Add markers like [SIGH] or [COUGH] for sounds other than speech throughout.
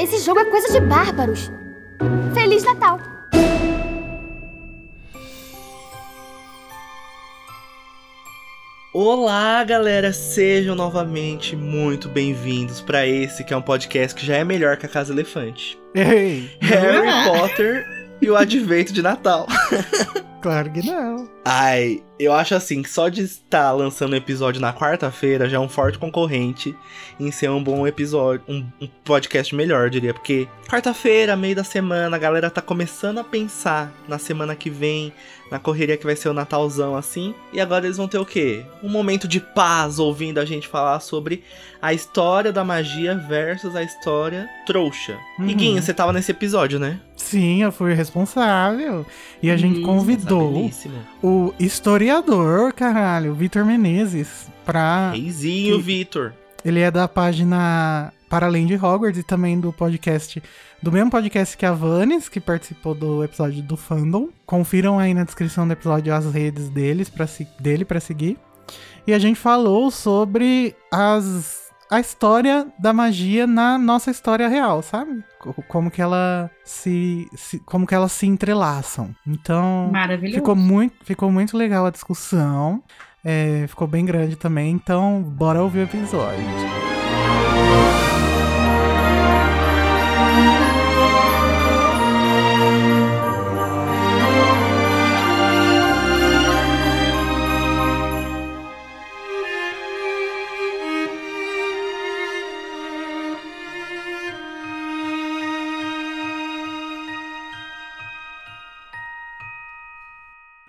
Esse jogo é coisa de bárbaros. Feliz Natal! Olá, galera, sejam novamente muito bem-vindos para esse que é um podcast que já é melhor que a Casa Elefante. Ei, Harry Potter e o Advento de Natal. [LAUGHS] claro que não. Ai, eu acho assim, que só de estar lançando o episódio na quarta-feira já é um forte concorrente em ser um bom episódio, um, um podcast melhor, eu diria. Porque quarta-feira, meio da semana, a galera tá começando a pensar na semana que vem, na correria que vai ser o Natalzão assim. E agora eles vão ter o quê? Um momento de paz ouvindo a gente falar sobre a história da magia versus a história trouxa. Uhum. E Guinho, você tava nesse episódio, né? Sim, eu fui responsável. E a gente Hum, convidou o historiador, caralho, o Vitor Menezes, pra. Reizinho, Vitor. Ele é da página Para Além de Hogwarts e também do podcast, do mesmo podcast que a Vanes, que participou do episódio do Fandom. Confiram aí na descrição do episódio as redes deles pra, dele para seguir. E a gente falou sobre as a história da magia na nossa história real, sabe? Co- Como que ela se, se- como que elas se entrelaçam. Então, Maravilhoso. Ficou muito, ficou muito legal a discussão. É, ficou bem grande também. Então, bora ouvir o episódio.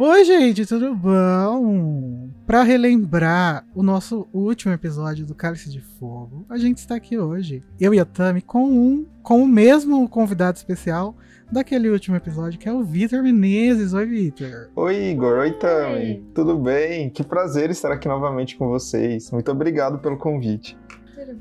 Oi, gente, tudo bom? Pra relembrar o nosso último episódio do Cálice de Fogo, a gente está aqui hoje, eu e a Tami, com um, com o mesmo convidado especial daquele último episódio, que é o Vitor Menezes. Oi, Vitor. Oi, Igor. Oi, Tami. Tudo bem? Que prazer estar aqui novamente com vocês. Muito obrigado pelo convite.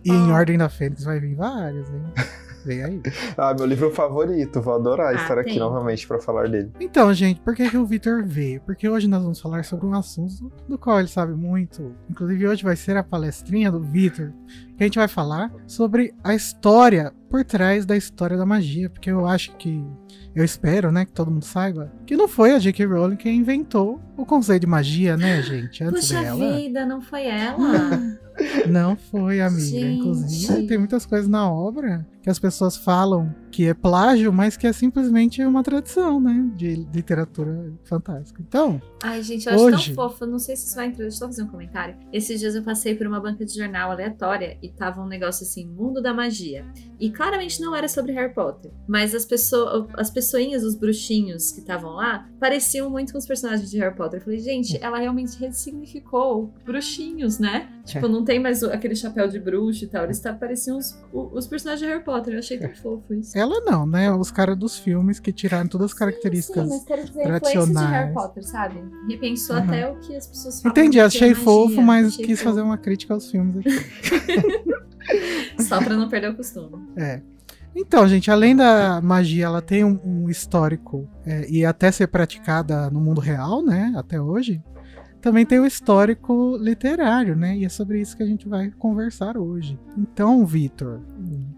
E em Ordem da Fênix vai vir vários, hein? [LAUGHS] Vem aí. [LAUGHS] Ah, meu livro favorito. Vou adorar Ah, estar aqui tem. novamente para falar dele. Então, gente, por que, que o Vitor veio? Porque hoje nós vamos falar sobre um assunto do qual ele sabe muito. Inclusive, hoje vai ser a palestrinha do Vitor, a gente vai falar sobre a história por trás da história da magia. Porque eu acho que. Eu espero, né, que todo mundo saiba que não foi a J.K. Rowling quem inventou o conceito de magia, né, gente? Antes Puxa dela. vida, não foi ela? [LAUGHS] Não foi, amiga. Gente. Inclusive, tem muitas coisas na obra que as pessoas falam que é plágio, mas que é simplesmente uma tradição, né? De literatura fantástica. Então, Ai, gente, eu acho Hoje. tão fofo. Não sei se isso vai entrar. Deixa eu só fazer um comentário. Esses dias eu passei por uma banca de jornal aleatória e tava um negócio assim, Mundo da Magia. E claramente não era sobre Harry Potter. Mas as pessoas, as pessoinhas, os bruxinhos que estavam lá, pareciam muito com os personagens de Harry Potter. Eu falei, gente, ela realmente ressignificou bruxinhos, né? Tipo, É. não tem mais aquele chapéu de bruxo e tal. Eles tá, pareciam os, os personagens de Harry Potter. Eu achei tão fofo isso. Ela não, né? Os caras dos filmes que tiraram todas as características. Sim, mas quero dizer, influência de tradicionais. Harry Potter, sabe? Repensou Uhum. até o que as pessoas falam. Entendi, é achei fofo, mas Achei quis fofo. fazer uma crítica aos filmes aqui. [LAUGHS] Só pra não perder o costume. É. Então, gente, além da magia, ela tem um, um histórico é, e até ser praticada no mundo real, né? Até hoje. Também tem o histórico literário, né? E é sobre isso que a gente vai conversar hoje. Então, Vitor,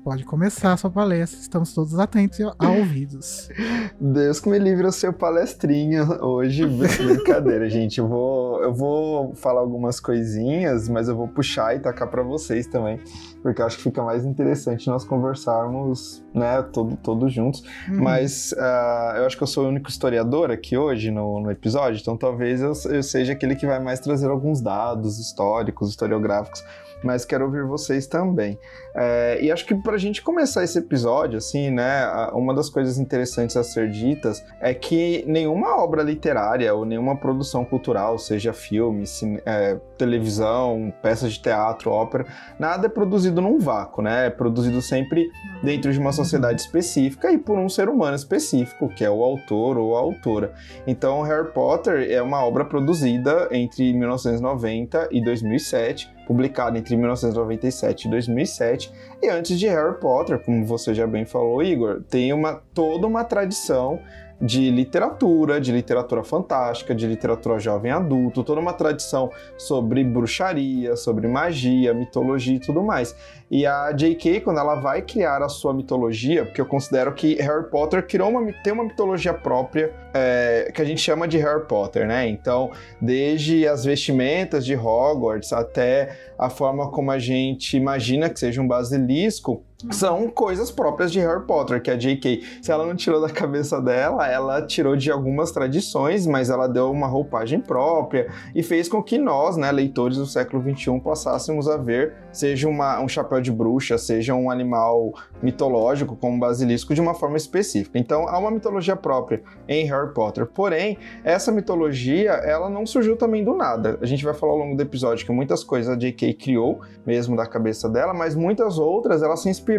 pode começar a sua palestra. Estamos todos atentos a ouvidos. [LAUGHS] Deus que me livre o seu palestrinha hoje. Brincadeira, [LAUGHS] gente. Eu vou, eu vou falar algumas coisinhas, mas eu vou puxar e tacar para vocês também. Porque eu acho que fica mais interessante nós conversarmos, né, todo, todos juntos. Hum, Mas ah, eu acho que eu sou o único historiador aqui hoje no, no episódio, então talvez eu, eu seja aquele que vai mais trazer alguns dados históricos, historiográficos, mas quero ouvir vocês também. É, e acho que pra gente começar esse episódio, assim, né, a- uma das coisas interessantes a ser ditas é que nenhuma obra literária ou nenhuma produção cultural, seja filme, cine- é, televisão, peças de teatro, ópera, nada é produzido num vácuo, né? É produzido sempre dentro de uma sociedade específica e por um ser humano específico, que é o autor ou a autora. Então, Harry Potter é uma obra produzida entre 1990 e 2007, publicada entre 1997 e 2007. E antes de Harry Potter, como você já bem falou, Igor, tem uma toda uma tradição de literatura, de literatura fantástica, de literatura jovem adulto, toda uma tradição sobre bruxaria, sobre magia, mitologia e tudo mais. E a J.K., quando ela vai criar a sua mitologia, porque eu considero que Harry Potter criou uma, tem uma mitologia própria é, que a gente chama de Harry Potter, né? Então, desde as vestimentas de Hogwarts até a forma como a gente imagina que seja um basilisco, são coisas próprias de Harry Potter, que a J.K. Se ela não tirou da cabeça dela, ela tirou de algumas tradições, mas ela deu uma roupagem própria e fez com que nós, né, leitores do século XXI, passássemos a ver, seja uma, um chapéu de bruxa, seja um animal mitológico como um basilisco, de uma forma específica. Então, há uma mitologia própria em Harry Potter. Porém, essa mitologia, ela não surgiu também do nada. A gente vai falar ao longo do episódio que muitas coisas a J.K. criou, mesmo da cabeça dela, mas muitas outras ela se inspirou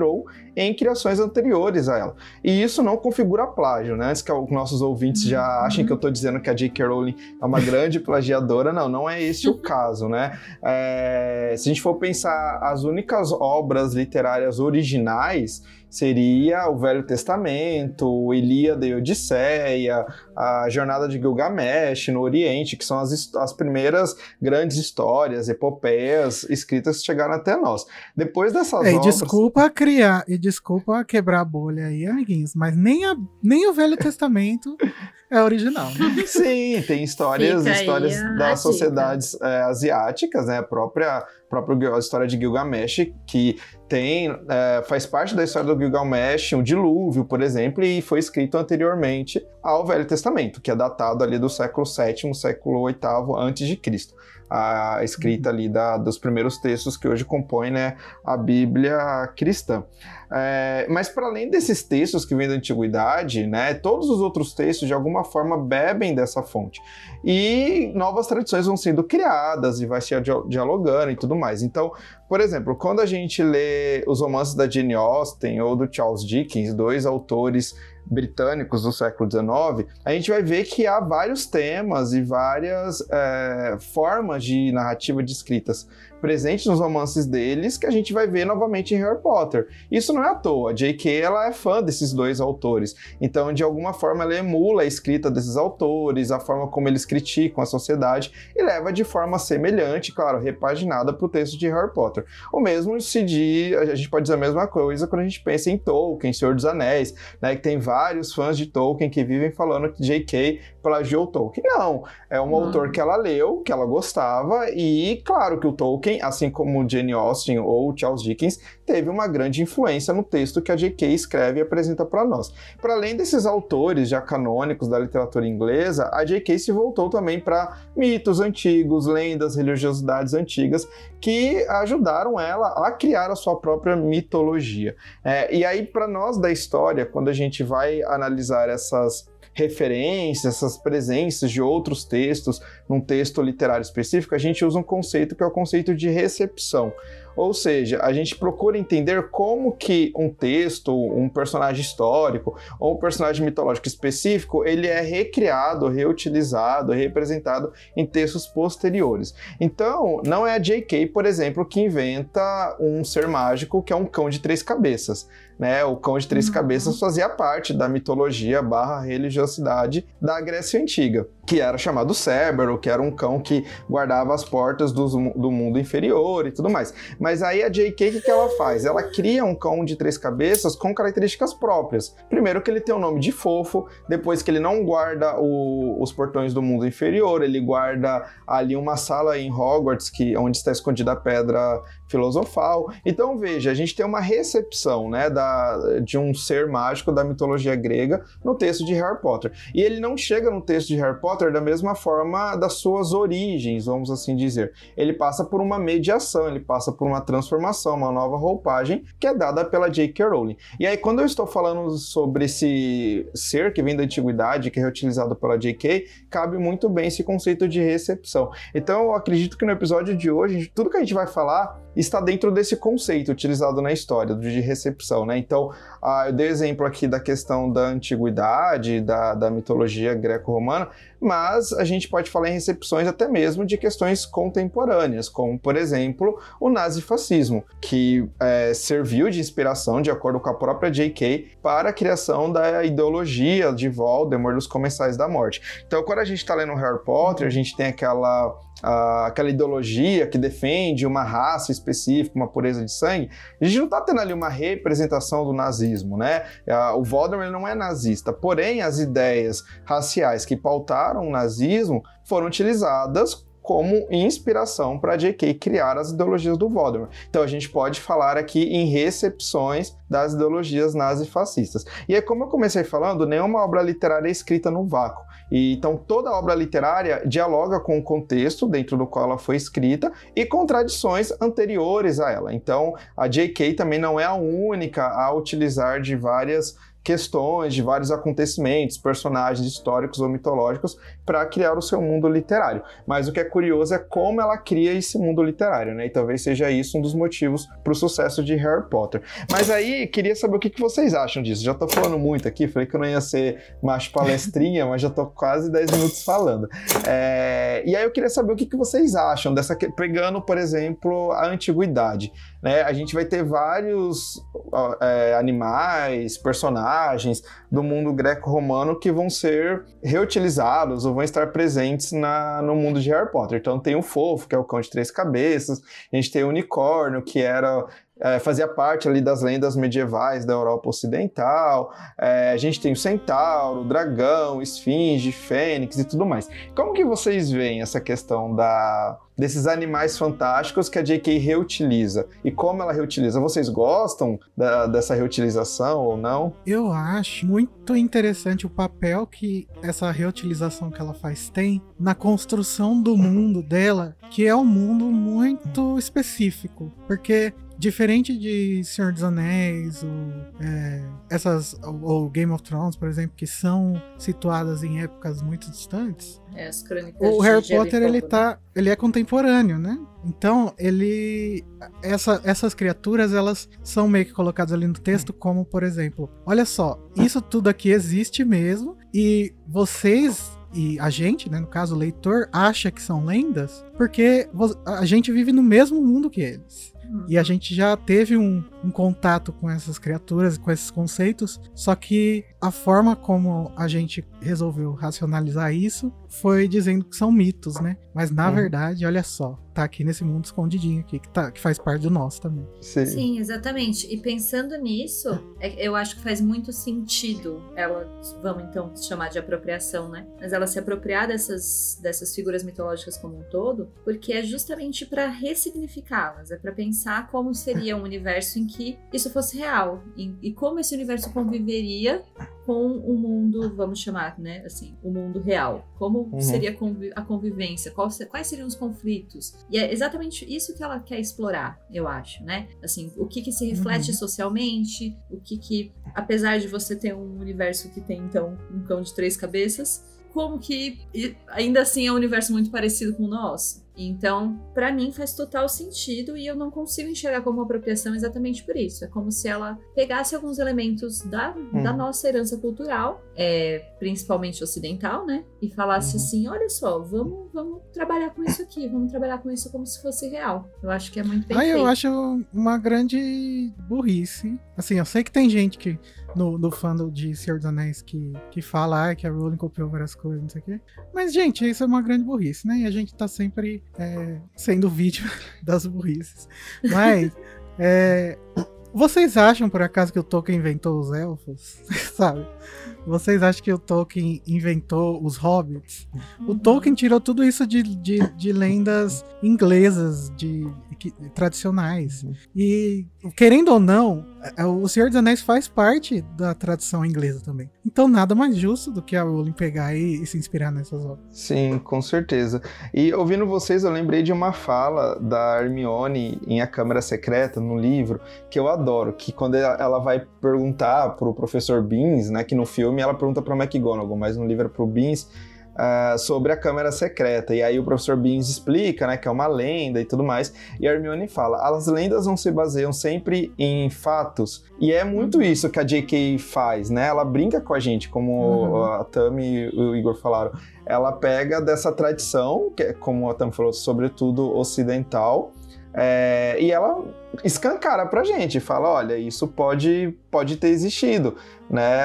em criações anteriores a ela. E isso não configura plágio, né? Antes que os nossos ouvintes já uhum. achem que eu estou dizendo que a J.K. Rowling é uma grande plagiadora, não, não é esse o [LAUGHS] caso, né? É, se a gente for pensar as únicas obras literárias originais seria o Velho Testamento, o Ilíada e Odisseia, a Jornada de Gilgamesh no Oriente, que são as, as primeiras grandes histórias, epopeias escritas que chegaram até nós. Depois dessas é, obras... Desculpa criar, e desculpa quebrar a bolha aí, amiguinhos, mas nem, a, nem o Velho Testamento [LAUGHS] é original. Né? Sim, tem histórias, histórias das sociedades é, asiáticas, né? A própria, própria história de Gilgamesh, que tem, é, faz parte da história do Gilgamesh, um dilúvio, por exemplo, e foi escrito anteriormente ao Velho Testamento, que é datado ali do século VII, século VIII antes de Cristo a escrita ali da, dos primeiros textos que hoje compõem né, a Bíblia cristã. É, mas para além desses textos que vêm da antiguidade, né, todos os outros textos de alguma forma bebem dessa fonte. E novas tradições vão sendo criadas e vai se dialogando e tudo mais. Então, por exemplo, quando a gente lê os romances da Jane Austen ou do Charles Dickens, dois autores britânicos do século XIX, a gente vai ver que há vários temas e várias é, formas de narrativa descritas presentes nos romances deles que a gente vai ver novamente em Harry Potter. Isso não é à toa. A J.K. ela é fã desses dois autores, então de alguma forma ela emula a escrita desses autores, a forma como eles criticam a sociedade e leva de forma semelhante, claro, repaginada para o texto de Harry Potter. O mesmo se diz, a gente pode dizer a mesma coisa quando a gente pensa em Tolkien, Senhor dos Anéis, né, que tem vários fãs de Tolkien que vivem falando que J.K. plagiou Tolkien. Não, é um autor que ela leu, que ela gostava e claro que o Tolkien Tolkien, assim como Jane Austen ou Charles Dickens, teve uma grande influência no texto que a J.K. escreve e apresenta para nós. Para além desses autores já canônicos da literatura inglesa, a J.K. se voltou também para mitos antigos, lendas, religiosidades antigas que ajudaram ela a criar a sua própria mitologia. É, e aí, para nós da história, quando a gente vai analisar essas referências, essas presenças de outros textos num texto literário específico, a gente usa um conceito que é o conceito de recepção. Ou seja, a gente procura entender como que um texto, um personagem histórico ou um personagem mitológico específico, ele é recriado, reutilizado, representado em textos posteriores. Então, não é a J.K., por exemplo, que inventa um ser mágico que é um cão de três cabeças. Né, o cão de três uhum. cabeças fazia parte da mitologia barra religiosidade da Grécia Antiga que era chamado Cérbero, que era um cão que guardava as portas do, do mundo inferior e tudo mais. Mas aí a J.K. o que, que ela faz? Ela cria um cão de três cabeças com características próprias. Primeiro que ele tem o nome de fofo, depois que ele não guarda o, os portões do mundo inferior, ele guarda ali uma sala em Hogwarts que onde está escondida a pedra filosofal. Então veja, a gente tem uma recepção, né, da, de um ser mágico da mitologia grega no texto de Harry Potter. E ele não chega no texto de Harry Potter Potter da mesma forma das suas origens, vamos assim dizer. Ele passa por uma mediação, ele passa por uma transformação, uma nova roupagem que é dada pela J.K. Rowling. E aí, quando eu estou falando sobre esse ser que vem da antiguidade, que é reutilizado pela J.K., cabe muito bem esse conceito de recepção. Então, eu acredito que no episódio de hoje, tudo que a gente vai falar está dentro desse conceito utilizado na história de recepção, né? Então, ah, eu dei exemplo aqui da questão da antiguidade, da, da mitologia greco-romana, mas a gente pode falar em recepções até mesmo de questões contemporâneas, como, por exemplo, o nazifascismo, que é, serviu de inspiração, de acordo com a própria J.K., para a criação da ideologia de Voldemort dos Comensais da Morte. Então, quando a gente está lendo Harry Potter, a gente tem aquela aquela ideologia que defende uma raça específica, uma pureza de sangue, a gente não está tendo ali uma representação do nazismo, né? o Voldemort não é nazista, porém as ideias raciais que pautaram o nazismo foram utilizadas como inspiração para J.K. criar as ideologias do Voldemort. Então a gente pode falar aqui em recepções das ideologias nazifascistas. E é como eu comecei falando, nenhuma obra literária é escrita no vácuo. E, então toda obra literária dialoga com o contexto dentro do qual ela foi escrita e com tradições anteriores a ela. Então a J.K. também não é a única a utilizar de várias questões, de vários acontecimentos, personagens históricos ou mitológicos para criar o seu mundo literário. Mas o que é curioso é como ela cria esse mundo literário, né? E talvez seja isso um dos motivos para o sucesso de Harry Potter. Mas aí, queria saber o que, que vocês acham disso. Já estou falando muito aqui, falei que eu não ia ser macho palestrinha, mas já estou quase 10 minutos falando. É... E aí eu queria saber o que, que vocês acham dessa. Pegando, por exemplo, a antiguidade. Né? A gente vai ter vários é, animais, personagens do mundo greco-romano que vão ser reutilizados ou vão estar presentes na, no mundo de Harry Potter. Então tem o Fofo, que é o cão de três cabeças, a gente tem o Unicórnio, que era é, fazia parte ali das lendas medievais da Europa Ocidental. É, a gente tem o centauro, o dragão, esfinge, fênix e tudo mais. Como que vocês veem essa questão da, desses animais fantásticos que a J.K. reutiliza e como ela reutiliza? Vocês gostam da, dessa reutilização ou não? Eu acho muito interessante o papel que essa reutilização que ela faz tem na construção do mundo dela, que é um mundo muito específico, porque Diferente de Senhor dos Anéis, ou, é, essas, ou Game of Thrones, por exemplo, que são situadas em épocas muito distantes, é, as crônicas o Harry Potter ele tá, né? ele é contemporâneo, né? Então ele, essa, essas criaturas elas são meio que colocadas ali no texto como, por exemplo, olha só, isso tudo aqui existe mesmo e vocês e a gente, né, no caso o leitor, acha que são lendas porque a gente vive no mesmo mundo que eles. E a gente já teve um, um contato com essas criaturas, com esses conceitos, só que a forma como a gente resolveu racionalizar isso foi dizendo que são mitos, né? Mas na uhum. verdade, olha só, tá aqui nesse mundo escondidinho aqui, que, tá, que faz parte do nosso também. Sim. Sim, exatamente. E pensando nisso, é, eu acho que faz muito sentido ela, vamos então chamar de apropriação, né? Mas ela se apropriar dessas, dessas figuras mitológicas como um todo, porque é justamente para ressignificá-las, é para pensar como seria um universo em que isso fosse real e, e como esse universo conviveria com o mundo, vamos chamar, né, assim, o mundo real. Como uhum. seria a convivência? quais seriam os conflitos? E é exatamente isso que ela quer explorar, eu acho, né? Assim, o que que se reflete uhum. socialmente, o que que, apesar de você ter um universo que tem, então, um cão de três cabeças, como que ainda assim é um universo muito parecido com o nosso. Então, para mim faz total sentido e eu não consigo enxergar como apropriação exatamente por isso. É como se ela pegasse alguns elementos da, uhum. da nossa herança cultural, é, principalmente ocidental, né? E falasse uhum. assim: olha só, vamos, vamos trabalhar com isso aqui, vamos trabalhar com isso como se fosse real. Eu acho que é muito bem ah, feito. eu acho uma grande burrice. Assim, eu sei que tem gente que no, no fandom de Senhor dos Anéis que, que fala ah, que a Rowling copiou várias coisas, não sei o quê. Mas, gente, isso é uma grande burrice, né? E a gente tá sempre é, sendo vítima [LAUGHS] das burrices. Mas, é, vocês acham, por acaso, que o Tolkien inventou os elfos? [LAUGHS] Sabe? Vocês acham que o Tolkien inventou os hobbits? O uhum. Tolkien tirou tudo isso de, de, de lendas inglesas, de, de, tradicionais. Uhum. E, querendo ou não, é, o Senhor dos Anéis faz parte da tradição inglesa também. Então, nada mais justo do que a Rowling pegar e, e, se inspirar nessas obras. Sim, com certeza. E ouvindo vocês, eu lembrei de uma fala da Hermione em A Câmara Secreta, no livro, que eu adoro, que quando ela vai perguntar pro professor Beans, né, que no filme ela pergunta pra McGonagall, mas no livro é pro Beans, uh, sobre a Câmara Secreta. E aí o professor Beans explica, né, que é uma lenda e tudo mais. E a Hermione fala: as lendas não se baseiam sempre em fatos. E é muito isso que a J.K. faz, né? Ela brinca com a gente, como uhum. a Tami e o Igor falaram. Ela pega dessa tradição, que é, como a Tami falou, sobretudo ocidental, é, e ela escancara pra gente, fala, olha, isso pode, pode ter existido né?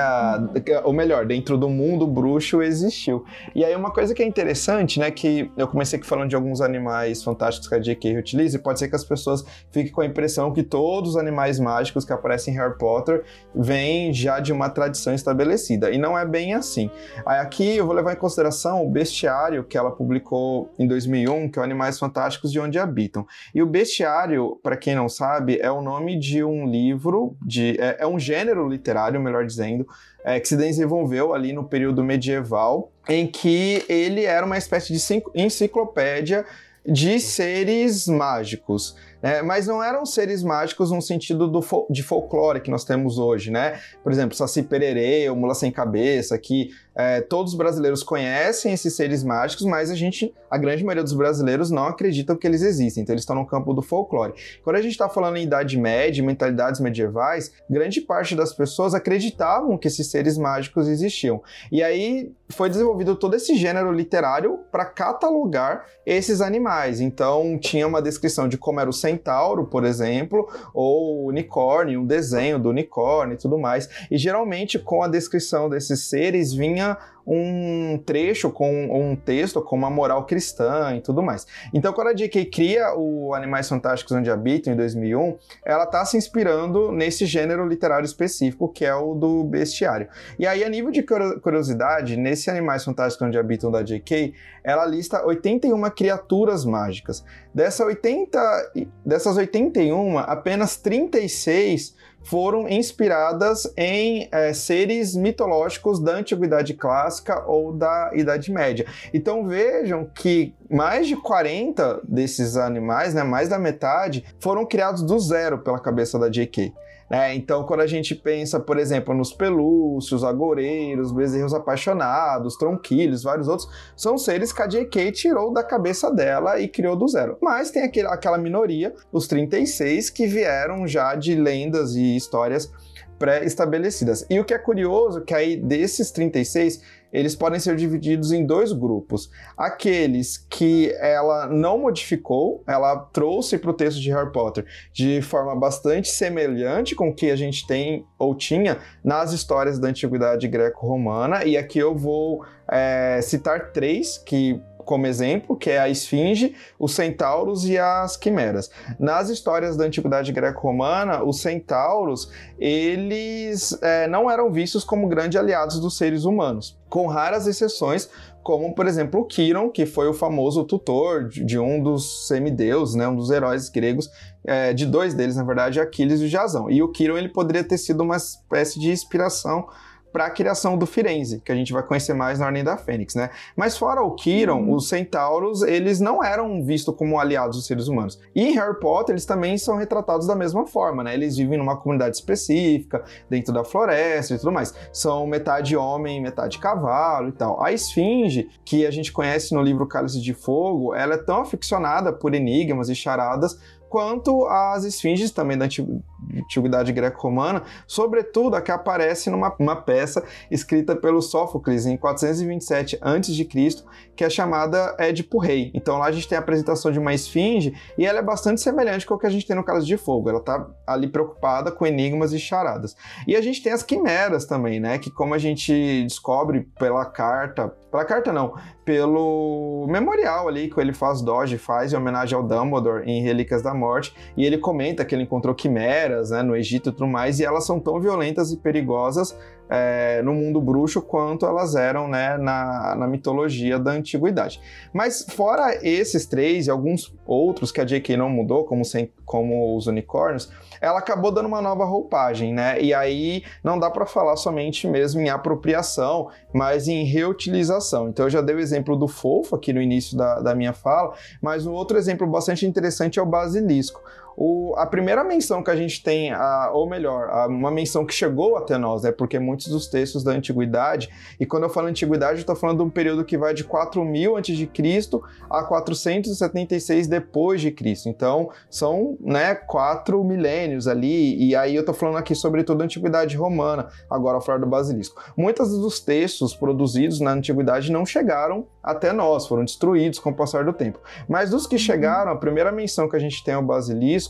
Ou melhor, dentro do mundo bruxo existiu. E aí uma coisa que é interessante, né, que eu comecei aqui falando de alguns animais fantásticos que a J.K. utiliza, e pode ser que as pessoas fiquem com a impressão que todos os animais mágicos que aparecem em Harry Potter vêm já de uma tradição estabelecida, e não é bem assim. Aí aqui eu vou levar em consideração o bestiário que ela publicou em 2001, que é o Animais Fantásticos de Onde Habitam. E o bestiário, para quem não sabe, é o nome de um livro, de, é, é um gênero literário, melhor dizendo, é, que se desenvolveu ali no período medieval, em que ele era uma espécie de enciclopédia de seres mágicos. Né? Mas não eram seres mágicos no sentido do fol de folclore que nós temos hoje, né? Por exemplo, Saci Pererê, o Mula Sem Cabeça, que é, todos os brasileiros conhecem esses seres mágicos, mas a gente, a grande maioria dos brasileiros não acreditam que eles existem, então eles estão no campo do folclore. Quando a gente está falando em Idade Média, mentalidades medievais, grande parte das pessoas acreditavam que esses seres mágicos existiam. E aí foi desenvolvido todo esse gênero literário para catalogar esses animais. Então tinha uma descrição de como era o centauro, por exemplo, ou o unicórnio, um desenho do unicórnio e tudo mais. E geralmente com a descrição desses seres vinha um trecho com um texto com uma moral cristã e tudo mais. Então, quando a J.K. cria o Animais Fantásticos Onde Habitam, em 2001, ela está se inspirando nesse gênero literário específico, que é o do bestiário. E aí, a nível de curiosidade, nesse Animais Fantásticos Onde Habitam da J.K., ela lista 81 criaturas mágicas. Dessa 80, dessas 81, apenas 36 foram inspiradas em é, seres mitológicos da Antiguidade Clássica ou da Idade Média. Então vejam que mais de 40 desses animais, né, mais da metade, foram criados do zero pela cabeça da J.K. Né? Então, quando a gente pensa, por exemplo, nos pelúcios, agoureiros, bezerros apaixonados, tronquilhos, vários outros, são seres que a J.K. tirou da cabeça dela e criou do zero. Mas tem aquele, aquela minoria, os 36, que vieram já de lendas e histórias pré-estabelecidas. E o que é curioso é que aí desses 36, eles podem ser divididos em dois grupos. Aqueles que ela não modificou, ela trouxe para o texto de Harry Potter de forma bastante semelhante com o que a gente tem ou tinha nas histórias da antiguidade greco-romana. E aqui eu vou é, citar três que como exemplo, que é a esfinge, os centauros e as quimeras. Nas histórias da antiguidade greco-romana, os centauros, eles é, não eram vistos como grandes aliados dos seres humanos, com raras exceções, como, por exemplo, o Quiron, que foi o famoso tutor de um dos semideuses, né, um dos heróis gregos, é, de dois deles, na verdade, Aquiles e Jasão. E o Quiron ele poderia ter sido uma espécie de inspiração para a criação do Firenze, que a gente vai conhecer mais na Ordem da Fênix, né? Mas fora o Kiron, uhum. os centauros, eles não eram vistos como aliados dos seres humanos. E em Harry Potter, eles também são retratados da mesma forma, né? Eles vivem numa comunidade específica, dentro da floresta e tudo mais. São metade homem, metade cavalo e tal. A Esfinge, que a gente conhece no livro Cálice de Fogo, ela é tão aficionada por enigmas e charadas quanto as esfinges também da antiguidade greco-romana, sobretudo a que aparece numa peça escrita pelo Sófocles em 427 a.C., que é chamada Édipo Rei. Então lá a gente tem a apresentação de uma esfinge e ela é bastante semelhante com o que a gente tem no Caso de Fogo. Ela está ali preocupada com enigmas e charadas. E a gente tem as quimeras também, né? Que como a gente descobre pela carta, pela carta não, pelo memorial ali que ele faz Doge faz em homenagem ao Dumbledore em Relíquias da Morte, e ele comenta que ele encontrou quimeras né, no Egito e tudo mais, e elas são tão violentas e perigosas é, no mundo bruxo quanto elas eram né, na, na mitologia da antiguidade. Mas fora esses três e alguns outros que a J.K. não mudou, como, sem, como os unicórnios, ela acabou dando uma nova roupagem, né? E aí não dá para falar somente mesmo em apropriação, mas em reutilização. Então eu já dei o exemplo do fofo aqui no início da, da minha fala, mas um outro exemplo bastante interessante é o basilisco. O, a primeira menção que a gente tem, a, ou melhor, a, uma menção que chegou até nós, né, porque muito muitos dos textos da antiguidade. E quando eu falo antiguidade, eu estou falando de um período que vai de 4000 a.C. a 476 depois de Cristo. Então, são, né, quatro milênios ali. E aí eu estou falando aqui sobretudo a antiguidade romana, agora ao falar do basilisco. Muitos dos textos produzidos na antiguidade não chegaram até nós, foram destruídos com o passar do tempo. Mas dos que uhum. chegaram, a primeira menção que a gente tem ao basilisco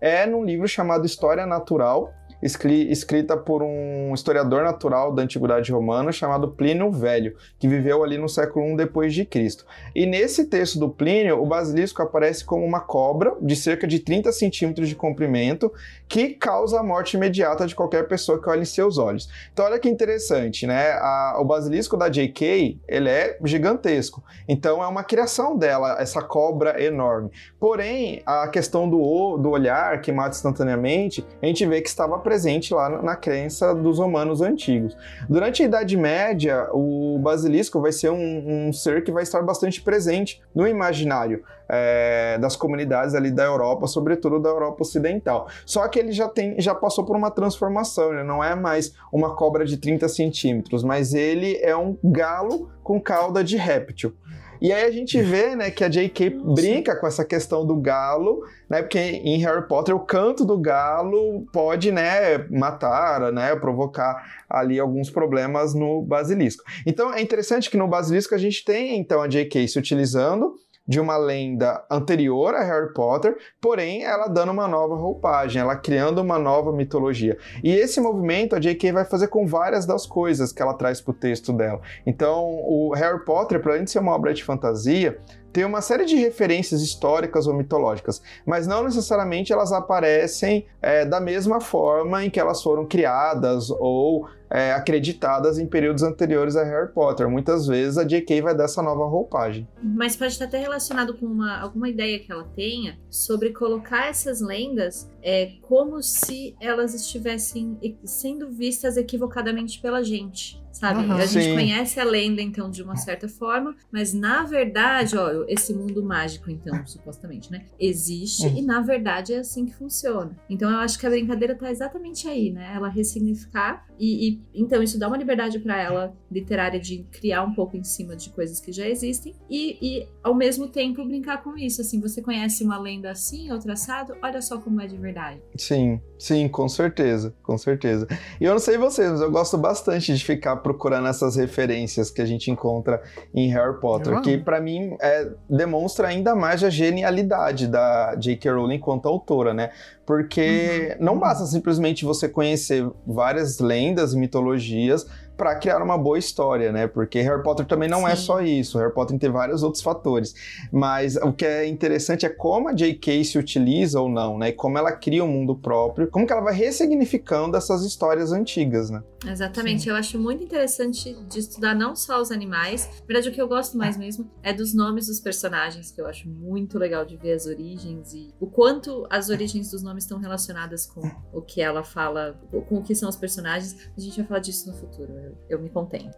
é num livro chamado História Natural, escrita por um historiador natural da antiguidade romana chamado Plínio Velho, que viveu ali no século I depois de Cristo. E nesse texto do Plínio, o basilisco aparece como uma cobra de cerca de 30 centímetros de comprimento que causa a morte imediata de qualquer pessoa que olhe em seus olhos. Então olha que interessante, né? A, o basilisco da J.K. ele é gigantesco. Então é uma criação dela, essa cobra enorme. Porém, a questão do, do olhar que mata instantaneamente, a gente vê que estava presente lá na crença dos romanos antigos. Durante a Idade Média, o basilisco vai ser um, um ser que vai estar bastante presente no imaginário é, das comunidades ali da Europa, sobretudo da Europa Ocidental. Só que ele já, tem, já passou por uma transformação, ele não é mais uma cobra de 30 centímetros, mas ele é um galo com cauda de réptil. E aí a gente vê, né, que a J.K. brinca com essa questão do galo, né, porque em Harry Potter o canto do galo pode, né, matar, né, provocar ali alguns problemas no basilisco. Então é interessante que no basilisco a gente tem então a J.K. se utilizando de uma lenda anterior a Harry Potter, porém ela dando uma nova roupagem, ela criando uma nova mitologia. E esse movimento a J.K. vai fazer com várias das coisas que ela traz para o texto dela. Então, o Harry Potter, para além de ser uma obra de fantasia, tem uma série de referências históricas ou mitológicas, mas não necessariamente elas aparecem é, da mesma forma em que elas foram criadas ou é, acreditadas em períodos anteriores a Harry Potter. Muitas vezes a J.K. vai dar essa nova roupagem. Mas pode estar até relacionado com uma, alguma ideia que ela tenha sobre colocar essas lendas é, como se elas estivessem sendo vistas equivocadamente pela gente sabe? Uhum, a gente sim. conhece a lenda, então, de uma certa forma, mas na verdade, ó, esse mundo mágico, então, supostamente, né? Existe uhum. e na verdade é assim que funciona. Então eu acho que a brincadeira tá exatamente aí, né? Ela ressignificar e, e então isso dá uma liberdade para ela literária de criar um pouco em cima de coisas que já existem e, e ao mesmo tempo brincar com isso. Assim, você conhece uma lenda assim, outra assado, olha só como é de verdade. Sim, sim, com certeza, com certeza. E eu não sei vocês, mas eu gosto bastante de ficar procurando essas referências que a gente encontra em Harry Potter, que para mim é, demonstra ainda mais a genialidade da J.K. Rowling enquanto autora, né? Porque uhum. não basta simplesmente você conhecer várias lendas e mitologias para criar uma boa história, né? Porque Harry Potter também não é Sim. é só isso. Harry Potter tem vários outros fatores. Mas o que é interessante é como a J.K. se utiliza ou não, né? E como ela cria um mundo próprio, como que ela vai ressignificando essas histórias antigas, né? Exatamente. Sim. Eu acho muito interessante de estudar não só os animais. Na verdade, o que eu gosto mais mesmo é dos nomes dos personagens, que eu acho muito legal de ver as origens e o quanto as origens dos nomes estão relacionadas com o que ela fala, com o que são os personagens. A gente vai falar disso no futuro eu, me contenho.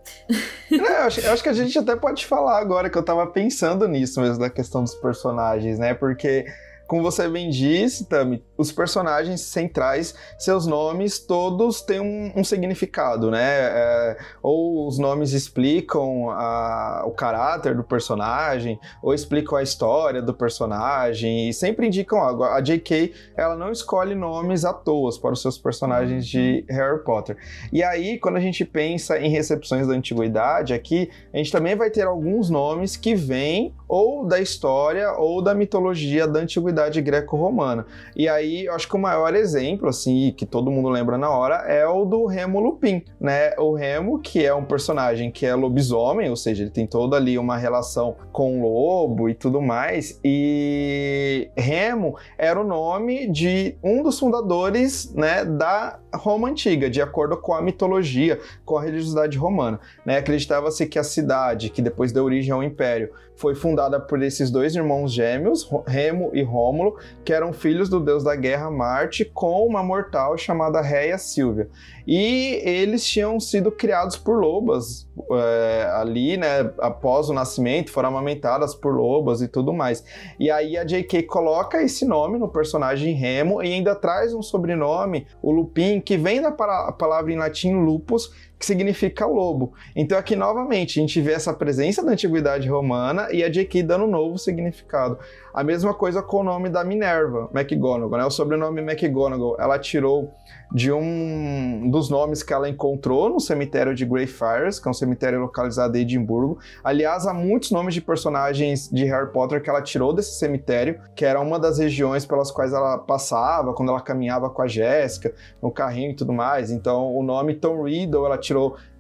eu, acho, eu acho que a gente até pode falar agora que eu tava pensando nisso mesmo, da questão dos personagens, né? Porque como você bem disse, Tami, os personagens centrais, seus nomes todos têm um, um significado, né? É, ou os nomes explicam a, o caráter do personagem, ou explicam a história do personagem, e sempre indicam algo. A J.K. ela não escolhe nomes à toa para os seus personagens de Harry Potter. E aí, quando a gente pensa em recepções da antiguidade, aqui a gente também vai ter alguns nomes que vêm ou da história ou da mitologia da antiguidade greco-romana. E aí, eu acho que o maior exemplo, assim, que todo mundo lembra na hora, é o do Remo Lupin, né? O Remo, que é um personagem que é lobisomem, ou seja, ele tem toda ali uma relação com o lobo e tudo mais. E Remo era o nome de um dos fundadores, né, da Roma antiga, de acordo com a mitologia, com a religiosidade romana. Né? Acreditava-se que a cidade, que depois deu origem ao império, foi fundada por esses dois irmãos gêmeos, Remo e Rômulo, que eram filhos do deus da guerra Marte, com uma mortal chamada Réia Silvia. E eles tinham sido criados por lobas é, ali, né? Após o nascimento, foram amamentadas por lobas e tudo mais. E aí a J.K. coloca esse nome no personagem Remo e ainda traz um sobrenome, o Lupin, que vem da palavra em latim lupus, que significa lobo. Então aqui novamente a gente vê essa presença da antiguidade romana e a J.K. dando um novo significado. A mesma coisa com o nome da Minerva, McGonagall, né? O sobrenome McGonagall, ela tirou de um dos nomes que ela encontrou no cemitério de Greyfriars, que é um cemitério localizado em Edimburgo. Aliás, há muitos nomes de personagens de Harry Potter que ela tirou desse cemitério, que era uma das regiões pelas quais ela passava quando ela caminhava com a Jéssica, no carrinho e tudo mais. Então, o nome Tom Riddle ela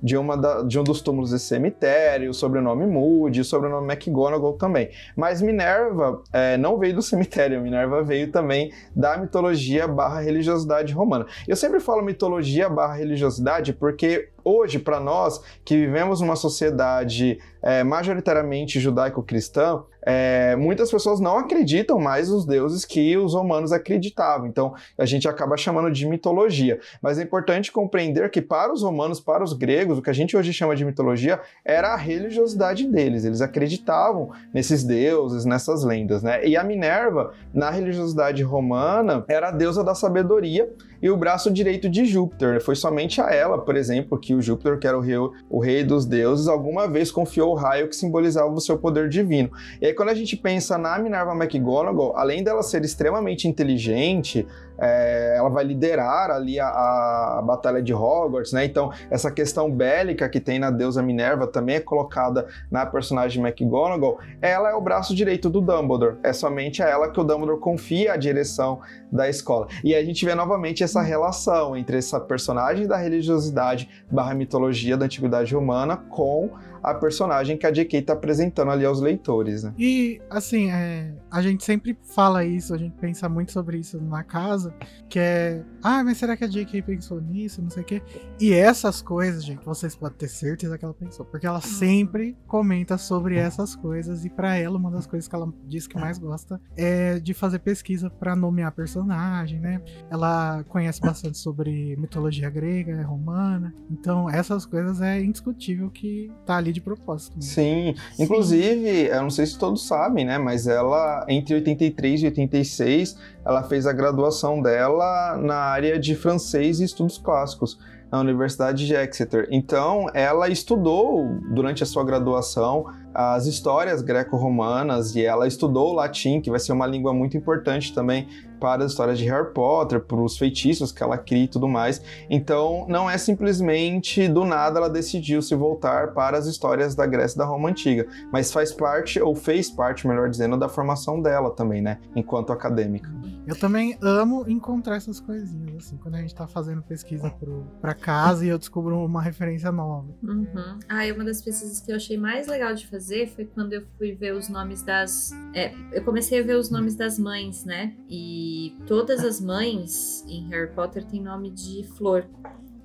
de, uma da, de um dos túmulos desse cemitério, o sobrenome Moody, o sobrenome McGonagall também. Mas Minerva é, não veio do [LAUGHS] cemitério, Minerva veio também da mitologia barra religiosidade romana. Eu sempre falo mitologia barra religiosidade porque hoje, para nós que vivemos numa sociedade é, majoritariamente judaico-cristã, é, muitas pessoas não acreditam mais nos deuses que os romanos acreditavam. Então, a gente acaba chamando de mitologia. Mas é importante compreender que para os romanos, para os gregos, o que a gente hoje chama de mitologia era a religiosidade deles. Eles acreditavam nesses deuses, nessas lendas, né? E a Minerva, na religiosidade romana, era a deusa da sabedoria e o braço direito de Júpiter. Foi somente a ela, por exemplo, que o Júpiter, que era o rei, o rei dos deuses, alguma vez confiou o raio que simbolizava o seu poder divino. E aí, quando a gente pensa na Minerva McGonagall, além dela ser extremamente inteligente, é, ela vai liderar ali a, a, batalha de Hogwarts, né? Então, essa questão bélica que tem na deusa Minerva também é colocada na personagem McGonagall. Ela é o braço direito do Dumbledore. É somente a ela que o Dumbledore confia a direção da escola. E a gente vê novamente essa relação entre essa personagem da religiosidade barra mitologia da antiguidade romana com a personagem que a J.K. está apresentando ali aos leitores, né? E, assim, é, a gente sempre fala isso, a gente pensa muito sobre isso na casa, que é, ah, mas será que a J.K. pensou nisso, não sei o quê? E essas coisas, gente, vocês podem ter certeza que ela pensou, porque ela sempre comenta sobre essas coisas, e para ela, uma das coisas que ela diz que mais gosta é de fazer pesquisa para nomear personagem, né? Ela conhece bastante sobre mitologia grega, romana, então essas coisas é indiscutível que tá ali de propósito. Né? Sim, inclusive, eu não sei se todos sabem, né, mas ela, entre 83 e 86, ela fez a graduação dela na área de francês e estudos clássicos na Universidade de Exeter. Então, ela estudou durante a sua graduação as histórias greco-romanas e ela estudou o latim, que vai ser uma língua muito importante também para as histórias de Harry Potter, para os feitiços que ela cria e tudo mais. Então, não é simplesmente do nada ela decidiu se voltar para as histórias da Grécia e da Roma antiga, mas faz parte ou fez parte, melhor dizendo, da formação dela também, né, enquanto acadêmica. Eu também amo encontrar essas coisinhas, assim, quando a gente tá fazendo pesquisa para casa e eu descubro uma referência nova. Uhum. Ah, e uma das pesquisas que eu achei mais legal de fazer foi quando eu fui ver os nomes das. É, eu comecei a ver os nomes das mães, né? E todas as mães em Harry Potter têm nome de flor.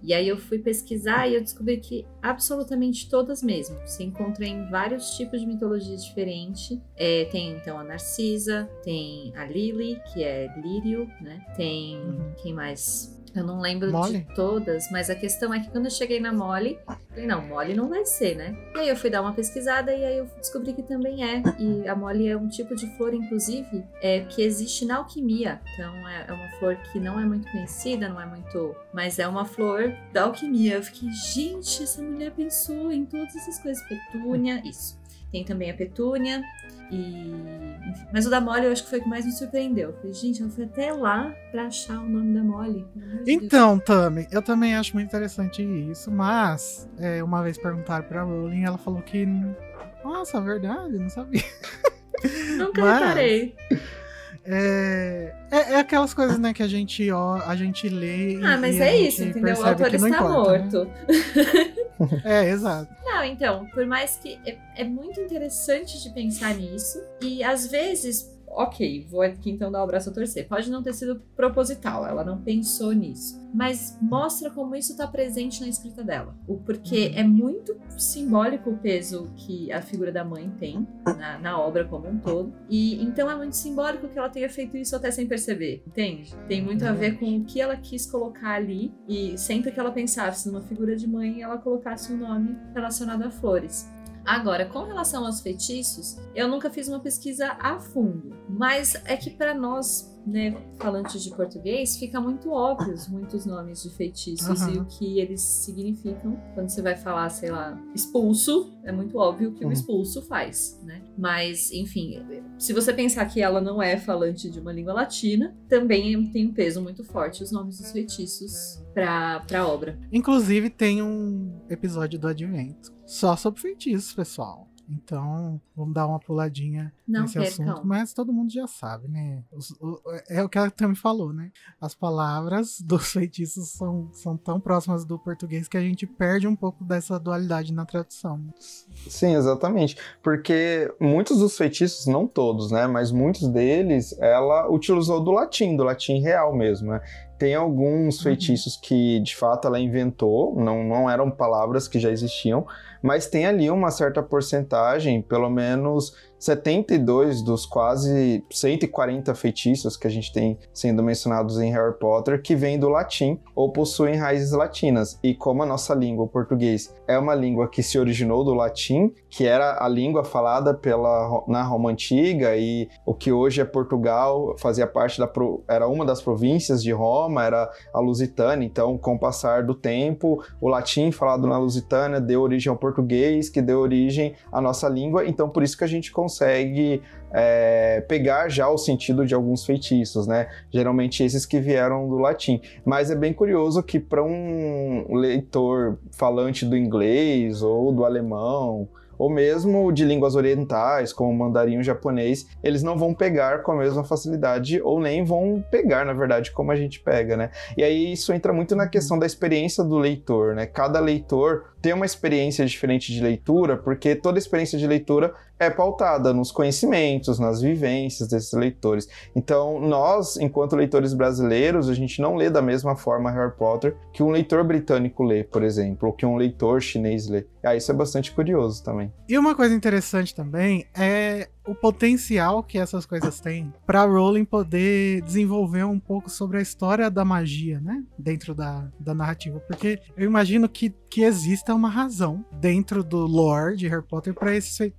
E aí eu fui pesquisar e eu descobri que absolutamente todas mesmo. Se encontra em vários tipos de mitologia diferente. É, tem então a Narcisa, tem a Lily, que é Lírio, né? Tem uhum. quem mais? Eu não lembro de todas, mas a questão é que quando eu cheguei na Molly, falei, não, Molly não vai ser, né? E aí eu fui dar uma pesquisada e aí eu descobri que também é. E a Molly é um tipo de flor, inclusive, é, que existe na alquimia. Então é, é uma flor que não é muito conhecida, não é muito. Mas é uma flor da alquimia. Eu fiquei, gente, essa mulher pensou em todas essas coisas. Petúnia, isso. Tem também a petúnia. E... Mas o da Molly eu acho que foi o que mais me surpreendeu. falei, gente, eu fui até lá pra achar o nome da Molly. Então, Tami, eu também acho muito interessante isso, mas é, uma vez perguntaram pra Rowling, ela falou que. Nossa, verdade, não sabia. Nunca mas... reparei. É, é, é, aquelas coisas, né, que a gente, ó, a gente lê. Ah, mas é isso, entendeu? O autor está importa, morto. Né? [LAUGHS] é, exato. Não, então, por mais que. É, é muito interessante de pensar nisso. E às vezes ok, vou aqui então dar o braço a torcer. Pode não ter sido proposital, ela não pensou nisso. Mas mostra como isso está presente na escrita dela. O porquê uhum. é muito simbólico o peso que a figura da mãe tem na, na, obra como um todo. E então é muito simbólico que ela tenha feito isso até sem perceber, entende? Tem muito a ver com o que ela quis colocar ali. E sempre que ela pensasse numa figura de mãe, ela colocasse um nome relacionado a flores. Agora, com relação aos feitiços, eu nunca fiz uma pesquisa a fundo, mas é que para nós né, falantes de português, fica muito óbvios muitos nomes de feitiços Uhum. e o que eles significam. Quando você vai falar, sei lá, expulso, é muito óbvio o que o Uhum. expulso faz, né? Mas, enfim, se você pensar que ela não é falante de uma língua latina, também tem um peso muito forte os nomes dos feitiços pra, pra obra. Inclusive, tem um episódio do Advento só sobre feitiços, pessoal. Então, vamos dar uma puladinha Não nesse percam. assunto, mas todo mundo já sabe, né? Os- o- é o que ela também falou, né? As palavras [LAUGHS] dos feitiços são, são tão próximas do português que a gente perde um pouco dessa dualidade na tradução. Sim, exatamente. Porque muitos dos feitiços, não todos, né? Mas muitos deles, ela utilizou do latim, do latim real mesmo, né? Tem alguns Uhum. feitiços que, de fato, ela inventou, não, não eram palavras que já existiam, mas tem ali uma certa porcentagem, pelo menos 72 dos quase 140 feitiços que a gente tem sendo mencionados em Harry Potter, que vêm do latim ou possuem raízes latinas. E como a nossa língua, o português, é uma língua que se originou do latim, que era a língua falada pela, na Roma Antiga e o que hoje é Portugal, fazia parte da era uma das províncias de Roma, era a Lusitânia. Então, com o passar do tempo, o latim falado na Lusitânia deu origem ao português, que deu origem à nossa língua. Então, por isso que a gente consegue é, pegar já o sentido de alguns feitiços, né? Geralmente esses que vieram do latim. Mas é bem curioso que para um leitor falante do inglês ou do alemão ou mesmo de línguas orientais, como o mandarim o japonês, eles não vão pegar com a mesma facilidade ou nem vão pegar, na verdade, como a gente pega, né? E aí isso entra muito na questão da experiência do leitor, né? Cada leitor tem uma experiência diferente de leitura, porque toda experiência de leitura é pautada nos conhecimentos, nas vivências desses leitores. Então, nós, enquanto leitores brasileiros, a gente não lê da mesma forma Harry Potter que um leitor britânico lê, por exemplo, ou que um leitor chinês lê. Ah, isso é bastante curioso também. E uma coisa interessante também é o potencial que essas coisas têm para Rowling poder desenvolver um pouco sobre a história da magia, né? Dentro da, da narrativa. Porque eu imagino que, que exista uma razão dentro do lore de Harry Potter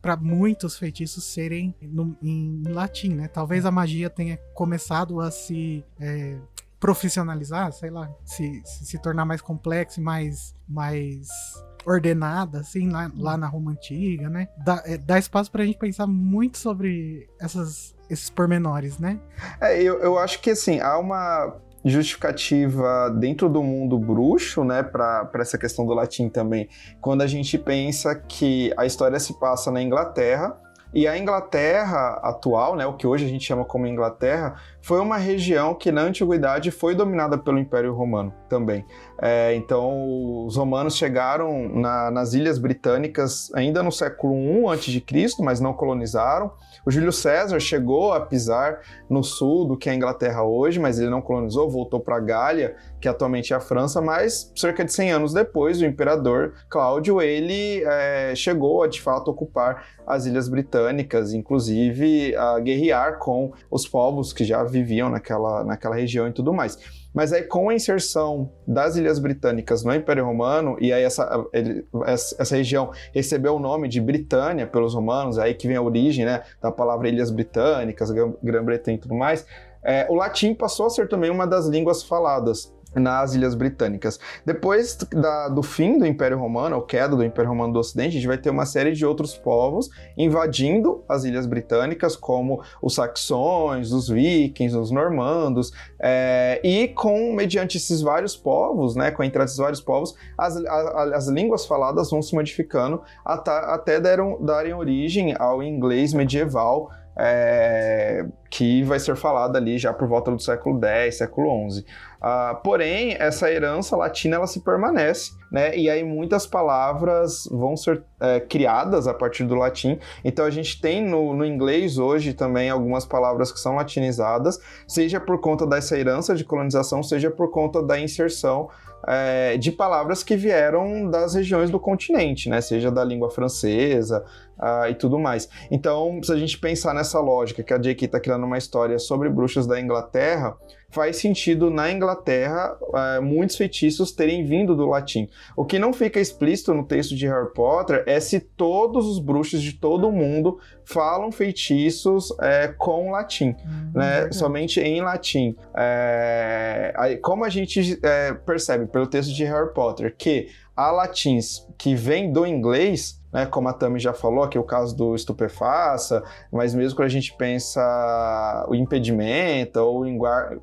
para muitos feitiços serem no- em latim, né? Talvez a magia tenha começado a se. é, profissionalizar, sei lá, se, se, se tornar mais complexo e mais, mais ordenada, assim, lá, lá na Roma Antiga, né? Dá, é, dá espaço pra gente pensar muito sobre essas, esses pormenores, né? É, eu, eu acho que assim, há uma justificativa dentro do mundo bruxo, né, para essa questão do latim também, quando a gente pensa que a história se passa na Inglaterra. E a Inglaterra atual, né, o que hoje a gente chama como Inglaterra, foi uma região que na antiguidade foi dominada pelo Império Romano também. É, então, os romanos chegaram na- nas Ilhas Britânicas ainda no século I a.C., mas não colonizaram. O Júlio César chegou a pisar no sul do que é a Inglaterra hoje, mas ele não colonizou, voltou para a Gália, que atualmente é a França, mas cerca de 100 anos depois, o imperador Cláudio, ele é, chegou a de fato ocupar as Ilhas Britânicas, inclusive a guerrear com os povos que já viviam naquela, naquela região e tudo mais. Mas aí, com a inserção das Ilhas Britânicas no Império Romano, e aí essa, ele- essa região recebeu o nome de Britânia pelos romanos, aí que vem a origem né, da palavra Ilhas Britânicas, Grã- Grã-Bretanha e tudo mais, é, o latim passou a ser também uma das línguas faladas nas Ilhas Britânicas. Depois da- do fim do Império Romano, ou queda do Império Romano do Ocidente, a gente vai ter uma série de outros povos invadindo as Ilhas Britânicas, como os saxões, os vikings, os normandos, é, e com, mediante esses vários povos, né, com a entrada desses vários povos, as, a- a- as línguas faladas vão se modificando ata- até deram, darem origem ao inglês medieval, é, que vai ser falado ali já por volta do século X, século XI. Ah, porém, essa herança latina ela se permanece, né? E aí muitas palavras vão ser é, criadas a partir do latim. Então a gente tem no, no inglês hoje também algumas palavras que são latinizadas, seja por conta dessa herança de colonização, seja por conta da inserção é, de palavras que vieram das regiões do continente, né? Seja da língua francesa ah, e tudo mais. Então, se a gente pensar nessa lógica que a J.K. está criando uma história sobre bruxas da Inglaterra, faz sentido na Inglaterra é, muitos feitiços terem vindo do latim. O que não fica explícito no texto de Harry Potter é se todos os bruxos de todo o mundo falam feitiços é, com latim, hum, né? Somente em latim. É, como a gente é, percebe pelo texto de Harry Potter que há latins que vêm do inglês, né, como a Tami já falou, que é o caso do estupefaça, mas mesmo quando a gente pensa o impedimento ou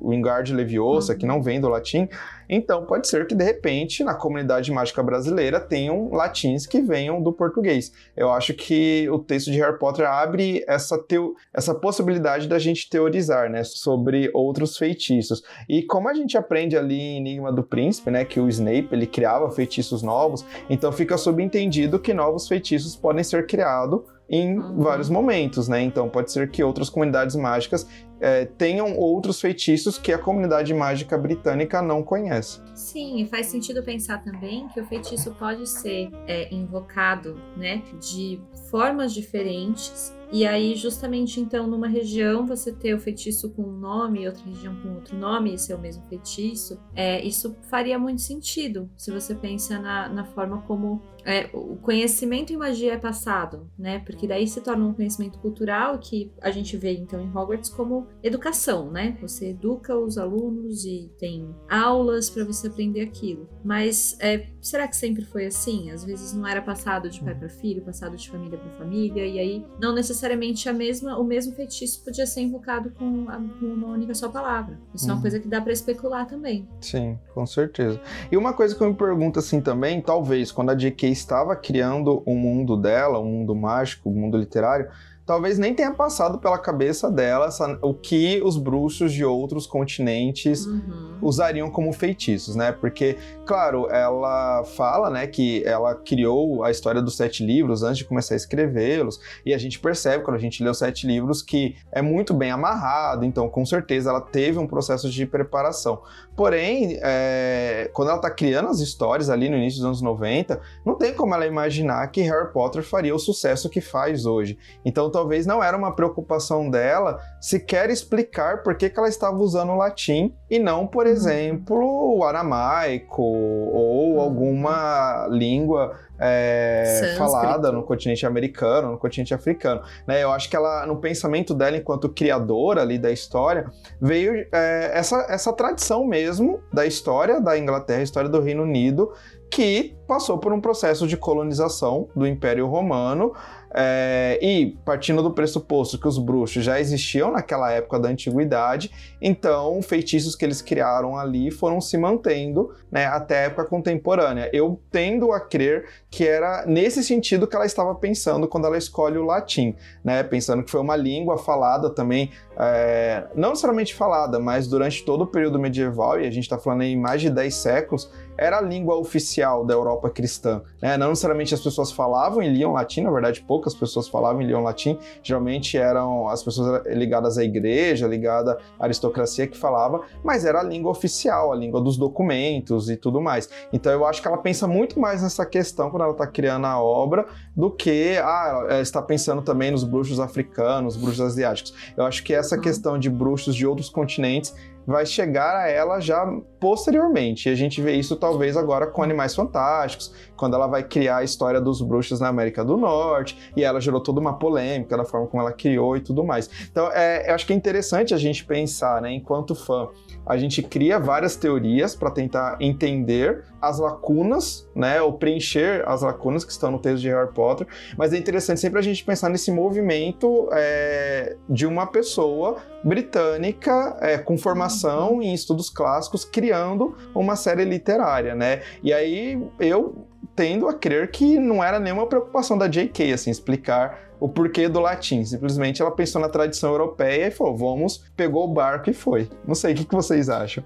o enguarde leviosa, uhum. que não vem do latim, então pode ser que de repente na comunidade mágica brasileira tenham latins que venham do português. Eu acho que o texto de Harry Potter abre essa, teo... essa possibilidade da gente teorizar, né, sobre outros feitiços. E como a gente aprende ali em Enigma do Príncipe, né, que o Snape ele criava feitiços novos, então fica subentendido que novos feitiços podem ser criados em uhum. vários momentos, né? Então pode ser que outras comunidades mágicas é, tenham outros feitiços que a comunidade mágica britânica não conhece. Sim, e faz sentido pensar também que o feitiço pode ser é, invocado, né, de formas diferentes e aí, justamente então, numa região você ter o feitiço com um nome outra região com outro nome, e ser o mesmo feitiço, é, isso faria muito sentido se você pensa na, na forma como é, o conhecimento em magia é passado, né? Porque daí se torna um conhecimento cultural que a gente vê então em Hogwarts como educação, né? Você educa os alunos e tem aulas para você aprender aquilo. Mas é, será que sempre foi assim? Às vezes não era passado de pai para filho, passado de família para família, e aí não necessariamente a mesma, o mesmo feitiço podia ser invocado com, a, com uma única só palavra. Isso uhum. é uma uhum. coisa que dá para especular também. Sim, com certeza. E uma coisa que eu me pergunto assim também, talvez quando a J.K. estava criando o um mundo dela, um mundo mágico, um mundo literário, talvez nem tenha passado pela cabeça dela essa, o que os bruxos de outros continentes uhum. usariam como feitiços, né? Porque, claro, ela fala, né, que ela criou a história dos sete livros antes de começar a escrevê-los, e a gente percebe quando a gente lê os sete livros que é muito bem amarrado, então com certeza ela teve um processo de preparação. Porém, é, quando ela está criando as histórias ali no início dos anos 90, não tem como ela imaginar que Harry Potter faria o sucesso que faz hoje. Então, talvez não era uma preocupação dela sequer explicar por que, que ela estava usando o latim e não, por uhum. exemplo, o aramaico ou uhum. alguma língua é, falada no continente americano, no continente africano. Né? Eu acho que ela, no pensamento dela enquanto criadora ali da história, veio é, essa, essa tradição mesmo da história da Inglaterra, história do Reino Unido, que passou por um processo de colonização do Império Romano é, e partindo do pressuposto que os bruxos já existiam naquela época da antiguidade, então feitiços que eles criaram ali foram se mantendo né, até a época contemporânea. Eu tendo a crer que era nesse sentido que ela estava pensando quando ela escolhe o latim, né, pensando que foi uma língua falada também, é, não necessariamente falada, mas durante todo o período medieval, e a gente está falando em mais de 10 séculos, era a língua oficial da Europa cristã. Né? Não necessariamente as pessoas falavam e liam latim, na verdade, poucas pessoas falavam e liam latim. Geralmente eram as pessoas ligadas à igreja, ligadas à aristocracia que falava, mas era a língua oficial, a língua dos documentos e tudo mais. Então eu acho que ela pensa muito mais nessa questão quando ela está criando a obra do que ah, ela está pensando também nos bruxos africanos, bruxos asiáticos. Eu acho que essa uhum. questão de bruxos de outros continentes vai chegar a ela já posteriormente. E a gente vê isso talvez agora com Animais Fantásticos, quando ela vai criar a história dos bruxos na América do Norte, e ela gerou toda uma polêmica da forma como ela criou e tudo mais. Então, é, eu acho que é interessante a gente pensar, né, enquanto fã, a gente cria várias teorias para tentar entender as lacunas, né, ou preencher as lacunas que estão no texto de Harry Potter, mas é interessante sempre a gente pensar nesse movimento é, de uma pessoa britânica é, com formação em estudos clássicos criando uma série literária, né? E aí eu tendo a crer que não era nenhuma preocupação da J.K. assim explicar o porquê do latim. Simplesmente ela pensou na tradição europeia e falou: vamos, pegou o barco e foi. Não sei, o que, que vocês acham?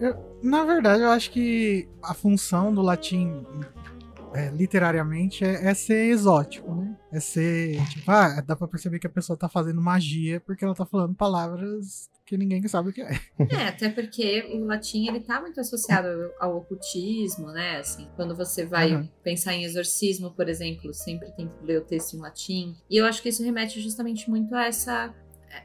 Eu, na verdade, eu acho que a função do latim. É, literariamente é, é, ser exótico, né? É ser, tipo, ah, dá pra perceber que a pessoa tá fazendo magia porque ela tá falando palavras que ninguém sabe o que é. É, até porque o latim ele tá muito associado ao ocultismo, né? Assim, quando você vai uhum. pensar em exorcismo, por exemplo, sempre tem que ler o texto em latim. E eu acho que isso remete justamente muito a essa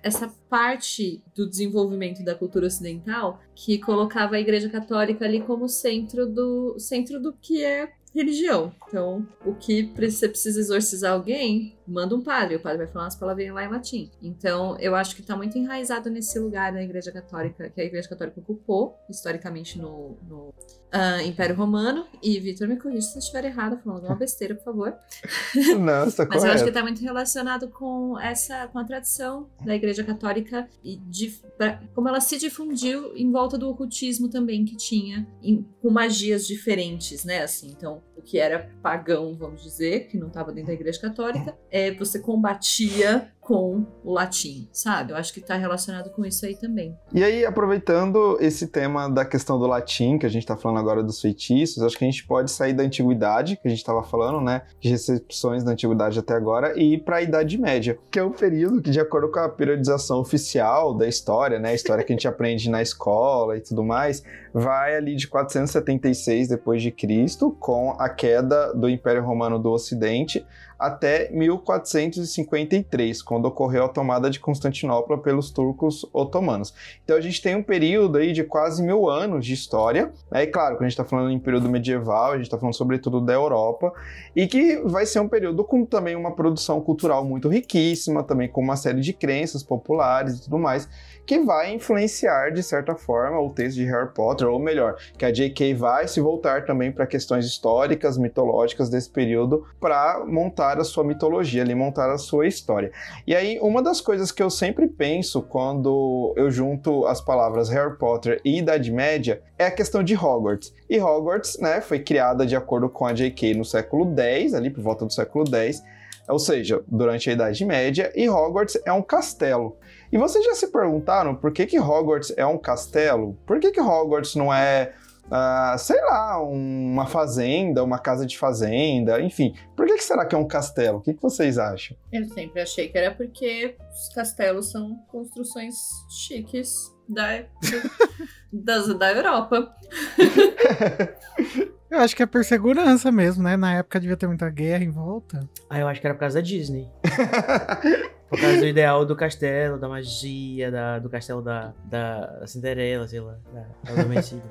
essa parte do desenvolvimento da cultura ocidental que colocava a Igreja Católica ali como centro do centro do que é religião. Então, o que você precisa exorcizar alguém, manda um padre. O padre vai falar umas palavrinhas lá em latim. Então, eu acho que está muito enraizado nesse lugar da Igreja Católica, que a Igreja Católica ocupou, historicamente, no, no uh, Império Romano. E, Vitor, me corrija se eu estiver errado, falando alguma besteira, por favor. [LAUGHS] Não, está Mas eu acho que está muito relacionado com essa, com a tradição da Igreja Católica e de, pra, como ela se difundiu em volta do ocultismo também que tinha, em, com magias diferentes, né? Assim, então, que era pagão, vamos dizer, que não estava dentro da Igreja Católica, é, você combatia com o latim, sabe? Eu acho que está relacionado com isso aí também. E aí, aproveitando esse tema da questão do latim, que a gente está falando agora dos feitiços, acho que a gente pode sair da antiguidade, que a gente estava falando, né? De recepções da antiguidade até agora, e ir para a Idade Média, que é um período que, de acordo com a periodização oficial da história, né? A história que a gente [LAUGHS] aprende na escola e tudo mais, vai ali de 476 depois de Cristo, com a queda do Império Romano do Ocidente, até 1453, quando ocorreu a tomada de Constantinopla pelos turcos otomanos. Então a gente tem um período aí de quase mil anos de história, né? e claro, quando a gente está falando em período medieval, a gente está falando sobretudo da Europa, e que vai ser um período com também uma produção cultural muito riquíssima, também com uma série de crenças populares e tudo mais, que vai influenciar, de certa forma, o texto de Harry Potter, ou melhor, que a J.K. vai se voltar também para questões históricas, mitológicas desse período, para montar a sua mitologia, ali, montar a sua história. E aí, uma das coisas que eu sempre penso quando eu junto as palavras Harry Potter e Idade Média é a questão de Hogwarts. E Hogwarts, né, foi criada de acordo com a J.K. no século X, ali por volta do século X, ou seja, durante a Idade Média, e Hogwarts é um castelo. E vocês já se perguntaram por que, que Hogwarts é um castelo? Por que, que Hogwarts não é, uh, sei lá, uma fazenda, uma casa de fazenda, enfim? Por que, que será que é um castelo? O que, que vocês acham? Eu sempre achei que era porque os castelos são construções chiques da, [LAUGHS] das, da Europa. [LAUGHS] Eu acho que é por segurança mesmo, né? Na época devia ter muita guerra em volta. Ah, eu acho que era por causa da Disney. [LAUGHS] por causa do ideal do castelo, da magia, da, do castelo da, da, da Cinderela, sei lá, da, da adormecida.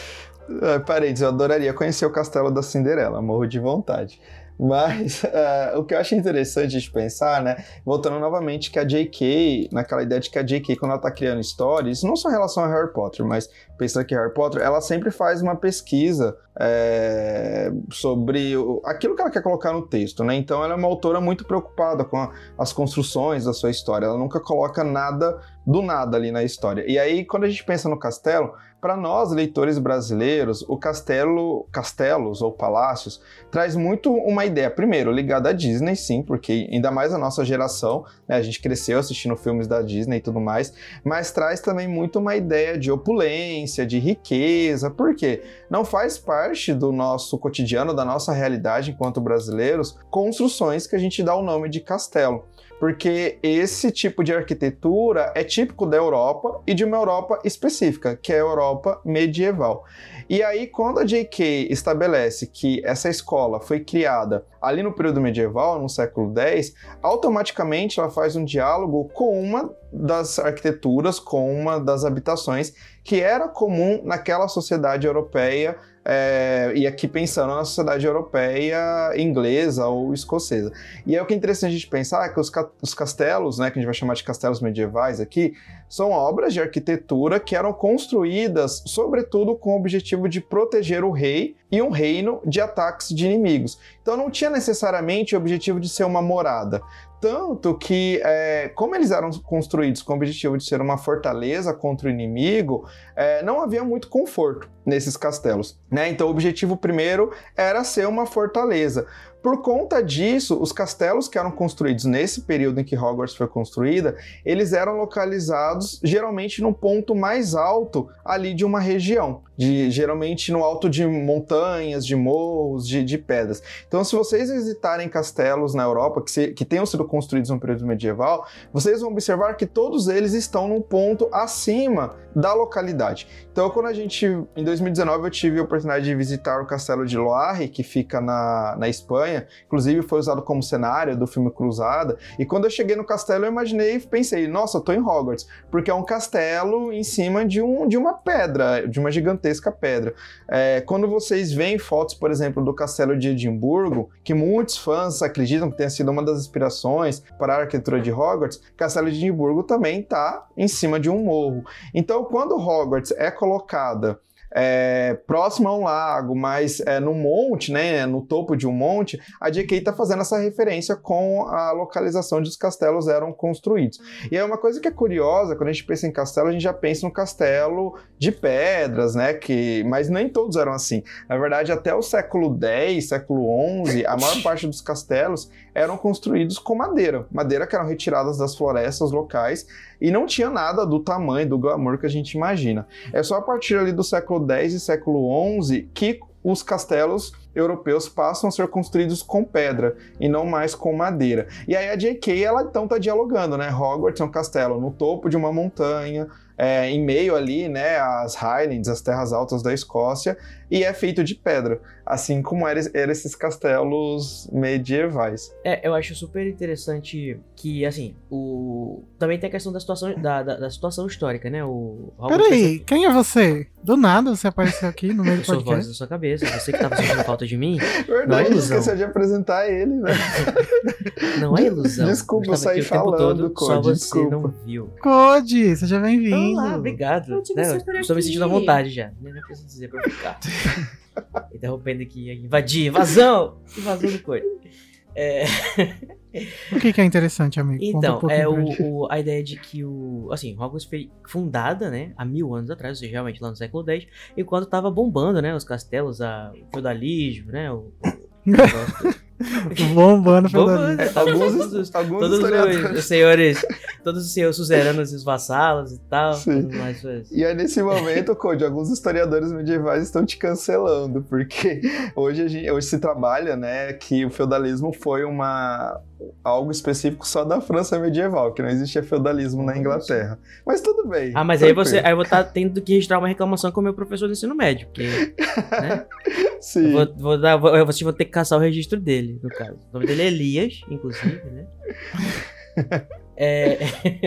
[LAUGHS] Parênteses, eu adoraria conhecer o castelo da Cinderela, morro de vontade. Mas uh, [LAUGHS] o que eu acho interessante de pensar, né? Voltando novamente que a J.K., naquela ideia de que a J.K., quando ela tá criando histórias, não só em relação a Harry Potter, mas pensando que Harry Potter, ela sempre faz uma pesquisa é, sobre o, aquilo que ela quer colocar no texto, né? Então ela é uma autora muito preocupada com a, as construções da sua história. Ela nunca coloca nada do nada ali na história. E aí, quando a gente pensa no castelo, para nós, leitores brasileiros, o castelo, castelos ou palácios, traz muito uma ideia, primeiro, ligada à Disney, sim, porque ainda mais a nossa geração, né, a gente cresceu assistindo filmes da Disney e tudo mais, mas traz também muito uma ideia de opulência, de riqueza, porque não faz parte do nosso cotidiano, da nossa realidade enquanto brasileiros, construções que a gente dá o nome de castelo porque esse tipo de arquitetura é típico da Europa e de uma Europa específica, que é a Europa medieval. E aí, quando a J.K. estabelece que essa escola foi criada ali no período medieval, no século X, automaticamente ela faz um diálogo com uma das arquiteturas, com uma das habitações que era comum naquela sociedade europeia é, e aqui pensando na sociedade europeia, inglesa ou escocesa. E é o que é interessante a gente pensar é que os, ca os castelos, né, que a gente vai chamar de castelos medievais aqui, são obras de arquitetura que eram construídas, sobretudo, com o objetivo de proteger o rei e um reino de ataques de inimigos. Então não tinha necessariamente o objetivo de ser uma morada. Tanto que, é, como eles eram construídos com o objetivo de ser uma fortaleza contra o inimigo, é, não havia muito conforto nesses castelos. Né? Então, o objetivo primeiro era ser uma fortaleza. Por conta disso, os castelos que eram construídos nesse período em que Hogwarts foi construída, eles eram localizados geralmente no ponto mais alto ali de uma região. De geralmente no alto de montanhas, de morros, de, de pedras. Então, se vocês visitarem castelos na Europa que, se, que tenham sido construídos no período medieval, vocês vão observar que todos eles estão num ponto acima da localidade. Então, quando a gente, em 2019, eu tive a oportunidade de visitar o castelo de Loire, que fica na, na Espanha, inclusive foi usado como cenário do filme Cruzada. E quando eu cheguei no castelo, eu imaginei pensei, nossa, eu tô em Hogwarts, porque é um castelo em cima de, um, de uma pedra, de uma gigantesca pedra. É, quando vocês veem fotos, por exemplo, do castelo de Edimburgo, que muitos fãs acreditam que tenha sido uma das inspirações para a arquitetura de Hogwarts, Castelo de Edimburgo também está em cima de um morro. Então, quando Hogwarts é colocada é, próximo a um lago, mas é, no monte, né, no topo de um monte, a JK está fazendo essa referência com a localização onde os castelos eram construídos. E é uma coisa que é curiosa, quando a gente pensa em castelo, a gente já pensa no castelo de pedras, né, que, mas nem todos eram assim. Na verdade, até o século X, século XI, a maior [LAUGHS] parte dos castelos eram construídos com madeira, madeira que eram retiradas das florestas locais e não tinha nada do tamanho, do glamour que a gente imagina. É só a partir ali do século X e século XI que os castelos europeus passam a ser construídos com pedra e não mais com madeira. E aí a J.K. ela então tá dialogando, né? Hogwarts é um castelo no topo de uma montanha, é, em meio ali, né, às Highlands, as terras altas da Escócia, e é feito de pedra, assim como eram era esses castelos medievais. É, eu acho super interessante que, assim, o também tem a questão da situação, da, da, da situação histórica, né? O Peraí, quem é você? Do nada você apareceu aqui no meio do [LAUGHS] Eu sou podcast. voz da sua cabeça, você que tava sentindo falta de mim. Verdade, Não é esqueceu de apresentar ele, né? [LAUGHS] Não é ilusão. Desculpa, eu saí falando, todo, só Code, você desculpa. não viu. Code, seja bem-vindo. Olá, obrigado. Né, estou me sentindo à vontade já. Nem preciso dizer pra eu ficar. [LAUGHS] Interrompendo aqui, invadir, invasão! Invasão do coisa. É, O que, que é interessante, amigo? Um Então, pouquinho é o, o- a ideia de que o. Assim, Hogwarts foi fundada, né, há mil anos atrás, ou seja, realmente lá no século X, enquanto tava bombando, né, os castelos, a, o feudalismo, né, o. o [LAUGHS] negócio- Bombando bombando, tava Alguns, todos os- alguns Todos os, historiadores. os senhores, todos os senhores suzeranos e os vassalos e tal. Mais. E aí, nesse momento, Code, alguns historiadores medievais estão te cancelando, porque hoje, a gente- hoje se trabalha, né, que o feudalismo foi uma algo específico só da França medieval, que não existia feudalismo na Inglaterra. Mas tudo bem. Ah, mas aí tranquilo. você. Aí eu vou estar tendo que registrar uma reclamação com o meu professor do ensino médio, porque. Né? [LAUGHS] Sim. Eu vou, vou dar, vou, vocês vão ter que caçar o registro dele, no caso. O nome dele é Elias, inclusive, né? [LAUGHS] É...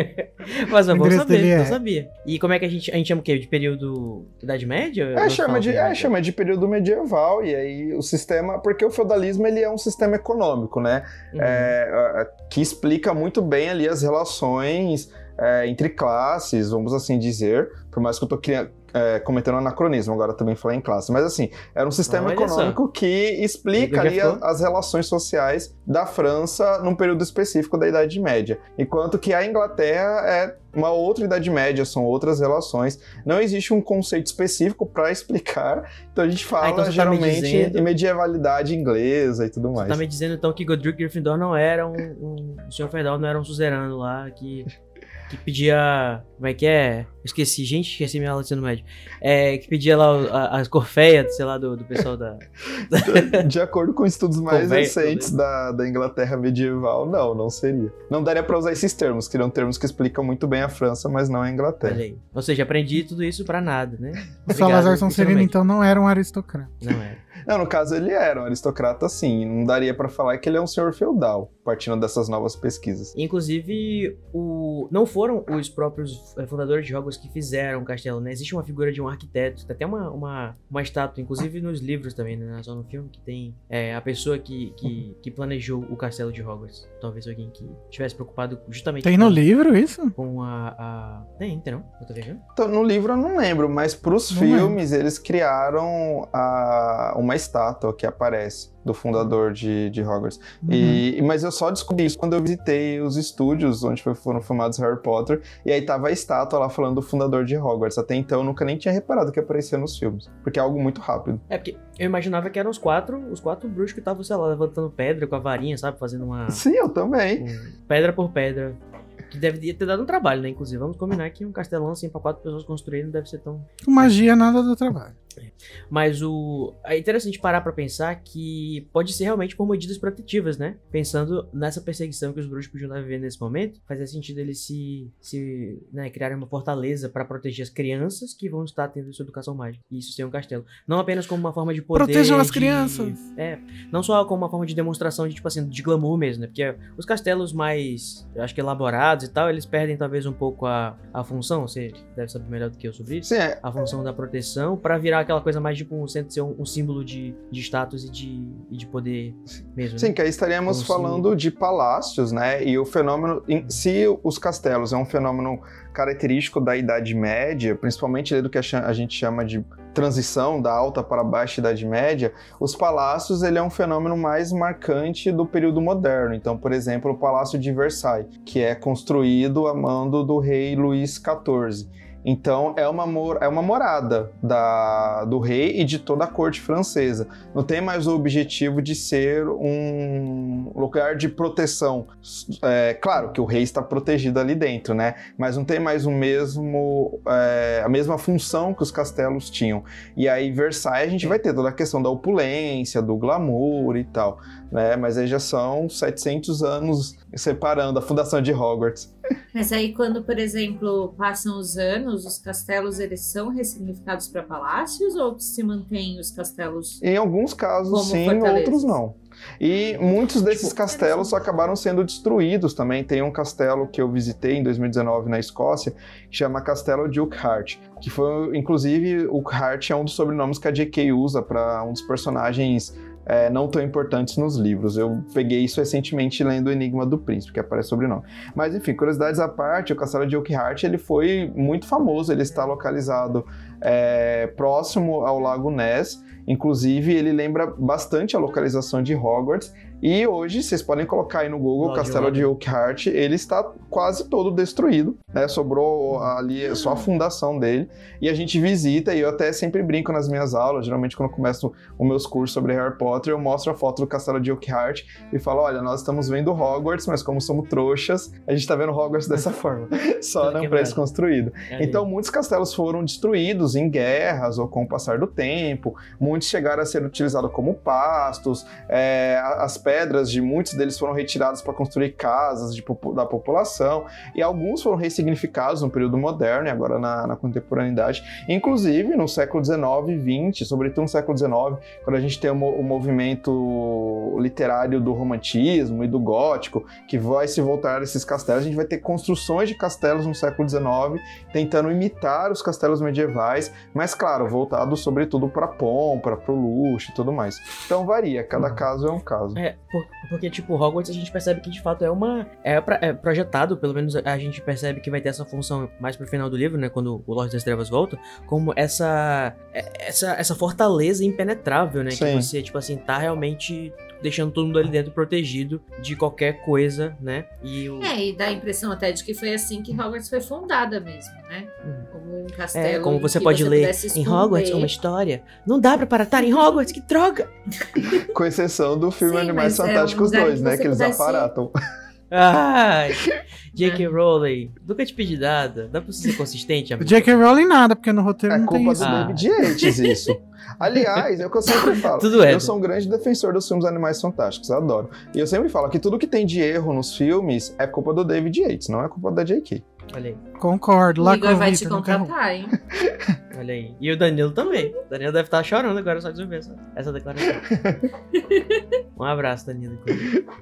[LAUGHS] Mas é bom saber, é- não sabia. E como é que a gente. A gente chama o quê? De período. Idade Média? É, chama de, é, chama de período medieval, e aí o sistema. Porque o feudalismo ele é um sistema econômico, né? Uhum. é, é, que explica muito bem ali as relações é, entre classes, vamos assim dizer, por mais que eu tô criando, é, cometendo anacronismo, agora também falei em classe, mas assim, era um sistema Olha só. econômico que explica ali a- as relações sociais da França num período específico da Idade Média, enquanto que a Inglaterra é uma outra Idade Média, são outras relações, não existe um conceito específico para [LAUGHS] explicar, então a gente fala então você tá me geralmente dizendo- em medievalidade inglesa e tudo mais. Você tá me dizendo então que Godric Gryffindor não era um. um o Sr. Feudal não era um suzerano lá que. Que pedia. Como é que é? Eu esqueci, gente, esqueci minha aula de ensino médio. É, que pedia lá as corfeias, sei lá, do, do pessoal da. [LAUGHS] De acordo com estudos mais Convém- recentes da, da Inglaterra medieval, não, não seria. Não daria pra usar esses termos, que são termos que explicam muito bem a França, mas não a Inglaterra. Olha aí. Ou seja, aprendi tudo isso pra nada, né? O Salazar Sonserino, então, não era um aristocrata. Não era. Não, no caso ele era um aristocrata sim, não daria pra falar que ele é um senhor feudal, partindo dessas novas pesquisas. Inclusive, o... não foram os próprios eh, fundadores de Hogwarts que fizeram o castelo, né? Existe uma figura de um arquiteto, tem até uma, uma, uma estátua, inclusive nos livros também, né? Não só no filme, que tem é, a pessoa que, que, que planejou o castelo de Hogwarts. Talvez alguém que estivesse preocupado justamente Tem no com, livro isso? com a, a... Tem, tem não? Eu tô vendo? Então, no livro eu não lembro, mas pros Não filmes eles criaram a, uma estátua que aparece do fundador de, de Hogwarts. Uhum. E, mas eu só descobri isso quando eu visitei os estúdios onde foram filmados Harry Potter, e aí tava a estátua lá falando do fundador de Hogwarts. Até então eu nunca nem tinha reparado que aparecia nos filmes, porque é algo muito rápido. É, porque eu imaginava que eram os quatro, os quatro bruxos que estavam, sei lá, levantando pedra com a varinha, sabe? Fazendo uma... Sim, eu também. um- pedra por pedra. Que deve ter dado um trabalho, né? Inclusive, vamos combinar que um castelão assim pra quatro pessoas construir não deve ser tão. Com magia, nada do trabalho. Mas o. É interessante parar pra pensar que pode ser realmente por medidas protetivas, né? Pensando nessa perseguição que os bruxos podiam estar vivendo nesse momento, fazia sentido eles se. se né, criarem uma fortaleza pra proteger as crianças que vão estar tendo sua educação mágica. E isso ser um castelo. Não apenas como uma forma de poder. Protejam as de- crianças. É. Não só como uma forma de demonstração de, tipo assim, de glamour mesmo, né? Porque os castelos mais, eu acho que elaborados e tal, eles perdem talvez um pouco a, a função. Você deve saber melhor do que eu sobre isso Sim, é, a função da proteção pra virar aquela coisa mais tipo um, ser um, um símbolo de, de status e de, e de poder mesmo. Sim, né? que aí estaríamos Como falando de palácios, né? E o fenômeno, em- se os castelos é um fenômeno característico da Idade Média, principalmente do que a gente chama de transição da alta para a baixa Idade Média, os palácios ele é um fenômeno mais marcante do período moderno. Então, por exemplo, o Palácio de Versailles, que é construído a mando do rei Luís XIV. Então é uma, é uma morada da, do rei e de toda a corte francesa. Não tem mais o objetivo de ser um lugar de proteção. É, claro que o rei está protegido ali dentro, né? Mas não tem mais o mesmo, é, a mesma função que os castelos tinham. E aí Versailles a gente vai ter toda a questão da opulência, do glamour e tal, né? Mas aí já são 700 anos separando a fundação de Hogwarts. Mas aí quando, por exemplo, passam os anos, os castelos eles são ressignificados para palácios ou se mantêm os castelos? Em alguns casos Como sim, em outros não. E muitos desses Tipo, castelos acabaram sendo destruídos também. Tem um castelo que eu visitei em 2019 na Escócia, que chama Castelo de Urquhart, que foi, inclusive, Urquhart é um dos sobrenomes que a J.K. usa para um dos personagens é, não tão importantes nos livros. Eu peguei isso recentemente lendo o Enigma do Príncipe, que aparece sobrenome. Mas enfim, curiosidades à parte, o Castelo de Urquhart ele foi muito famoso. Ele está localizado é, próximo ao Lago Ness. Inclusive, ele lembra bastante a localização de Hogwarts. E hoje, vocês podem colocar aí no Google Lodge Castelo de Oakhart. Ele está quase todo destruído, né? Sobrou ali só a fundação dele. E a gente visita, e eu até sempre brinco nas minhas aulas. Geralmente, quando eu começo os meus cursos sobre Harry Potter, eu mostro a foto do Castelo de Oakhart e falo: olha, nós estamos vendo Hogwarts, mas como somos trouxas, a gente está vendo Hogwarts dessa [LAUGHS] forma. Só não preço construído. É. Então, muitos castelos foram destruídos em guerras ou com o passar do tempo. Muitos chegaram a ser utilizados como pastos. é, as pedras de muitos deles foram retiradas para construir casas de da população. E alguns foram ressignificados no período moderno e agora na, na contemporaneidade. Inclusive, no século XIX e XX, sobretudo no século XIX, quando a gente tem o, o movimento literário do romantismo e do gótico, que vai se voltar a esses castelos, a gente vai ter construções de castelos no século XIX tentando imitar os castelos medievais, mas claro, voltado sobretudo para pompa, para o luxo e tudo mais. Então varia, cada Uhum. caso é um caso. É, por- porque, tipo, Hogwarts a gente percebe que de fato é uma. É, pra- é projetado, pelo menos a gente percebe que vai ter essa função mais pro final do livro, né? Quando o Lorde das Trevas volta, como essa. é- Essa, essa fortaleza impenetrável, né? Que Sim. você, tipo assim, tá realmente deixando todo mundo ali dentro protegido de qualquer coisa, né? E o. É, e dá a impressão até de que foi assim que Hogwarts foi fundada mesmo, né? Uhum. Como um castelo. É, como você pode ler pudesse em. Hogwarts uma história. Não dá pra parar em Hogwarts, que droga! Com exceção do filme Sim, Animais é um Fantásticos lugar 2, que né? você Que eles pudesse- aparatam. Ai, J.K. Rowling, nunca te pedi nada. Dá pra você ser consistente, O amigo? J.K. Rowling nada, porque no roteiro É não tem culpa isso. do Ah. David Yates isso. [LAUGHS] Aliás, é o que eu sempre [LAUGHS] falo. Tudo é. Eu sou um grande defensor dos filmes Animais Fantásticos, adoro. E eu sempre falo que tudo que tem de erro nos filmes é culpa do David Yates, não é culpa da J.K. Olha aí, Concordo. O Lá Igor com o vai te Victor, quero- contratar, hein? [LAUGHS] olha aí. E o Danilo também. O Danilo deve estar chorando agora só de ouvir essa, essa declaração. [LAUGHS] um abraço, Danilo.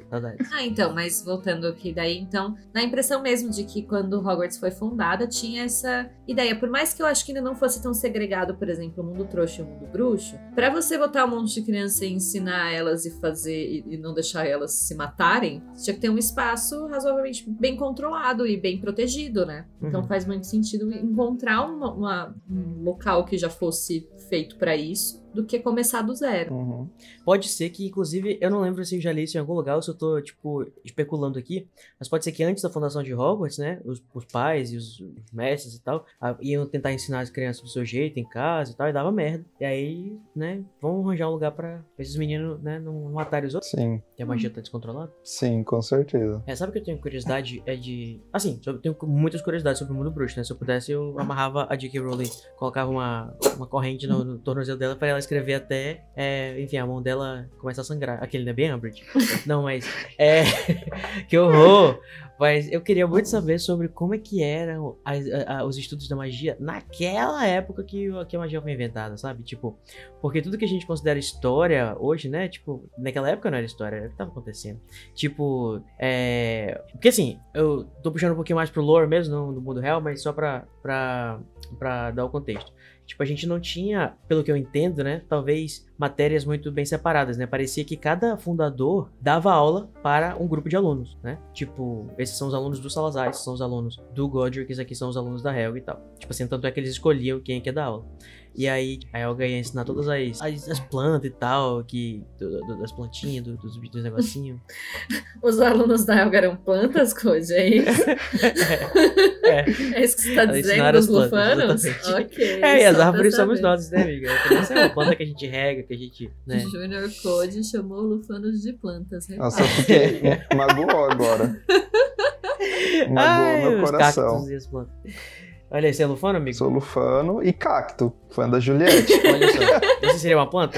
Saudades. Ah, então, mas voltando aqui daí, então, na impressão mesmo de que quando Hogwarts foi fundada, tinha essa ideia. Por mais que eu acho que ainda não fosse tão segregado, por exemplo, o mundo trouxa e o mundo bruxo, pra você botar um monte de criança e ensinar elas e fazer e, e não deixar elas se matarem, tinha que ter um espaço razoavelmente bem controlado e bem protegido, né? Então Uhum. faz muito sentido encontrar uma- uma- um local que já fosse feito pra isso do que começar do zero. Uhum. Pode ser que, inclusive, eu não lembro se eu já li isso em algum lugar ou se eu tô, tipo, especulando aqui, mas pode ser que antes da fundação de Hogwarts, né, os, os pais e os mestres e tal ah, iam tentar ensinar as crianças do seu jeito em casa e tal, e dava merda. E aí, né, vamos arranjar um lugar pra esses meninos, né, não matarem os outros, Sim, que a magia tá descontrolada. sim, com certeza. É, sabe o que eu tenho curiosidade? É de. Assim, eu tenho muitas curiosidades sobre o mundo bruxo, né? Se eu pudesse, eu amarrava a J.K. Rowling, colocava uma, uma corrente no, no tornozelo dela pra ela escrever até. é, enfim, a mão dela começar a sangrar. Aquele não é bem Umbridge. [LAUGHS] Não, mas. É. [LAUGHS] que horror! Mas eu queria muito saber sobre como é que eram as- a- a- os estudos da magia naquela época que, que a magia foi inventada, sabe? Tipo, porque tudo que a gente considera história hoje, né? Tipo, naquela época não era história, era o que tava acontecendo. Tipo, é. Porque assim, eu tô puxando um pouquinho mais pro lore mesmo, não do mundo real, mas só pra, pra, pra dar o contexto. Tipo, a gente não tinha, pelo que eu entendo, né? Talvez matérias muito bem separadas, né? Parecia que cada fundador dava aula para um grupo de alunos, né? Tipo, esses são os alunos do Salazar, esses são os alunos do Godric, esses aqui são os alunos da Helga e tal. Tipo assim, tanto é que eles escolhiam quem ia dar aula. E aí, a Helga ia ensinar todas as, as, as plantas e tal, que, do- do- das plantinhas, do- dos, dos negocinhos. [LAUGHS] Os alunos da Helga eram plantas, coisa, é isso? [LAUGHS] É. É isso que você tá Ela dizendo ensinaram dos lufanos? exatamente. Ok. É, e as árvores somos nós, né, amiga? A criança é uma planta que a gente rega, que a gente. Né? Junior Code chamou lufanos de plantas. repara. Nossa, eu fiquei. magoou agora. [LAUGHS] Magoou Ai, meu os coração. Olha aí, você é lufano, amigo? Sou Lufano e Cacto, fã da Juliette. [LAUGHS] Olha só. Você seria uma planta?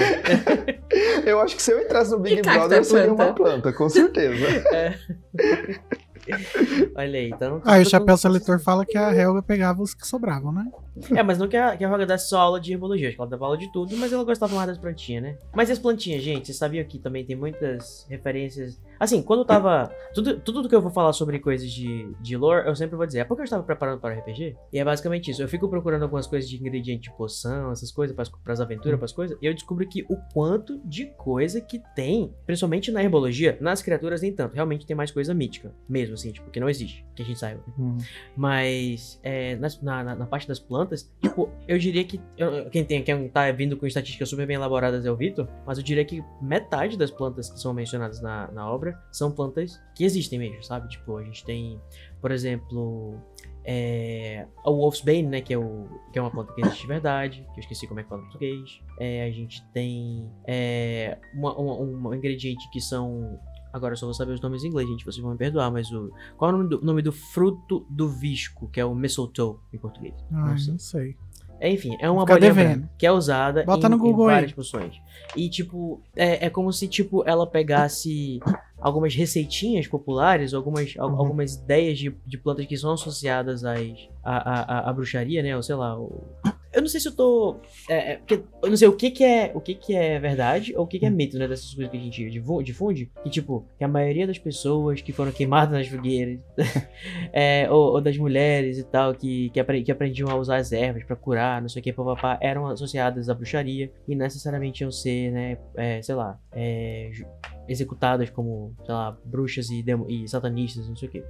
[LAUGHS] eu acho que se eu entrasse no Big Brother, é eu seria planta? uma planta, com certeza. [LAUGHS] Olha aí, então. Aí o todo chapéu seletor fala que a Helga pegava os que sobravam, né? É, mas não que a, que a Roga desse só aula de herbologia, acho que ela dava aula de tudo, mas ela gostava mais das plantinhas, né? Mas as plantinhas, gente, vocês sabiam que também tem muitas referências. Assim, quando eu tava. Tudo, tudo que eu vou falar sobre coisas de, de lore, eu sempre vou dizer. É porque eu estava preparando para o RPG. E é basicamente isso. Eu fico procurando algumas coisas de ingrediente de poção, essas coisas, pras, pras aventuras, pras coisas. E eu descubro que o quanto de coisa que tem, principalmente na herbologia, nas criaturas nem tanto. Realmente tem mais coisa mítica. Mesmo assim, tipo, que não existe. Que a gente saiba. Mas é, na, na, na parte das plantas, tipo, eu diria que. eu- quem, tem, quem tá vindo com estatísticas super bem elaboradas é o Vitor, mas eu diria que metade das plantas que são mencionadas na, na obra são plantas que existem mesmo, sabe? Tipo, a gente tem, por exemplo. É, o Wolfsbane, né? Que é, o, que é uma planta que existe de verdade, que eu esqueci como é que fala em português. É, a gente tem é, uma- uma- um ingrediente que são Agora eu só vou saber os nomes em inglês, gente. Vocês vão me perdoar, mas o. Qual é o nome do, nome do fruto do visco, que é o mistletoe em português? Ai, Não sei. não sei. É, enfim, é uma Fica bolinha branca que é usada Bota em, no Google em aí. várias funções. E, tipo, é, é como se, tipo, ela pegasse algumas receitinhas populares, algumas, al- Uhum. algumas ideias de, de plantas que são associadas às, à, à, à- à bruxaria, né? Ou sei lá, o- eu não sei se eu tô. é, é, porque eu não sei o que, que é o que, que é verdade ou o que, que é mito, né? Dessas coisas que a gente difunde. Que, tipo, que a maioria das pessoas que foram queimadas nas fogueiras, [LAUGHS] é, ou, ou das mulheres e tal, que, que, apre- que aprendiam a usar as ervas pra curar, não sei o que, papapá, eram associadas à bruxaria e necessariamente iam ser, né, é, sei lá, é, executadas como, sei lá, bruxas e, e satanistas, não sei o que.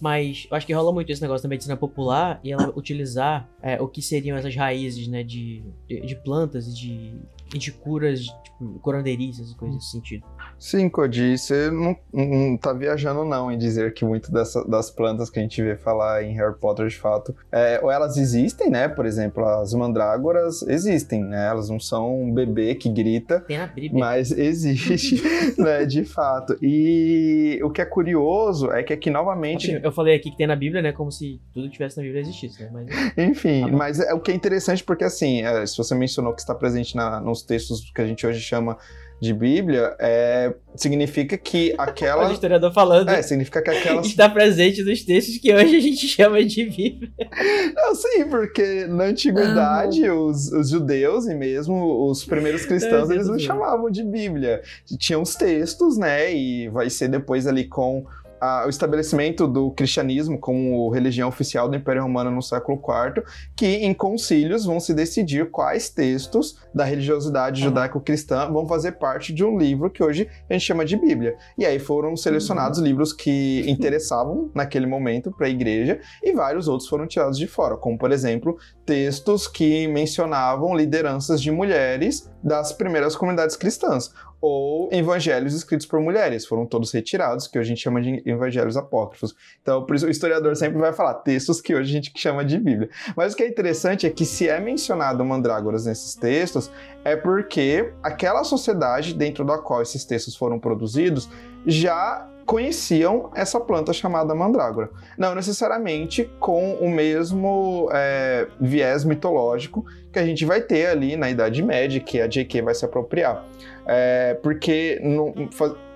Mas eu acho que rola muito esse negócio da medicina popular e ela utilizar é, o que seriam essas raízes, né, de, de, de plantas e de, e de curas, tipo, curandeirices e coisas nesse sentido. Sim, Cody, você não, não tá viajando não em dizer que muito dessa- das plantas que a gente vê falar em Harry Potter de fato, é, ou elas existem, né? Por exemplo, as mandrágoras existem, né? Elas não são um bebê que grita, Tem na Bíblia. mas existe, [LAUGHS] né? De fato. E o que é curioso é que aqui novamente Eu falei aqui que tem na Bíblia, né? Como se tudo que tivesse na Bíblia existisse, né? Mas Enfim, Tá mas é o que é interessante porque assim, é, se você mencionou que está presente na- textos que a gente hoje chama de Bíblia, é, significa que [LAUGHS] olha o aquela historiador falando. é, significa que aquela Está presente nos textos que hoje a gente chama de Bíblia. Não, sim, porque na antiguidade os, os judeus e mesmo os primeiros cristãos Não, eles não chamavam de Bíblia. Tinham os textos, né? E vai ser depois ali com a, o estabelecimento do cristianismo como religião oficial do Império Romano no século IV, que em concílios vão se decidir quais textos da religiosidade Uhum. judaico-cristã vão fazer parte de um livro que hoje a gente chama de Bíblia. E aí foram selecionados livros que interessavam [LAUGHS] naquele momento para a igreja e vários outros foram tirados de fora, como por exemplo, textos que mencionavam lideranças de mulheres das primeiras comunidades cristãs ou evangelhos escritos por mulheres, foram todos retirados, que hoje a gente chama de evangelhos apócrifos. Então, por isso o historiador sempre vai falar textos que hoje a gente chama de Bíblia. Mas o que é interessante é que se é mencionado mandrágoras nesses textos, é porque aquela sociedade dentro da qual esses textos foram produzidos já conheciam essa planta chamada mandrágora. Não necessariamente com o mesmo é, viés mitológico que a gente vai ter ali na Idade Média, que a J.K. vai se apropriar. É, porque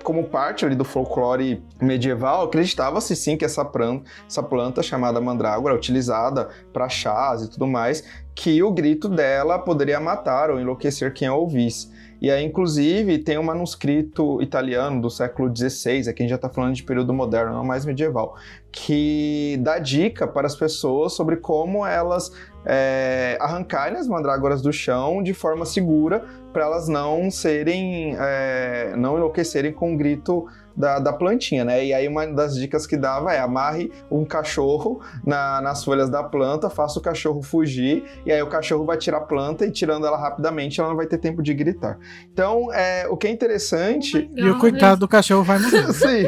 como parte ali do folclore medieval, acreditava-se sim que essa planta, essa planta chamada mandrágora, utilizada para chás e tudo mais, que o grito dela poderia matar ou enlouquecer quem a ouvisse. E aí, inclusive, tem um manuscrito italiano do século XVI, aqui a gente já está falando de período moderno, não mais medieval, que dá dica para as pessoas sobre como elas é, arrancarem as mandrágoras do chão de forma segura para elas não serem, é, não enlouquecerem com o grito da, da plantinha, né? E aí uma das dicas que dava é amarre um cachorro na- nas folhas da planta, faça o cachorro fugir, e aí o cachorro vai tirar a planta e tirando ela rapidamente, ela não vai ter tempo de gritar. Então, é, o que é interessante E o coitado do cachorro vai morrer. [LAUGHS] Sim,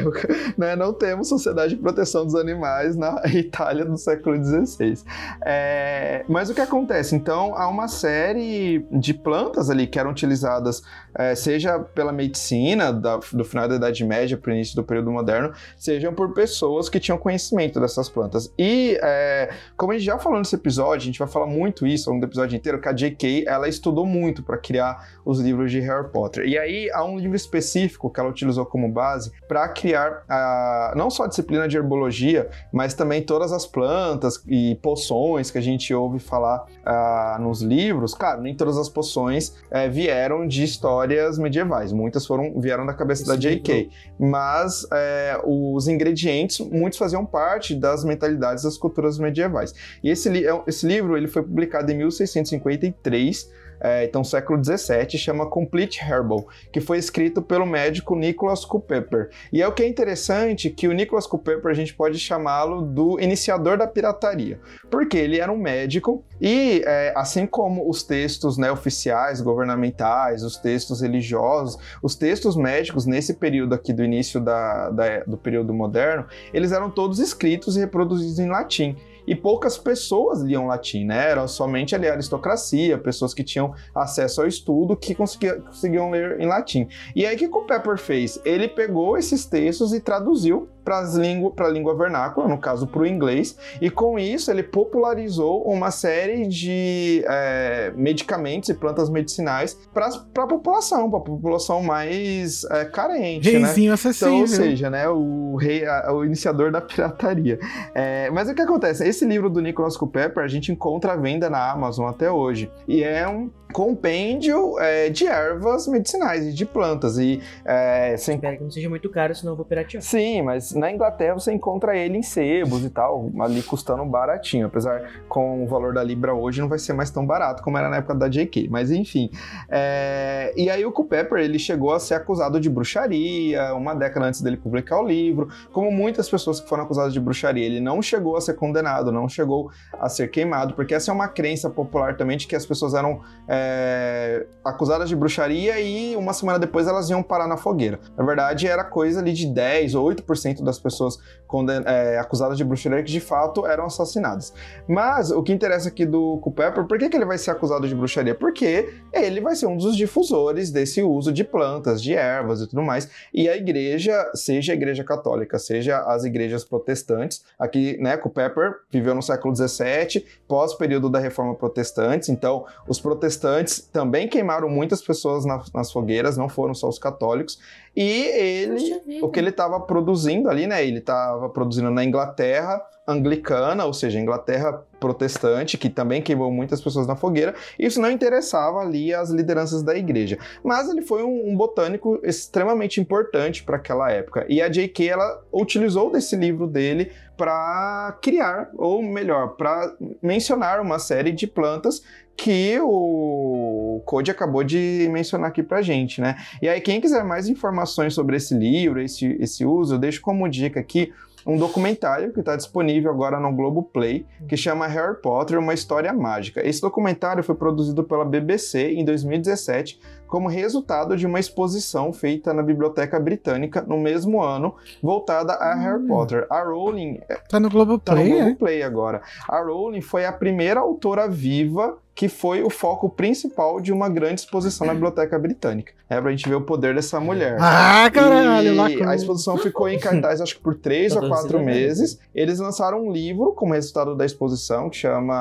né, não temos sociedade de proteção dos animais na [LAUGHS] Itália do século XVI. É, mas o que acontece? Então, há uma série de plantas ali que eram utilizadas, é, seja pela medicina da- do final da Idade Média para o início do período moderno, sejam por pessoas que tinham conhecimento dessas plantas. E, é, como a gente já falou nesse episódio, a gente vai falar muito isso ao longo do episódio inteiro, que a J.K. ela estudou muito para criar os livros de Harry Potter. E aí há um livro específico que ela utilizou como base para criar a, não só a disciplina de herbologia, mas também todas as plantas e poções que a gente ouve falar ah, nos livros. Claro, nem todas as poções eh, vieram de histórias medievais, muitas foram vieram da cabeça da Esse J.K. Mas eh, os ingredientes, muitos faziam parte das mentalidades das culturas medievais. E esse, é- esse livro ele foi publicado em 1653 é, então século 17, chama Complete Herbal, que foi escrito pelo médico Nicholas Culpeper. E é o que é interessante que o Nicholas Culpeper a gente pode chamá-lo do iniciador da pirataria, porque ele era um médico e é, assim como os textos né, oficiais, governamentais, os textos religiosos, os textos médicos nesse período aqui do início da- da- do período moderno, eles eram todos escritos e reproduzidos em latim. E poucas pessoas liam latim, né? Era somente ali a aristocracia, pessoas que tinham acesso ao estudo que conseguia- conseguiam ler em latim. E aí o que o Pepper fez? Ele pegou esses textos e traduziu para a língua vernácula, no caso para o inglês, e com isso ele popularizou uma série de é, medicamentos e plantas medicinais para a população, para a população mais é, carente, né? Reizinho Então, acessível. ou seja, né, o rei, a- o iniciador da pirataria. É, mas o que acontece? Esse livro do Nicholas Culpeper a gente encontra à venda na Amazon até hoje. E é um compêndio é, de ervas medicinais e de plantas. E é, Espero que não seja muito caro, senão eu vou piratear. Sim, mas na Inglaterra você encontra ele em sebos e tal, ali custando baratinho. Apesar com o valor da Libra hoje não vai ser mais tão barato como era na época da JK. Mas enfim. É, E aí o Culpeper ele chegou a ser acusado de bruxaria uma década antes dele publicar o livro. Como muitas pessoas que foram acusadas de bruxaria, ele não chegou a ser condenado, não chegou a ser queimado, porque essa é uma crença popular também de que as pessoas eram é, acusadas de bruxaria e uma semana depois elas iam parar na fogueira. Na verdade, era coisa ali de 10 ou 8% das pessoas é, acusadas de bruxaria que de fato eram assassinadas. Mas o que interessa aqui do Culpeper, por que, que ele vai ser acusado de bruxaria? Porque ele vai ser um dos difusores desse uso de plantas, de ervas e tudo mais. E a igreja, seja a igreja católica, seja as igrejas protestantes, aqui, né, Culpeper viveu no século XVII, pós período da reforma protestante, então os protestantes também queimaram muitas pessoas na- nas fogueiras, não foram só os católicos, e ele o que ele estava produzindo ali, né? Ele estava produzindo na Inglaterra anglicana, ou seja, Inglaterra protestante, que também queimou muitas pessoas na fogueira. Isso não interessava ali as lideranças da igreja. Mas ele foi um, um botânico extremamente importante para aquela época. E a J.K. ela utilizou desse livro dele para criar, ou melhor, para mencionar uma série de plantas que o Code acabou de mencionar aqui pra gente, né? E aí, quem quiser mais informações sobre esse livro, esse, esse uso, eu deixo como dica aqui um documentário que está disponível agora no Globoplay, que chama Harry Potter, uma história mágica. Esse documentário foi produzido pela BBC em 2017 como resultado de uma exposição feita na Biblioteca Britânica no mesmo ano, voltada a Harry Hum. Potter. A Rowling Tá no Tá no Globoplay, é? Globoplay agora. A Rowling foi a primeira autora viva que foi o foco principal de uma grande exposição na Biblioteca Britânica. É pra gente ver o poder dessa mulher. Ah, caralho, E lacrou. a exposição ficou em cartaz, acho que por três Tá ou quatro cidadão. meses. Eles lançaram um livro como resultado da exposição que chama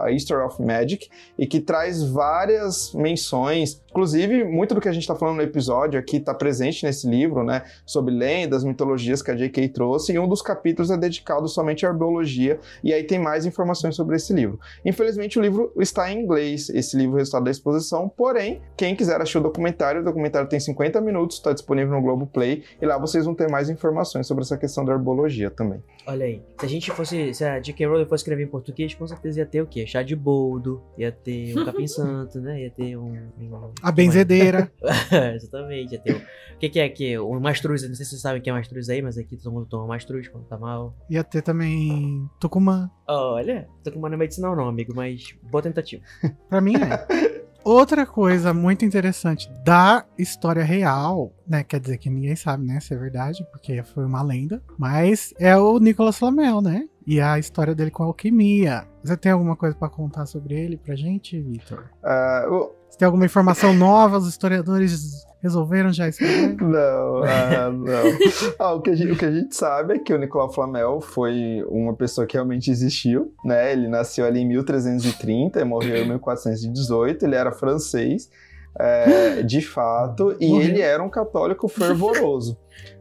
A History of Magic e que traz várias menções. Inclusive, muito do que a gente está falando no episódio aqui está presente nesse livro, né? Sobre lendas, mitologias que a J.K. trouxe. E um dos capítulos é dedicado somente à herbologia. E aí tem mais informações sobre esse livro. Infelizmente, o livro está em inglês, esse livro resultado da exposição. Porém, quem quiser assistir o documentário, o documentário tem 50 minutos, está disponível no Globoplay. E lá vocês vão ter mais informações sobre essa questão da herbologia também. Olha aí. Se a gente fosse. Se a J.K. Rowling fosse escrever em português, com certeza ia ter o quê? Chá de boldo, ia ter um capim [LAUGHS] santo, né? Ia ter um. um- A benzedeira. [LAUGHS] Exatamente, ia ter. O que, que é aqui? O mastruz, não sei se vocês sabem o que é mastruz aí, mas aqui todo mundo toma mastruz quando tá mal. Ia ter também Tucumã. Olha, tô com uma não é medicinal não, amigo, mas boa tentativa. [LAUGHS] Pra mim é. Outra coisa muito interessante da história real, né? Quer dizer que ninguém sabe, né? Se é verdade, porque foi uma lenda. Mas é o Nicolas Flamel, né? E a história dele com a alquimia. Você tem alguma coisa pra contar sobre ele pra gente, Vitor? Ah, Você tem alguma informação nova? Os historiadores resolveram já escrever? Não, ah, não. Ah, o, que a gente, o que a gente sabe é que o Nicolau Flamel foi uma pessoa que realmente existiu, né? Ele nasceu ali em 1330 e morreu em 1418, ele era francês, é, de fato, e Morreu. ele era um católico fervoroso,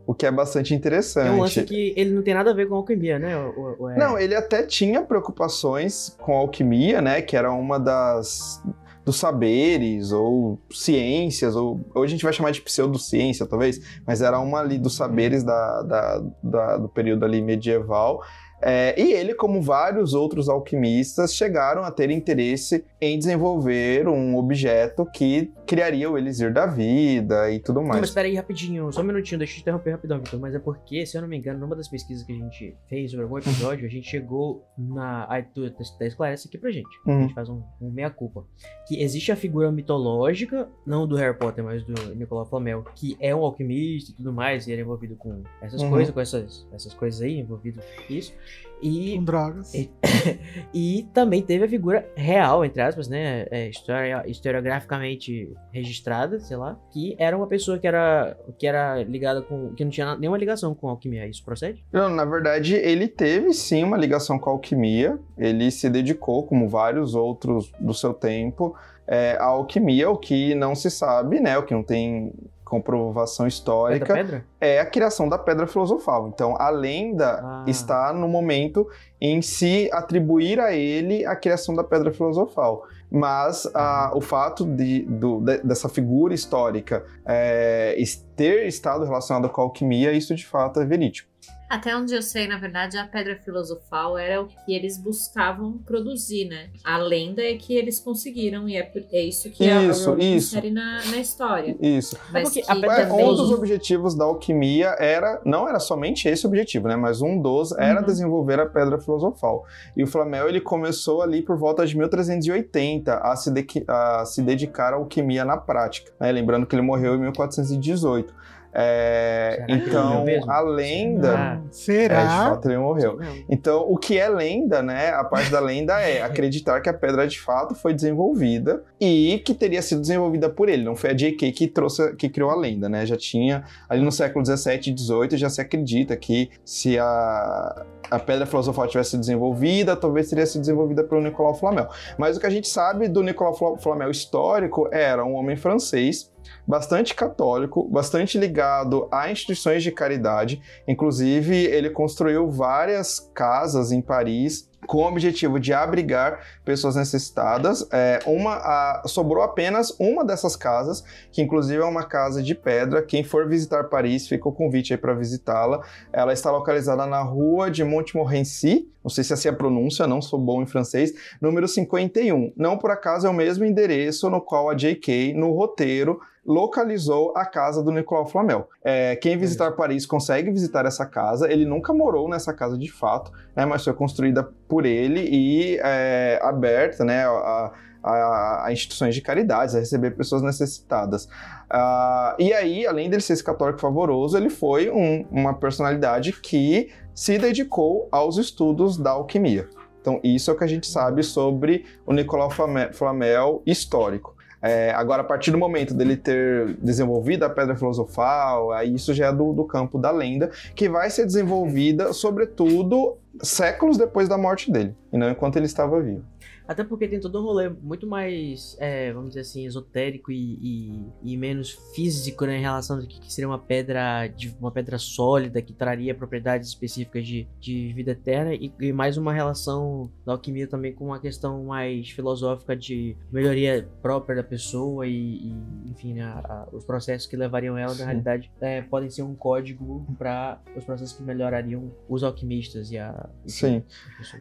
o que é bastante interessante. É um lance que ele não tem nada a ver com alquimia, né? O, o- é- Não, ele até tinha preocupações com alquimia, né? Que era uma das dos saberes ou ciências, ou hoje a gente vai chamar de pseudociência, talvez, mas era uma ali dos saberes da, da- da- do período ali medieval. É, e ele, como vários outros alquimistas, chegaram a ter interesse em desenvolver um objeto que criaria o elixir da vida e tudo Não, mas mais. espera aí rapidinho, só um minutinho, deixa eu te interromper rapidão, Vitor. Mas é porque, se eu não me engano, numa das pesquisas que a gente fez sobre algum episódio, a gente chegou na. Aí tu até esclarece aqui pra gente. A Uhum. gente faz um, um meia-culpa. Que existe a figura mitológica, não do Harry Potter, mas do Nicolau Flamel, que é um alquimista e tudo mais, e ele é envolvido com essas Uhum. coisas, com essas, essas coisas aí, envolvido com isso. E Com drogas. E- [LAUGHS] E também teve a figura real, entre aspas, né? é, história, historiograficamente registrada, sei lá, que era uma pessoa que era, que era ligada com. que não tinha nenhuma ligação com alquimia. Isso procede? Não, na verdade, ele teve sim uma ligação com a alquimia. Ele se dedicou, como vários outros do seu tempo, é, à alquimia, o que não se sabe, né? O que não tem comprovação histórica, pedra? é a criação da pedra filosofal. Então, a lenda Ah. está no momento em se atribuir a ele a criação da pedra filosofal. Mas ah, o fato de, do- de- dessa figura histórica é, ter estado relacionado com a alquimia, isso de fato é verídico. Até onde eu sei, na verdade, a pedra filosofal era o que eles buscavam produzir, né? A lenda é que eles conseguiram, e é, por- é isso que Isso, a Rowling isso. insere na, na história. Isso. Mas porque que a pedra É, também... um dos objetivos da alquimia era, não era somente esse objetivo, né? Mas um dos era Uhum. desenvolver a pedra filosofal. E o Flamel ele começou ali por volta de 1380 a se, de- a se dedicar à alquimia na prática. né? Lembrando que ele morreu em 1418. É, Será então, a lenda. Ah, É, de Será? fato, ele morreu. Então, o que é lenda, né? A parte da lenda é [LAUGHS] acreditar que a pedra de fato foi desenvolvida e que teria sido desenvolvida por ele. Não foi a J.K. que trouxe, que criou a lenda, né? Já tinha ali no século 17 e 18 já se acredita que se a a pedra filosofal tivesse sido desenvolvida, talvez teria sido desenvolvida pelo Nicolau Flamel. Mas o que a gente sabe do Nicolau Fla- Flamel histórico era um homem francês, bastante católico, bastante ligado a instituições de caridade. Inclusive, ele construiu várias casas em Paris com o objetivo de abrigar pessoas necessitadas. É, uma, a, sobrou apenas uma dessas casas, que inclusive é uma casa de pedra. Quem for visitar Paris, fica o convite aí para visitá-la. Ela está localizada na rua de Montmorency, não sei se assim é a pronúncia, não sou bom em francês, número 51. Não por acaso é o mesmo endereço no qual a J.K., no roteiro, localizou a casa do Nicolau Flamel. É, quem visitar Paris consegue visitar essa casa. Ele nunca morou nessa casa de fato, né, mas foi construída por ele e é, aberta né, a, a, a, instituições de caridades, a receber pessoas necessitadas. Uh, e aí, além dele ser esse católico favoroso, ele foi um, uma personalidade que se dedicou aos estudos da alquimia. Então, isso é o que a gente sabe sobre o Nicolau Flamel histórico. É, agora, a partir do momento dele ter desenvolvido a pedra filosofal, aí isso já é do, do campo da lenda, que vai ser desenvolvida, sobretudo, séculos depois da morte dele, e não enquanto ele estava vivo. Até porque tem todo um rolê muito mais, é, vamos dizer assim, esotérico e, e, e, menos físico, né, em relação ao que seria uma pedra, de, uma pedra sólida que traria propriedades específicas de, de vida eterna e, e, mais uma relação da alquimia também com uma questão mais filosófica de melhoria própria da pessoa e, enfim, né, a, os processos que levariam ela, Sim. na realidade, é, podem ser um código para os processos que melhorariam os alquimistas e a... Sim.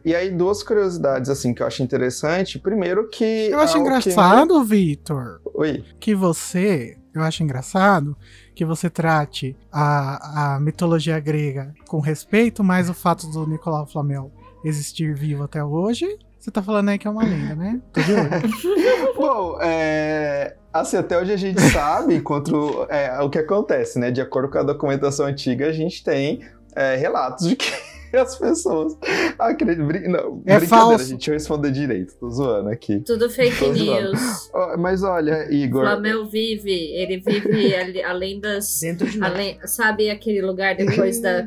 E aí, duas curiosidades, assim, que eu acho interessante interessante. Primeiro que. Eu acho engraçado, alquimia... Vitor. Oi. Que você. Eu acho engraçado que você trate a, a mitologia grega com respeito, mas o fato do Nicolau Flamel existir vivo até hoje. Você tá falando aí que é uma lenda, né? [LAUGHS] [LAUGHS] Bom, é, assim, até hoje a gente sabe enquanto, é, o que acontece, né? De acordo com a documentação antiga, a gente tem é, relatos de que [LAUGHS] as pessoas acreditam. Não, é falso. gente. Eu responder direito. Tô zoando aqui. Tudo fake news. Mas olha, Igor. Flamel vive. Ele vive além das. Dentro de além, Sabe aquele lugar depois da.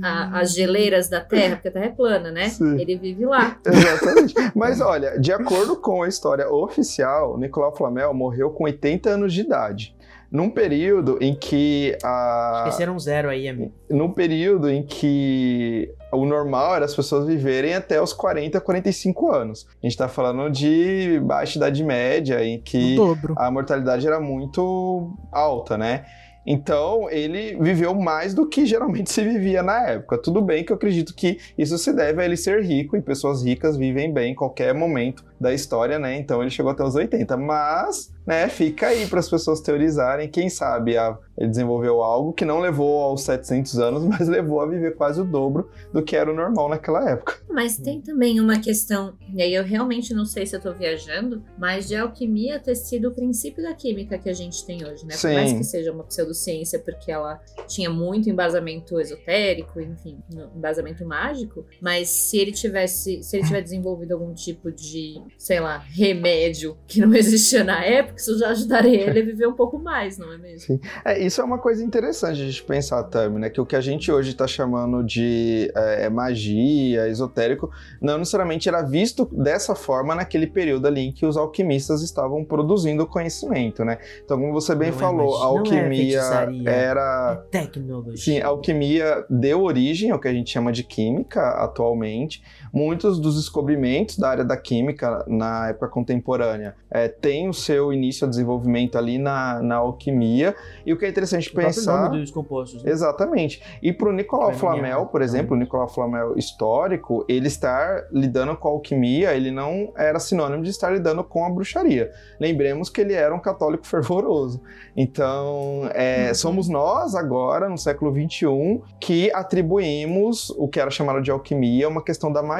A, as geleiras da Terra, porque a Terra é plana, né? Sim. Ele vive lá. Exatamente. Mas olha, de acordo com a história oficial, Nicolau Flamel morreu com 80 anos de idade num período em que a. Esqueceram zero aí, amigo. Num período em que o normal era as pessoas viverem até os 40, 45 anos. A gente tá falando de baixa idade média, em que a mortalidade era muito alta, né? Então, ele viveu mais do que geralmente se vivia na época. Tudo bem que eu acredito que isso se deve a ele ser rico e pessoas ricas vivem bem em qualquer momento da história, né? Então ele chegou até os 80. Mas, né, fica aí para as pessoas teorizarem. Quem sabe a, ele desenvolveu algo que não levou aos 700 anos, [LAUGHS] mas levou a viver quase o dobro do que era o normal naquela época. Mas tem também uma questão, e aí eu realmente não sei se eu tô viajando, mas de alquimia ter sido o princípio da química que a gente tem hoje, né? Sim. Por mais que seja uma pseudociência, porque ela tinha muito embasamento esotérico, enfim, embasamento mágico, mas se ele tivesse, se ele tiver desenvolvido algum tipo de sei lá, remédio que não [LAUGHS] existia na época, isso já ajudaria ele a viver um pouco mais, não é mesmo? Sim. É, isso é uma coisa interessante a gente pensar, Tami, né? Que o que a gente hoje está chamando de é, é, magia, esotérico, não necessariamente era visto dessa forma naquele período ali em que os alquimistas estavam produzindo conhecimento, né? Então, como você bem não é falou, é a alquimia era. É tecnologia. Sim, a alquimia deu origem ao que a gente chama de química atualmente. Muitos dos descobrimentos da área da química na época contemporânea é, têm o seu início a desenvolvimento ali na, na alquimia. E o que é interessante o pensar. Nome dos compostos. Né? Exatamente. E para o Nicolau Flamel, por exemplo, o Nicolau Flamel histórico, ele estar lidando com a alquimia, ele não era sinônimo de estar lidando com a bruxaria. Lembremos que ele era um católico [LAUGHS] fervoroso. Então, é, somos nós agora, no século XXI, que atribuímos o que era chamado de alquimia uma questão da magia.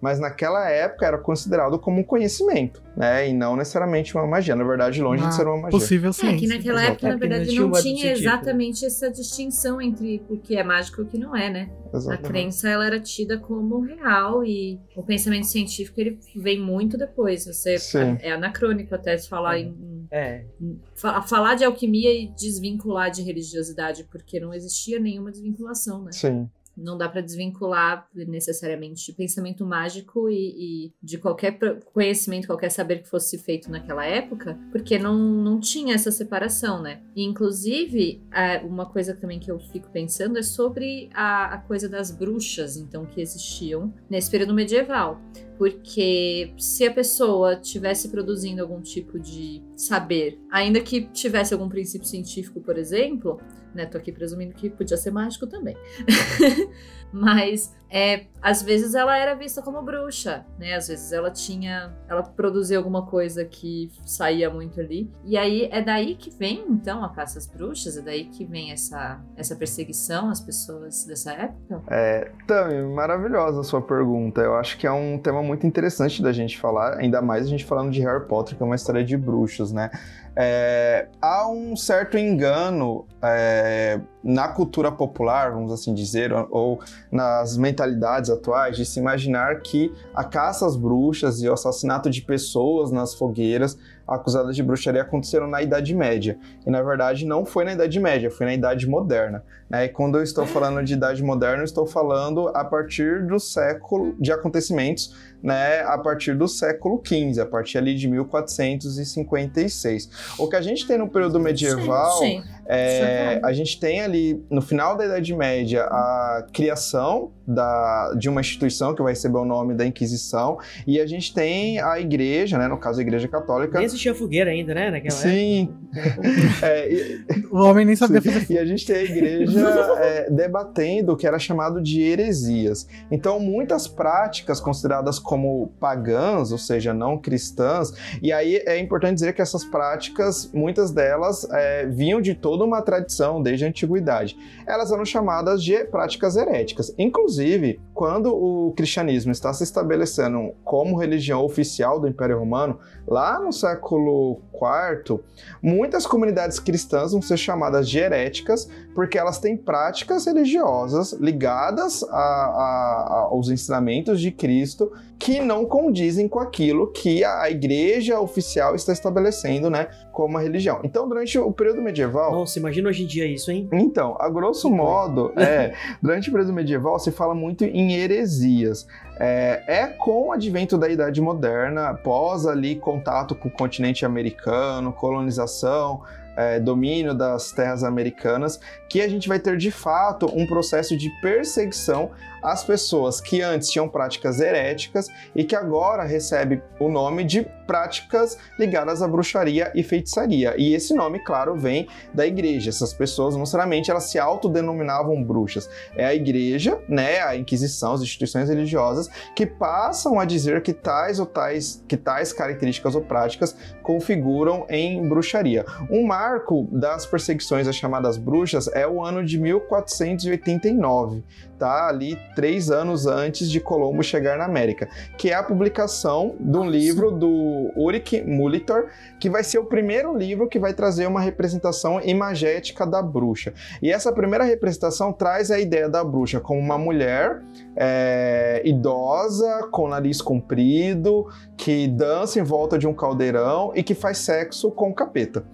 Mas naquela época era considerado como um conhecimento, né? E não necessariamente uma magia. Na verdade, longe uma de ser uma magia. Possível ciência. É que naquela Exato. época, na verdade, não, não tinha exatamente essa distinção entre o que é mágico e o que não é, né? Exatamente. A crença ela era tida como real e o pensamento científico ele vem muito depois. Você Sim. é anacrônico até se falar em, é. em falar de alquimia e desvincular de religiosidade, porque não existia nenhuma desvinculação, né? Sim. Não dá para desvincular necessariamente pensamento mágico e, e, de qualquer conhecimento, qualquer saber que fosse feito naquela época, porque não, não tinha essa separação, né? E, inclusive, uma coisa também que eu fico pensando é sobre a, a coisa das bruxas, então, que existiam nesse período medieval. Porque se a pessoa tivesse produzindo algum tipo de saber, ainda que tivesse algum princípio científico, por exemplo, né? Tô aqui presumindo que podia ser mágico também. [LAUGHS] Mas é, às vezes ela era vista como bruxa, né? Às vezes ela tinha, ela produzia alguma coisa que saía muito ali. E aí é daí que vem então a caça às bruxas, é daí que vem essa essa perseguição às pessoas dessa época. É, Tami, maravilhosa a sua pergunta. Eu acho que é um tema muito interessante da gente falar, ainda mais a gente falando de Harry Potter, que é uma história de bruxos, né? É, há um certo engano é, na cultura popular, vamos assim dizer, ou nas mentalidades atuais, de se imaginar que a caça às bruxas e o assassinato de pessoas nas fogueiras acusadas de bruxaria aconteceram na Idade Média. E na verdade não foi na Idade Média, foi na Idade Moderna. Né? E quando eu estou falando de Idade Moderna, eu estou falando a partir do século de acontecimentos, né? A partir do século XV, a partir ali de 1456. O que a gente tem no período medieval, sim, sim. É, a gente tem ali no final da Idade Média a criação da, de uma instituição que vai receber o nome da Inquisição e a gente tem a Igreja, né? No caso a Igreja Católica existia fogueira ainda, né? Naquela Sim. [LAUGHS] é, e, o homem nem sabia fazer E a gente tem a igreja [LAUGHS] é, debatendo o que era chamado de heresias. Então, muitas práticas consideradas como pagãs, ou seja, não cristãs, e aí é importante dizer que essas práticas, muitas delas é, vinham de toda uma tradição desde a antiguidade. Elas eram chamadas de práticas heréticas. Inclusive, quando o cristianismo está se estabelecendo como religião oficial do Império Romano, lá no século IV, muitas comunidades cristãs vão ser chamadas de heréticas porque elas têm práticas religiosas ligadas a, a, aos ensinamentos de Cristo que não condizem com aquilo que a igreja oficial está estabelecendo, né, como uma religião. Então, durante o período medieval... Nossa, imagina hoje em dia isso, hein? Então, a grosso modo, é, [LAUGHS] durante o período medieval se fala muito em heresias. É, é, com o advento da Idade Moderna, após ali contato com o continente americano, colonização, é, domínio das terras americanas, que a gente vai ter de fato um processo de perseguição às pessoas que antes tinham práticas heréticas e que agora recebe o nome de práticas ligadas à bruxaria e feitiçaria. E esse nome, claro, vem da igreja. Essas pessoas, não necessariamente, elas se autodenominavam bruxas. É a igreja, né, a Inquisição, as instituições religiosas, que passam a dizer que tais ou tais, que tais características ou práticas configuram em bruxaria. Um marco das perseguições às chamadas bruxas é o ano de 1489 tá ali três anos antes de Colombo chegar na América, que é a publicação de um livro do Ulrich Molitor, que vai ser o primeiro livro que vai trazer uma representação imagética da bruxa. E essa primeira representação traz a ideia da bruxa como uma mulher é, idosa, com nariz comprido, que dança em volta de um caldeirão e que faz sexo com o capeta.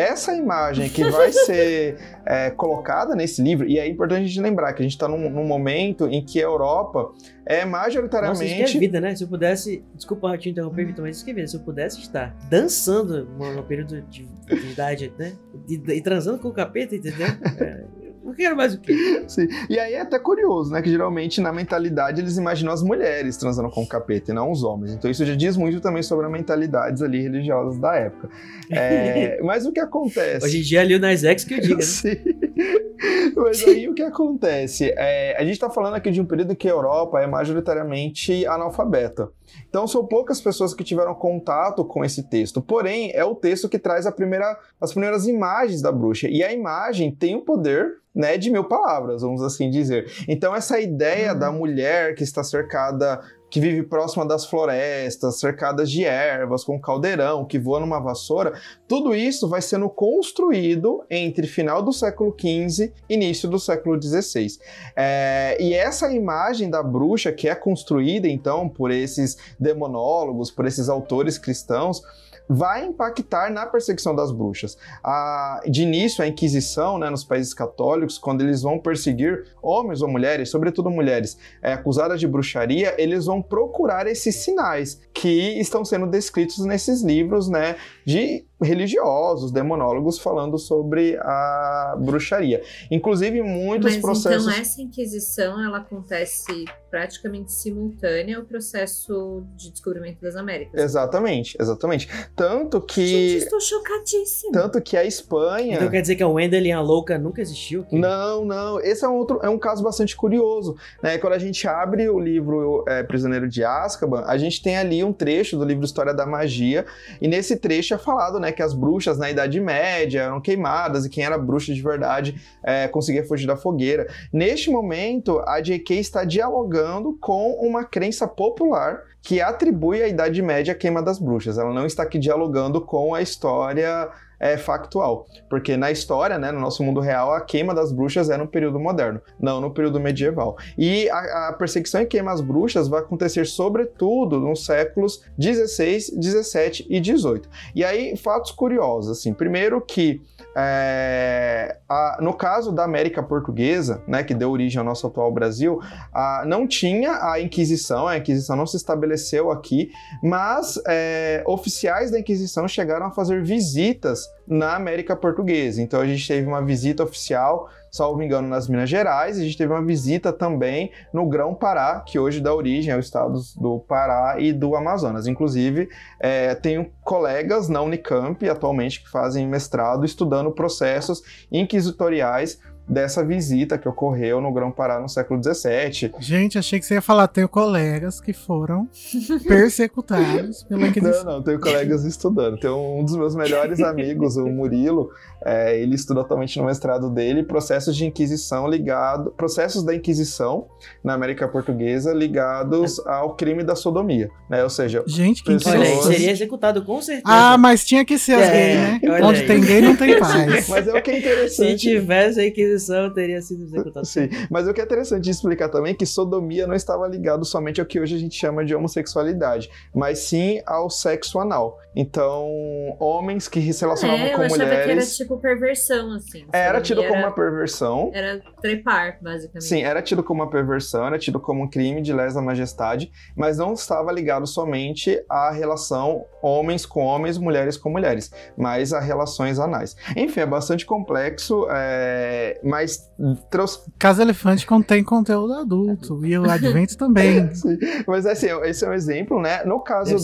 Essa imagem que vai [LAUGHS] ser é, colocada nesse livro, e é importante a gente lembrar que a gente está num, num, momento em que a Europa é majoritariamente. Nossa, isso que é vida, né? Se eu pudesse. Desculpa te interromper, Vitor, mas isso que é vida. Se eu pudesse estar dançando no período de, de idade, né? E, e, transando com o capeta, entendeu? É, [LAUGHS] não quero mais o quê? Sim. E aí é até curioso, né? Que geralmente na mentalidade eles imaginam as mulheres transando com o capeta e não os homens. Então isso já diz muito também sobre as mentalidades ali religiosas da época. É, [LAUGHS] mas o que acontece? Hoje em dia é Lil Nas X que eu digo, né? [LAUGHS] Sim. Mas aí o que acontece? É, a gente está falando aqui de um período que a Europa é majoritariamente analfabeta. Então são poucas pessoas que tiveram contato com esse texto. Porém, é o texto que traz primeira, as primeiras imagens da bruxa. E a imagem tem o poder né, de mil palavras, vamos assim dizer. Então essa ideia uhum. da mulher que está cercada que vive próxima das florestas, cercadas de ervas, com caldeirão, que voa numa vassoura, tudo isso vai sendo construído entre final do século XV e início do século XVI. É, e essa imagem da bruxa, que é construída então por esses demonólogos, por esses autores cristãos, vai impactar na perseguição das bruxas. A, de início, a Inquisição, né, nos países católicos, quando eles vão perseguir homens ou mulheres, sobretudo mulheres, é, acusadas de bruxaria, eles vão procurar esses sinais que estão sendo descritos nesses livros, né, de religiosos, demonólogos falando sobre a bruxaria. Inclusive muitos Mas processos. então essa inquisição ela acontece praticamente simultânea ao processo de descobrimento das Américas. Exatamente, exatamente. Tanto Gente, que estou chocadíssima. tanto que a Espanha Então quer dizer que a Wendelin, a louca, nunca existiu? Não, não. Esse é um outro, é um caso bastante curioso, né? Quando a gente abre o livro é, Prisioneiro de Azkaban, a gente tem ali um trecho do livro História da Magia, e nesse trecho é falado, né, que as bruxas na Idade Média eram queimadas e quem era bruxa de verdade é, conseguia fugir da fogueira. Neste momento, a J.K. está dialogando com uma crença popular que atribui à Idade Média a queima das bruxas. Ela não está aqui dialogando com a história é, factual. Porque na história, né, no nosso mundo real, a queima das bruxas é no período moderno, não no período medieval. E a, a perseguição e queima às bruxas vai acontecer, sobretudo, nos séculos 16, 17 e 18. E aí, fatos curiosos, assim. Primeiro que é, a, no caso da América Portuguesa, né, que deu origem ao nosso atual Brasil, a, não tinha a Inquisição, a Inquisição não se estabeleceu aqui, mas é, oficiais da Inquisição chegaram a fazer visitas na América Portuguesa. Então a gente teve uma visita oficial, salvo engano, nas Minas Gerais, e a gente teve uma visita também no Grão-Pará, que hoje dá origem aos estados do Pará e do Amazonas. Inclusive, é, tenho colegas na Unicamp atualmente que fazem mestrado estudando processos inquisitoriais dessa visita que ocorreu no Grão-Pará no século XVII. Gente, achei que você ia falar, tenho colegas que foram persecutados pela Não, Inquisição. não, tenho colegas estudando. Tem um dos meus melhores amigos, o Murilo, é, ele estuda atualmente no mestrado dele processos de Inquisição ligado, processos da Inquisição na América Portuguesa ligados ao crime da sodomia, né? Ou seja, Gente, que Pessoas- Olha, seria executado com certeza. Ah, mas tinha que ser as É, gays, né? Onde aí. tem gay não tem [LAUGHS] paz. mas é o que é Se interessante. tivesse a Inquisição, teria sido executado. Sim, mas o que é interessante de explicar também é que sodomia não estava ligado somente ao que hoje a gente chama de homossexualidade, mas sim ao sexo anal. Então, homens que se relacionavam É, eu com achava que era mulheres. tipo perversão, assim. Era Sodomia tido como era- uma perversão. Era trepar, basicamente. Sim, era tido como uma perversão, era tido como um crime de lesa majestade, mas não estava ligado somente à relação homens com homens, mulheres com mulheres, mas a relações anais. Enfim, é bastante complexo, é, mas trouxe. Casa Elefante contém conteúdo adulto. E o Advento [LAUGHS] também. Sim, Mas assim, esse é um exemplo, né? No caso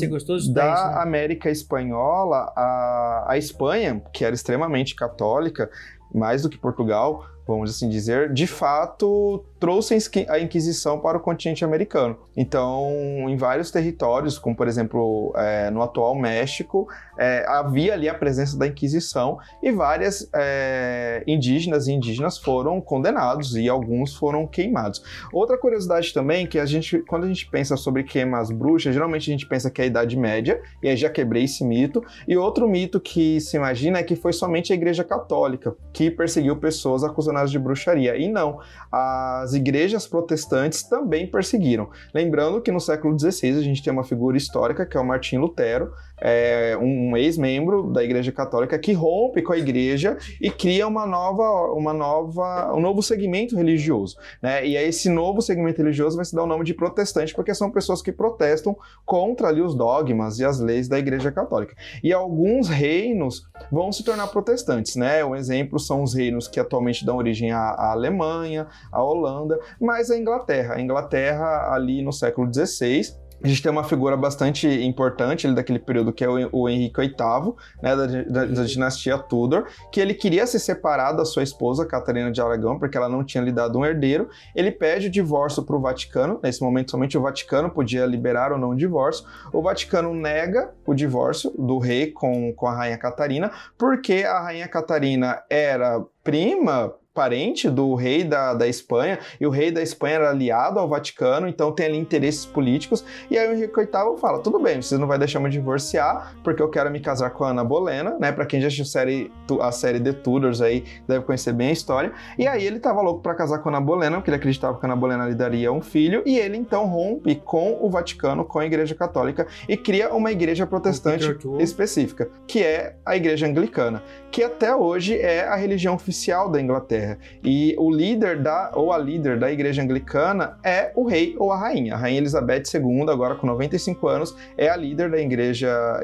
da né? América Espanhola, a, a Espanha, que era extremamente católica, mais do que Portugal, vamos assim dizer, de fato trouxe a Inquisição para o continente americano. Então, em vários territórios, como por exemplo é, no atual México, é, havia ali a presença da Inquisição e várias é, indígenas e indígenas foram condenados e alguns foram queimados. Outra curiosidade também que a gente, quando a gente pensa sobre queimar as bruxas, geralmente a gente pensa que é a Idade Média, e aí já quebrei esse mito. E outro mito que se imagina é que foi somente a Igreja Católica que perseguiu pessoas de bruxaria. E não, as igrejas protestantes também perseguiram. Lembrando que no século XVI a gente tem uma figura histórica que é o Martim Lutero, é, um ex-membro da Igreja Católica que rompe com a Igreja e cria uma nova, uma nova, um novo segmento religioso, né? E aí esse novo segmento religioso vai se dar o nome de protestante porque são pessoas que protestam contra ali os dogmas e as leis da Igreja Católica. E alguns reinos vão se tornar protestantes, né? Um exemplo são os reinos que atualmente dão origem à, à Alemanha, à Holanda, mas a Inglaterra. A Inglaterra ali no século XVI a gente tem uma figura bastante importante ali daquele período que é o, o Henrique VIII, né, da, da- da dinastia Tudor, que ele queria se separar da sua esposa, Catarina de Aragão, porque ela não tinha lhe dado um herdeiro. Ele pede o divórcio para o Vaticano. Nesse momento, somente o Vaticano podia liberar ou não o divórcio. O Vaticano nega o divórcio do rei com, com a rainha Catarina, porque a rainha Catarina era prima parente do rei da, da Espanha, e o rei da Espanha era aliado ao Vaticano, então tem ali interesses políticos. E aí o Henrique VIII fala: tudo bem, você não vai deixar eu divorciar, porque eu quero me casar com a Ana Bolena, né? Pra quem já assistiu a série, a série The Tudors aí, deve conhecer bem a história. E aí ele tava louco para casar com a Ana Bolena, porque ele acreditava que a Ana Bolena lhe daria um filho, e ele então rompe com o Vaticano, com a Igreja Católica, e cria uma igreja protestante específica, que é a Igreja Anglicana, que até hoje é a religião oficial da Inglaterra. E o líder da, ou a líder da Igreja Anglicana é o rei ou a rainha. A Rainha Elizabeth II, agora com 95 anos, é a líder da Igreja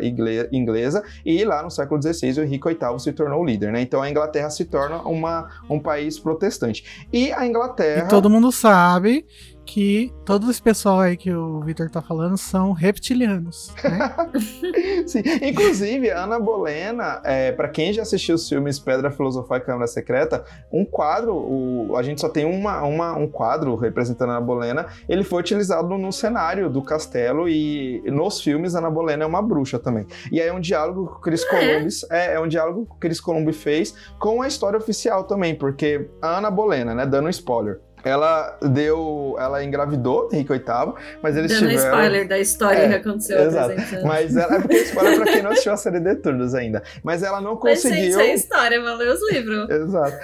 Inglesa, e lá no século XVI o Henrique VIII se tornou o líder, né? Então a Inglaterra se torna uma, um país protestante. E a Inglaterra. E todo mundo sabe que todo esse pessoal aí que o Victor tá falando são reptilianos, né? [LAUGHS] Sim, inclusive a Ana Bolena, é, para quem já assistiu os filmes Pedra Filosofal e Câmara Secreta, um quadro, o, a gente só tem uma, uma, um quadro representando a Ana Bolena, ele foi utilizado no cenário do castelo e nos filmes a Ana Bolena é uma bruxa também. E aí é um diálogo que o Chris é? Columbus, é, é um diálogo que o Chris Columbus fez com a história oficial também, porque a Ana Bolena, né, dando um spoiler, ela deu. Ela engravidou Henrique VIII, mas eles Dando tiveram. spoiler da história é, que aconteceu exato. Mas ela, é porque spoiler pra quem não assistiu a série de Turdos ainda. Mas ela não conseguiu. Mas, gente, é história, vou ler os livros. [LAUGHS] exato.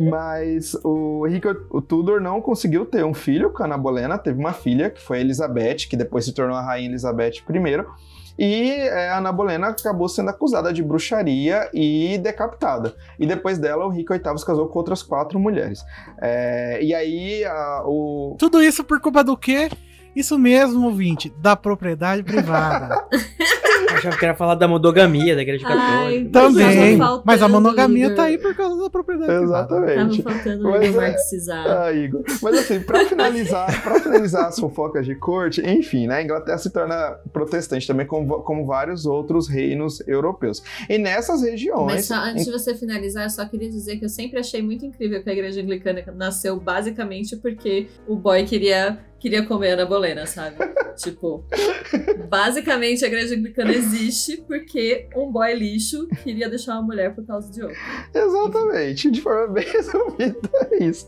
mas o Henrique o Tudor não conseguiu ter um filho com a Ana Bolena, teve uma filha, que foi a Elizabeth, que depois se tornou a Rainha Elizabeth I. E é, a Ana Bolena acabou sendo acusada de bruxaria e decapitada. E depois dela, o Henrique VIII se casou com outras quatro mulheres. É, e aí, a, o. Tudo isso por culpa do quê? Isso mesmo, ouvinte, da propriedade privada. [LAUGHS] Achava que era falar da monogamia da igreja católica. Também. Mas a monogamia tá aí por causa da propriedade Exatamente. Tava faltando Mas, Igor marxizar. Ah, Igor. Mas assim, pra finalizar, [LAUGHS] pra finalizar as fofocas de corte, enfim, né? A Inglaterra se torna protestante também, como, como vários outros reinos europeus. E nessas regiões. Mas só, antes em... de você finalizar, eu só queria dizer que eu sempre achei muito incrível que a igreja anglicana nasceu basicamente porque o boy queria queria comer Ana Bolena, sabe? [LAUGHS] tipo, basicamente a igreja anglicana existe porque um boy lixo queria deixar uma mulher por causa de outra. Exatamente, de forma bem [LAUGHS] resumida é isso.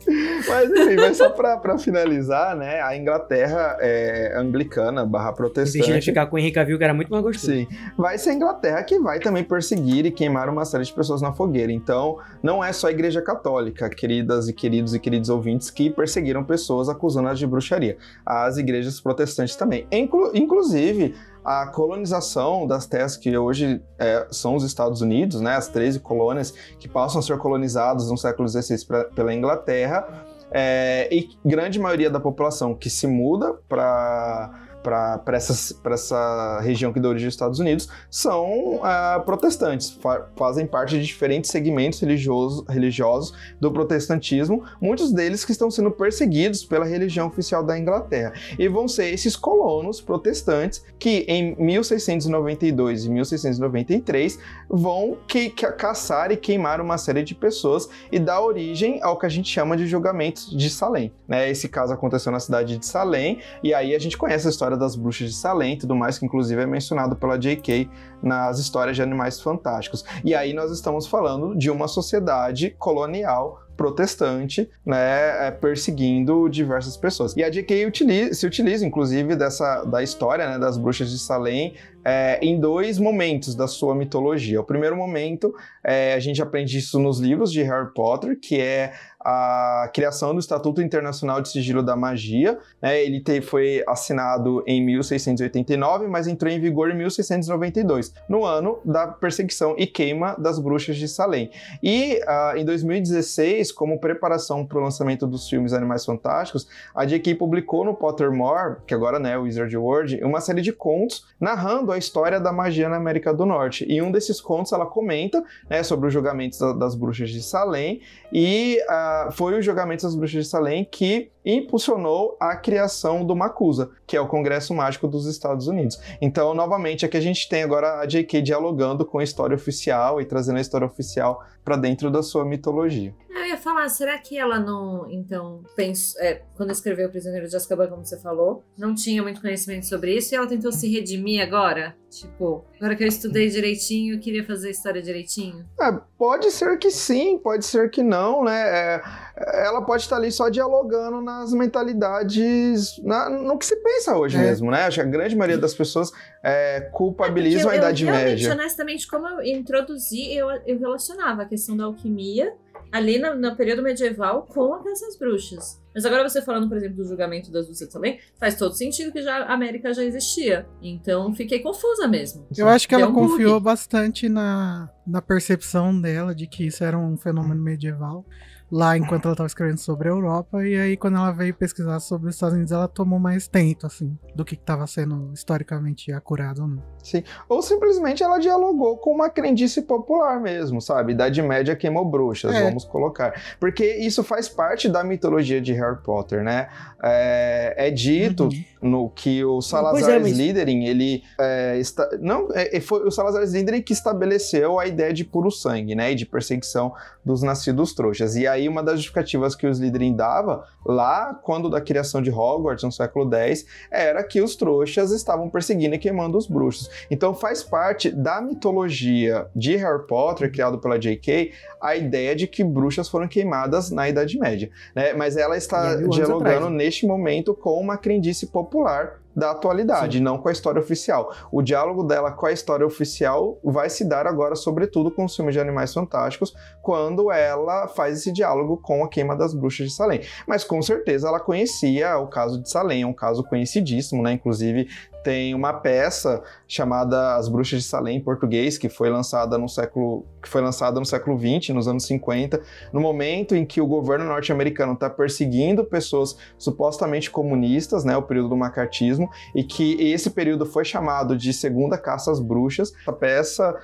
Mas enfim, mas só pra, pra finalizar, né, a Inglaterra é anglicana barra protestante. Deixa ficar com o Henrique Cavill, que era muito mais gostoso. Sim, vai ser a Inglaterra que vai também perseguir e queimar uma série de pessoas na fogueira. Então, não é só a igreja católica, queridas e queridos e queridos ouvintes, que perseguiram pessoas acusando-as de bruxaria as igrejas protestantes também. Inclu inclusive, a colonização das terras que hoje é, são os Estados Unidos, né, as 13 colônias que passam a ser colonizadas no século XVI pra, pela Inglaterra, é, e grande maioria da população que se muda para para essa região que deu origem aos Estados Unidos são uh, protestantes, fa fazem parte de diferentes segmentos religiosos, religiosos do protestantismo, muitos deles que estão sendo perseguidos pela religião oficial da Inglaterra. E vão ser esses colonos protestantes que em 1692 e 1693 vão que, que, caçar e queimar uma série de pessoas e dar origem ao que a gente chama de julgamentos de Salem. Né? Esse caso aconteceu na cidade de Salem, e aí a gente conhece a história Das Bruxas de Salem e tudo mais, que inclusive é mencionado pela J.K. nas histórias de Animais Fantásticos. E aí nós estamos falando de uma sociedade colonial protestante, né, é, perseguindo diversas pessoas. E a J.K. Utiliza, se utiliza, inclusive, dessa da história né, das bruxas de Salem é, em dois momentos da sua mitologia. O primeiro momento, é, a gente aprende isso nos livros de Harry Potter, que é a criação do Estatuto Internacional de Sigilo da Magia. Né? Ele te, foi assinado em 1689, mas entrou em vigor em 1692, no ano da perseguição e queima das bruxas de Salem. E uh, em 2016, como preparação para o lançamento dos filmes Animais Fantásticos, a J.K. publicou no Pottermore, que agora né, é o Wizard World, uma série de contos narrando a história da magia na América do Norte. E um desses contos ela comenta né, sobre os julgamentos das bruxas de Salem e uh, foi o julgamento das bruxas de Salem que impulsionou a criação do Macusa, que é o Congresso Mágico dos Estados Unidos. Então, novamente, aqui a gente tem agora a J.K. dialogando com a história oficial e trazendo a história oficial para dentro da sua mitologia. Eu ia falar, será que ela não, então, pensou, é, quando escreveu O Prisioneiro de Azkaban, como você falou, não tinha muito conhecimento sobre isso e ela tentou se redimir agora? Tipo, agora que eu estudei direitinho, eu queria fazer a história direitinho? É, pode ser que sim, pode ser que não, né? É, ela pode estar ali só dialogando nas mentalidades, na- no que se pensa hoje É. mesmo, né? Acho que a grande maioria das pessoas é, culpabilizam Porque a Idade eu, Média. honestamente, como eu introduzi, eu, eu relacionava a questão da alquimia ali no, no período medieval com às bruxas. Mas agora você falando, por exemplo, do julgamento das bruxas também, faz todo sentido que já, a América já existia. Então fiquei confusa mesmo. Eu acho que ela um bug. confiou bastante na, na percepção dela de que isso era um fenômeno medieval. Lá enquanto ela estava escrevendo sobre a Europa, e aí quando ela veio pesquisar sobre os Estados Unidos, ela tomou mais tento, assim, do que estava sendo historicamente acurado ou não. Ou simplesmente ela dialogou com uma crendice popular mesmo, sabe? Idade Média queimou bruxas, É. vamos colocar. Porque isso faz parte da mitologia de Harry Potter, né? É, é dito Uhum. no que o Salazar Pois é, mas- Slytherin, ele é, está, não, é, foi o Salazar Slytherin que estabeleceu a ideia de puro sangue, né, e de perseguição dos nascidos trouxas. E aí uma das justificativas que o Slytherin dava lá quando da criação de Hogwarts no século X era que os trouxas estavam perseguindo e queimando os bruxos. Então faz parte da mitologia de Harry Potter criado pela J.K. a ideia de que bruxas foram queimadas na Idade Média, né? Mas ela está dialogando atrás. neste momento com uma crendice popular da atualidade, não com a história oficial. O diálogo dela com a história oficial vai se dar agora, sobretudo com os filmes de Animais Fantásticos, quando ela faz esse diálogo com a queima das bruxas de Salem. Mas com certeza ela conhecia o caso de Salem, é um caso conhecidíssimo, né? Inclusive tem uma peça chamada As Bruxas de Salem em português, que foi lançada no século que foi lançada no século 20, nos anos 50, no momento em que o governo norte-americano está perseguindo pessoas supostamente comunistas, né, o período do macartismo, e que esse período foi chamado de Segunda Caça às Bruxas. A peça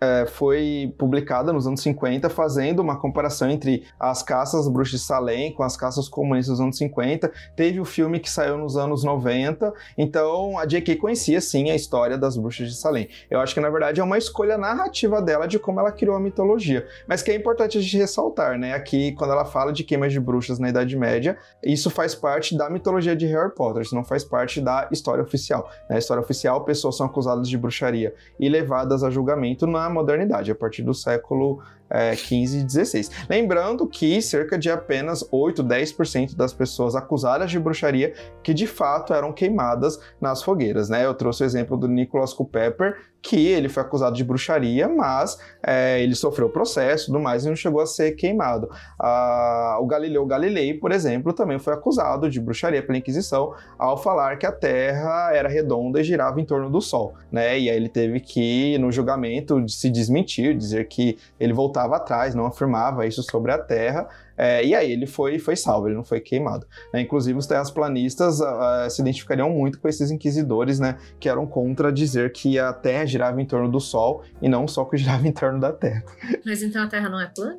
é, foi publicada nos anos 50, fazendo uma comparação entre as caças bruxas de Salem com as caças comunistas dos anos 50. Teve o filme que saiu nos anos 90, então a J.K. conhecia sim a história das bruxas de Salem. Eu acho que na verdade é uma escolha narrativa dela de como ela criou a mitologia, mas que é importante a gente ressaltar, né? Aqui, quando ela fala de queimas de bruxas na Idade Média, isso faz parte da mitologia de Harry Potter, isso não faz parte da história oficial. Na história oficial, pessoas são acusadas de bruxaria e levadas a julgamento na modernidade, a partir do século é, 15 e 16. Lembrando que cerca de apenas 8, 10% das pessoas acusadas de bruxaria que de fato eram queimadas nas fogueiras, né? Eu trouxe o exemplo do Nicholas Culpeper, que ele foi acusado de bruxaria, mas é, ele sofreu processo e tudo mais e não chegou a ser queimado. Ah, o Galileu Galilei, por exemplo, também foi acusado de bruxaria pela Inquisição ao falar que a Terra era redonda e girava em torno do Sol, né? E aí ele teve que, no julgamento, se desmentir, dizer que ele voltava atrás, não afirmava isso sobre a Terra. É, e aí ele foi, foi salvo, ele não foi queimado. né? Inclusive os terraplanistas ah, se identificariam muito com esses inquisidores, né? Que eram contra dizer que a Terra girava em torno do Sol e não o Sol que [LAUGHS] girava em torno da Terra. Mas então a Terra não é plana?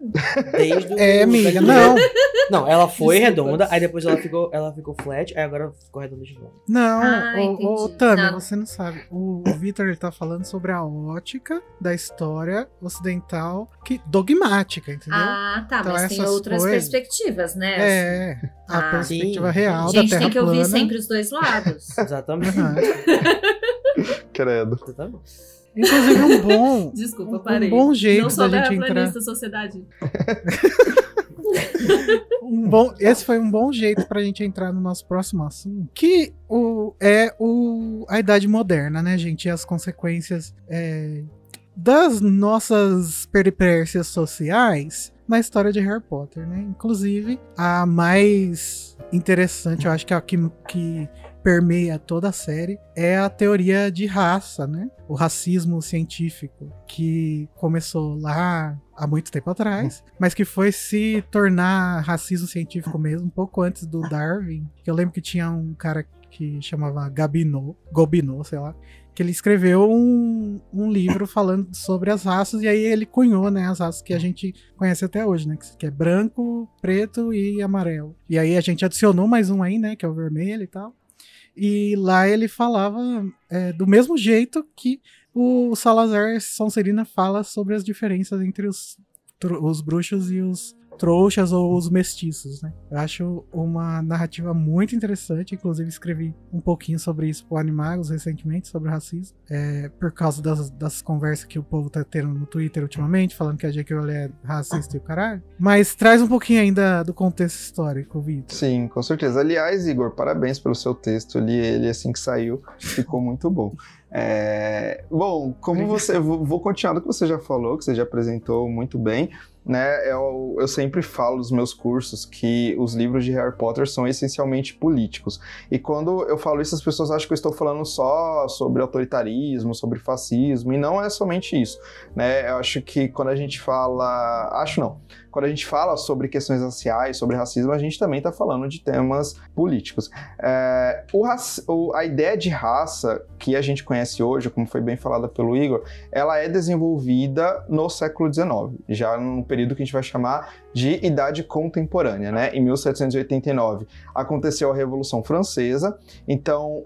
Desde o- É, amiga, não. Não, ela foi Desculpa. redonda, aí depois ela ficou, ela ficou flat, aí agora ficou redonda de novo. Não, Ah, ô, ô, entendi. Tami, Não. você não sabe. O, o Victor ele tá falando sobre a ótica da história ocidental que dogmática, entendeu? Ah, tá, Então mas tem essas outras coisas- perspectivas, né? é, a Ah, perspectiva sim. real A da gente Terra tem que ouvir plana. sempre os dois lados. [LAUGHS] Exatamente. [LAUGHS] Credo. Exatamente. Inclusive um bom, [LAUGHS] Desculpa, um parei. bom jeito Não sou da gente entrar. sociedade. Um bom, esse foi um bom jeito pra gente entrar no nosso próximo assunto, que o, é o, a Idade Moderna, né, gente? E as consequências é, das nossas peripécias sociais na história de Harry Potter, né? Inclusive, a mais interessante, eu acho que é a que, que permeia toda a série, é a teoria de raça, né? O racismo científico, que começou lá há muito tempo atrás, mas que foi se tornar racismo científico mesmo um pouco antes do Darwin. Eu lembro que tinha um cara que chamava Gabineau, Gobineau, sei lá, que ele escreveu um, um livro falando sobre as raças, e aí ele cunhou, né, as raças que a gente conhece até hoje, né, que é branco, preto e amarelo. E aí a gente adicionou mais um aí, né, que é o vermelho e tal. E lá ele falava é, do mesmo jeito que o Salazar Sonserina fala sobre as diferenças entre os, os bruxos e os trouxas ou os mestiços, né? Eu acho uma narrativa muito interessante, inclusive escrevi um pouquinho sobre isso pro Animagos recentemente, sobre racismo, é, por causa das, das conversas que o povo tá tendo no Twitter ultimamente, falando que a J.K. Rowling é racista e o caralho. Mas traz um pouquinho ainda do contexto histórico, Vitor. Sim, com certeza. Aliás, Igor, parabéns pelo seu texto. Li ele assim que saiu, ficou muito bom. É, bom, como você. Vou, continuar do que você já falou, que você já apresentou muito bem. Né, eu, eu sempre falo nos meus cursos que os livros de Harry Potter são essencialmente políticos. E quando eu falo isso, as pessoas acham que eu estou falando só sobre autoritarismo, sobre fascismo, e não é somente isso. Né? Eu acho que quando a gente fala. Acho não quando a gente fala sobre questões raciais, sobre racismo, a gente também está falando de temas políticos. É, o, o, a ideia de raça que a gente conhece hoje, como foi bem falada pelo Igor, ela é desenvolvida no século XIX, já num período que a gente vai chamar de idade contemporânea, né? Em 1789 aconteceu a Revolução Francesa, então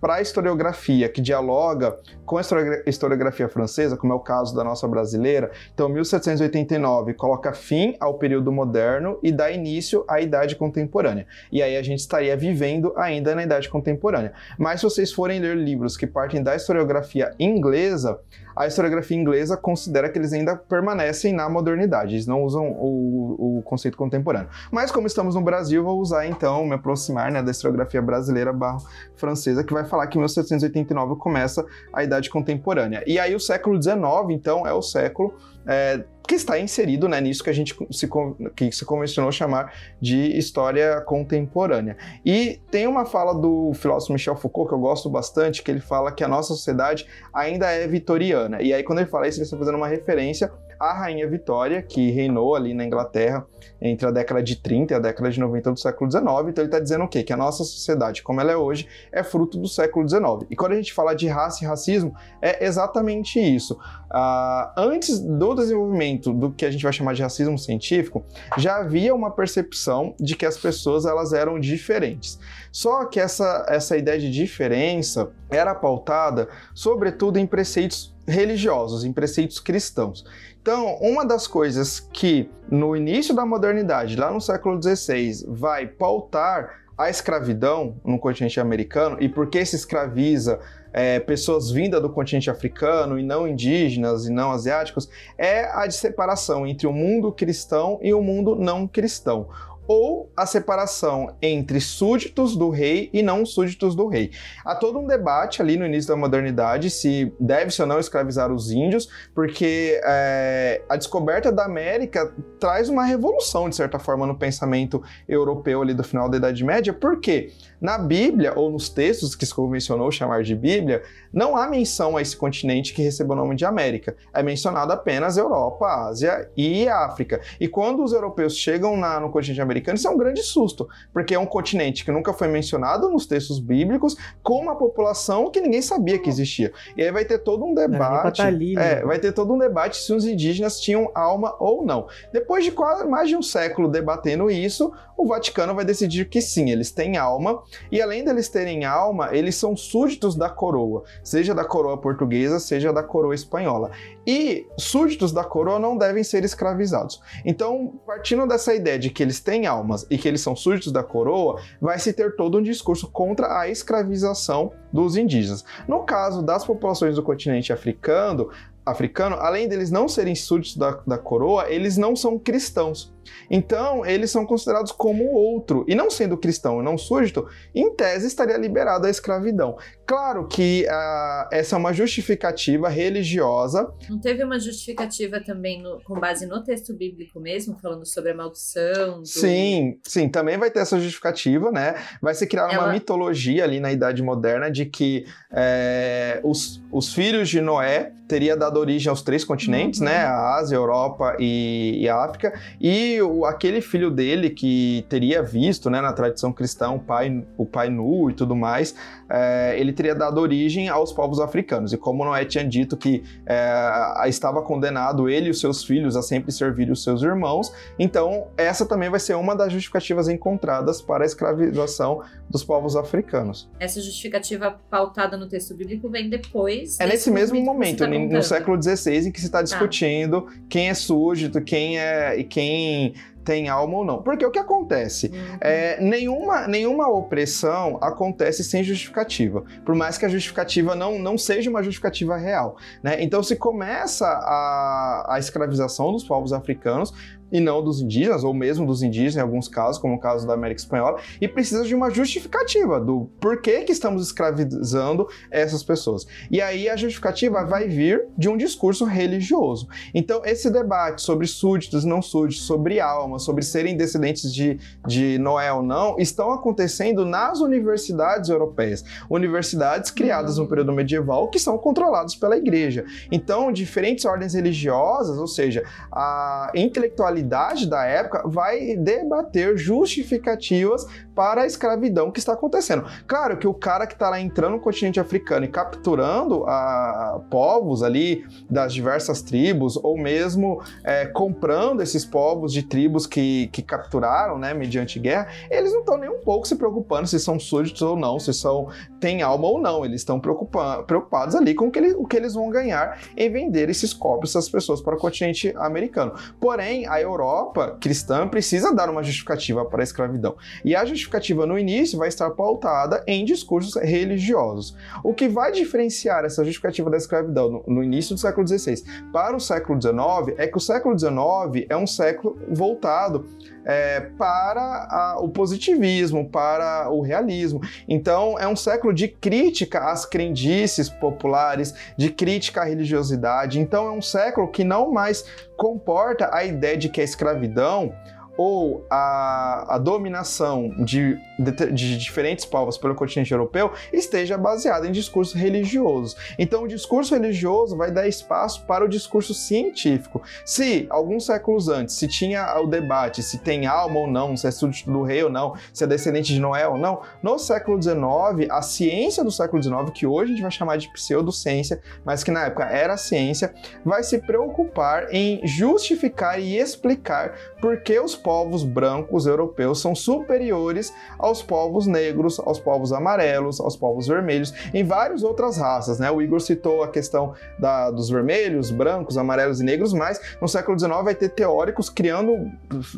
para a historiografia que dialoga com a historiografia francesa, como é o caso da nossa brasileira, então 1789 coloca fim ao período moderno e dá início à idade contemporânea. E aí a gente estaria vivendo ainda na idade contemporânea. Mas se vocês forem ler livros que partem da historiografia inglesa, a historiografia inglesa considera que eles ainda permanecem na modernidade, eles não usam o, o conceito contemporâneo. Mas como estamos no Brasil, vou usar então, me aproximar né, da historiografia brasileira barra francesa, que vai falar que em 1789 começa a Idade Contemporânea. E aí o século XIX, então, é o século é, que está inserido né, nisso que a gente se, que se convencionou chamar de história contemporânea. E tem uma fala do filósofo Michel Foucault que eu gosto bastante, que ele fala que a nossa sociedade ainda é vitoriana. E aí, quando ele fala isso, ele está fazendo uma referência à Rainha Vitória, que reinou ali na Inglaterra entre a década de 30 e a década de 90 do século XIX. Então ele está dizendo o quê? Que a nossa sociedade, como ela é hoje, é fruto do século XIX. E quando a gente fala de raça e racismo, é exatamente isso. Uh, antes do desenvolvimento do que a gente vai chamar de racismo científico, já havia uma percepção de que as pessoas elas eram diferentes. Só que essa, essa ideia de diferença era pautada, sobretudo, em preceitos religiosos, em preceitos cristãos. Então, uma das coisas que no início da modernidade, lá no século XVI, vai pautar a escravidão no continente americano e por que se escraviza é, pessoas vindas do continente africano e não indígenas e não asiáticos é a de separação entre o mundo cristão e o mundo não cristão ou a separação entre súditos do rei e não súditos do rei. Há todo um debate ali no início da modernidade se deve-se ou não escravizar os índios, porque é, a descoberta da América traz uma revolução, de certa forma, no pensamento europeu ali do final da Idade Média, porque na Bíblia, ou nos textos que se convencionou chamar de Bíblia, não há menção a esse continente que recebeu o nome de América. É mencionado apenas Europa, Ásia e África. E quando os europeus chegam na, no continente americano, isso é um grande susto, porque é um continente que nunca foi mencionado nos textos bíblicos, com uma população que ninguém sabia que existia. E aí vai ter todo um debate. Tá ali, né? é, vai ter todo um debate se os indígenas tinham alma ou não. Depois de quase mais de um século debatendo isso, o Vaticano vai decidir que sim, eles têm alma, e além deles terem alma, eles são súditos da coroa, seja da coroa portuguesa, seja da coroa espanhola. E súditos da coroa não devem ser escravizados. Então, partindo dessa ideia de que eles têm almas e que eles são súditos da coroa, vai se ter todo um discurso contra a escravização dos indígenas. No caso das populações do continente africano, africano, além deles não serem súditos da, da coroa, eles não são cristãos. Então, eles são considerados como outro. E não sendo cristão e não súdito, em tese estaria liberado a escravidão. Claro que uh, essa é uma justificativa religiosa. Não teve uma justificativa também no, com base no texto bíblico mesmo, falando sobre a maldição? Do... Sim, sim, também vai ter essa justificativa, né? Vai se criar Ela... uma mitologia ali na Idade Moderna de que é, os, os filhos de Noé teria dado origem aos três continentes, uhum. né? A Ásia, a Europa e, e a África. E o, aquele filho dele que teria visto, né, na tradição cristã, o pai, o pai nu e tudo mais, é, ele teria dado origem aos povos africanos. E como Noé tinha dito que é, estava condenado ele e os seus filhos a sempre servir os seus irmãos, então essa também vai ser uma das justificativas encontradas para a escravização dos povos africanos. Essa justificativa pautada no texto bíblico vem depois. É nesse mesmo momento, tá no século XVI, em que se está tá. discutindo tá. quem é súdito, quem é e quem tem tem alma ou não. Porque o que acontece? Uhum. É, nenhuma, nenhuma opressão acontece sem justificativa, por mais que a justificativa não, não seja uma justificativa real. Né? Então, se começa a, a escravização dos povos africanos, e não dos indígenas, ou mesmo dos indígenas em alguns casos, como o caso da América Espanhola, e precisa de uma justificativa do porquê que estamos escravizando essas pessoas. E aí a justificativa vai vir de um discurso religioso. Então, esse debate sobre súditos e não súditos, sobre alma, sobre serem descendentes de, de Noé ou não, estão acontecendo nas universidades europeias. Universidades criadas no período medieval que são controladas pela igreja. Então, diferentes ordens religiosas, ou seja, a intelectualidade da época vai debater justificativas para a escravidão que está acontecendo. Claro que o cara que está lá entrando no continente africano e capturando a, povos ali das diversas tribos, ou mesmo é, comprando esses povos de tribos que, que capturaram, né, mediante guerra, eles não estão nem um pouco se preocupando se são súditos ou não, se são têm alma ou não. Eles estão preocupados ali com o que, ele, o que eles vão ganhar em vender esses corpos, essas pessoas para o continente americano. Porém, a Europa cristã precisa dar uma justificativa para a escravidão. E a justificativa no início vai estar pautada em discursos religiosos. O que vai diferenciar essa justificativa da escravidão no, no início do século XVI para o século XIX é que o século XIX é um século voltado é, para a, o positivismo, para o realismo. Então, é um século de crítica às crendices populares, de crítica à religiosidade. Então, é um século que não mais comporta a ideia de que a escravidão ou a, a dominação de, de, de, diferentes povos pelo continente europeu esteja baseada em discursos religiosos. Então, o discurso religioso vai dar espaço para o discurso científico. Se alguns séculos antes se tinha o debate se tem alma ou não, se é súdito do rei ou não, se é descendente de Noé ou não, no século XIX, a ciência do século XIX, que hoje a gente vai chamar de pseudociência, mas que na época era ciência, vai se preocupar em justificar e explicar por que os povos brancos europeus são superiores aos povos negros, aos povos amarelos, aos povos vermelhos, em várias outras raças, né? O Igor citou a questão da, dos vermelhos, brancos, amarelos e negros, mas no século XIX vai ter teóricos criando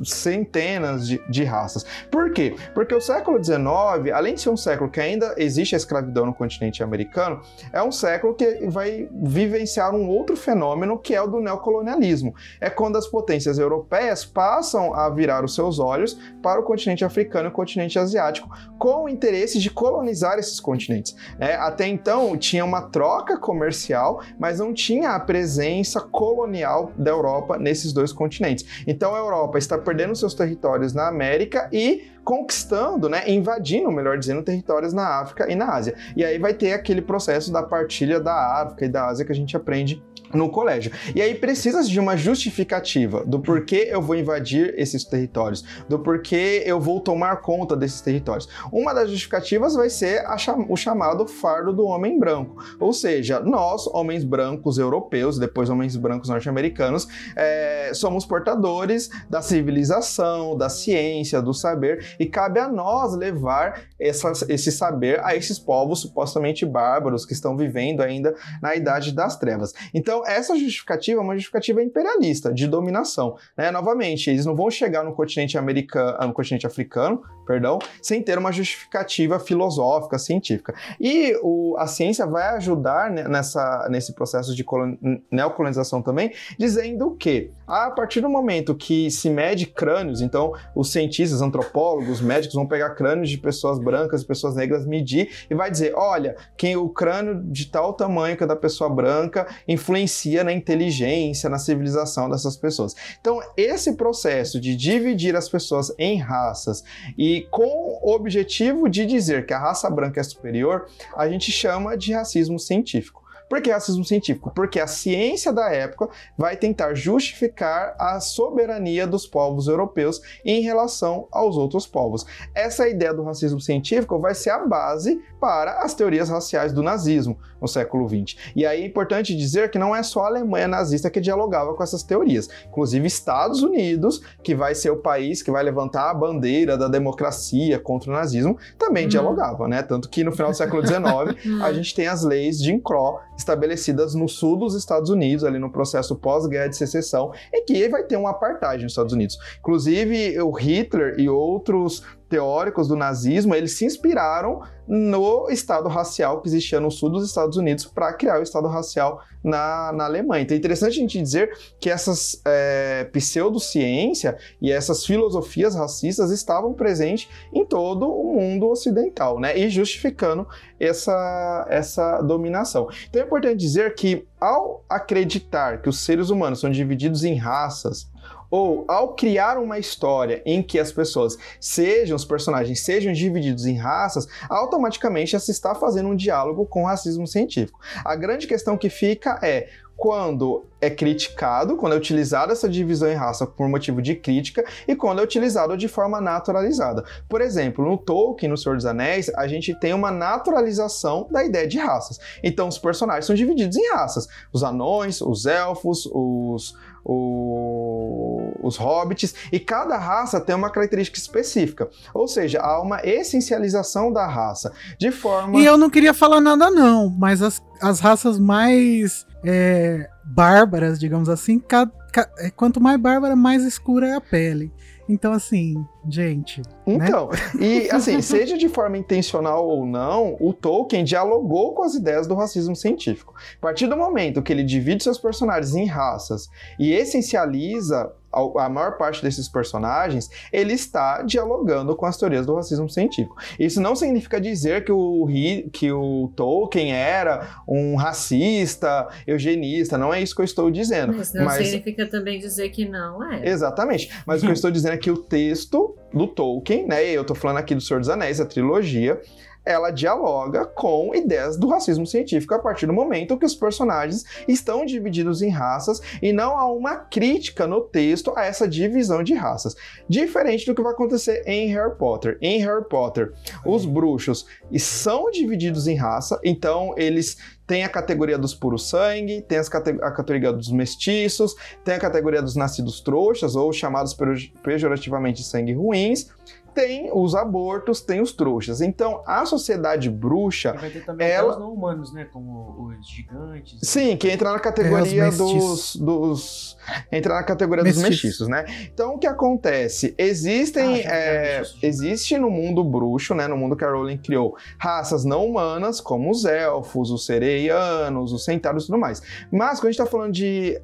centenas de, de raças. Por quê? Porque o século XIX, além de ser um século que ainda existe a escravidão no continente americano, é um século que vai vivenciar um outro fenômeno que é o do neocolonialismo. É quando as potências europeias passam a virar os seus olhos para o continente africano e o continente asiático, com o interesse de colonizar esses continentes. É, até então tinha uma troca comercial, mas não tinha a presença colonial da Europa nesses dois continentes. Então a Europa está perdendo seus territórios na América e conquistando, né, invadindo, melhor dizendo, territórios na África e na Ásia. E aí vai ter aquele processo da partilha da África e da Ásia que a gente aprende no colégio. E aí precisa de uma justificativa do porquê eu vou invadir esses territórios, do porquê eu vou tomar conta desses territórios. Uma das justificativas vai ser cham o chamado fardo do homem branco, ou seja, nós, homens brancos europeus, depois homens brancos norte-americanos, é, somos portadores da civilização, da ciência, do saber, e cabe a nós levar essa, esse saber a esses povos supostamente bárbaros que estão vivendo ainda na Idade das Trevas. Então, então, essa justificativa é uma justificativa imperialista, de dominação. Né? Novamente, eles não vão chegar no continente americano, no continente africano, perdão, sem ter uma justificativa filosófica, científica. E o, a ciência vai ajudar nessa, nesse processo de colon, neocolonização também, dizendo que a partir do momento que se mede crânios, então os cientistas, antropólogos, médicos vão pegar crânios de pessoas brancas e pessoas negras, medir e vai dizer, olha, quem o crânio de tal tamanho que é da pessoa branca influencia na inteligência, na civilização dessas pessoas. Então, esse processo de dividir as pessoas em raças e com o objetivo de dizer que a raça branca é superior, a gente chama de racismo científico. Por que racismo científico? Porque a ciência da época vai tentar justificar a soberania dos povos europeus em relação aos outros povos. Essa ideia do racismo científico vai ser a base para as teorias raciais do nazismo no século XX. E aí é importante dizer que não é só a Alemanha nazista que dialogava com essas teorias. Inclusive Estados Unidos, que vai ser o país que vai levantar a bandeira da democracia contra o nazismo, também uhum. dialogava, né? Tanto que no final do século XIX [LAUGHS] a gente tem as leis de Crow estabelecidas no sul dos Estados Unidos, ali no processo pós-guerra de secessão, em que vai ter um apartheid nos Estados Unidos. Inclusive, o Hitler e outros teóricos do nazismo, eles se inspiraram no estado racial que existia no sul dos Estados Unidos para criar o estado racial na, na Alemanha. Então é interessante a gente dizer que essas é, pseudociência e essas filosofias racistas estavam presentes em todo o mundo ocidental, né? E justificando essa, essa dominação. Então é importante dizer que ao acreditar que os seres humanos são divididos em raças, ou ao criar uma história em que as pessoas sejam, os personagens sejam divididos em raças, automaticamente se está fazendo um diálogo com o racismo científico. A grande questão que fica é quando é criticado, quando é utilizada essa divisão em raça por motivo de crítica e quando é utilizado de forma naturalizada. Por exemplo, no Tolkien, no Senhor dos Anéis, a gente tem uma naturalização da ideia de raças. Então, os personagens são divididos em raças: os anões, os elfos, os o, os hobbits, e cada raça tem uma característica específica. Ou seja, há uma essencialização da raça, de forma. E eu não queria falar nada, não, mas as, as raças mais é, bárbaras, digamos assim, ca, ca, é, quanto mais bárbara, mais escura é a pele. Então, assim, gente. Né? Então, né? e assim, [LAUGHS] seja de forma intencional ou não, o Tolkien dialogou com as ideias do racismo científico. A partir do momento que ele divide seus personagens em raças e essencializa a maior parte desses personagens, ele está dialogando com as teorias do racismo científico. Isso não significa dizer que o, que o Tolkien era um racista, eugenista, não é isso que eu estou dizendo. Mas não mas... significa também dizer que não é. Exatamente. Mas o que eu [LAUGHS] estou dizendo é que o texto do Tolkien, né, eu estou falando aqui do Senhor dos Anéis, a trilogia, ela dialoga com ideias do racismo científico a partir do momento que os personagens estão divididos em raças e não há uma crítica no texto a essa divisão de raças. Diferente do que vai acontecer em Harry Potter. Em Harry Potter, os bruxos são divididos em raça, então eles tem a categoria dos puros sangue, tem a categoria dos mestiços, tem a categoria dos nascidos trouxas, ou chamados pejorativamente sangue ruins, tem os abortos, tem os trouxas. Então, a sociedade bruxa. E vai ter também ela... os não humanos, né? Como os gigantes. Sim, que entra na categoria é, dos, dos. Entra na categoria mestiços. dos mestiços, né? Então, o que acontece? Existem. Ah, é, existe no mundo bruxo, né? No mundo que a Rowling criou, raças não humanas, como os elfos, os sereianos, os centauros e tudo mais. Mas, quando a gente tá falando de,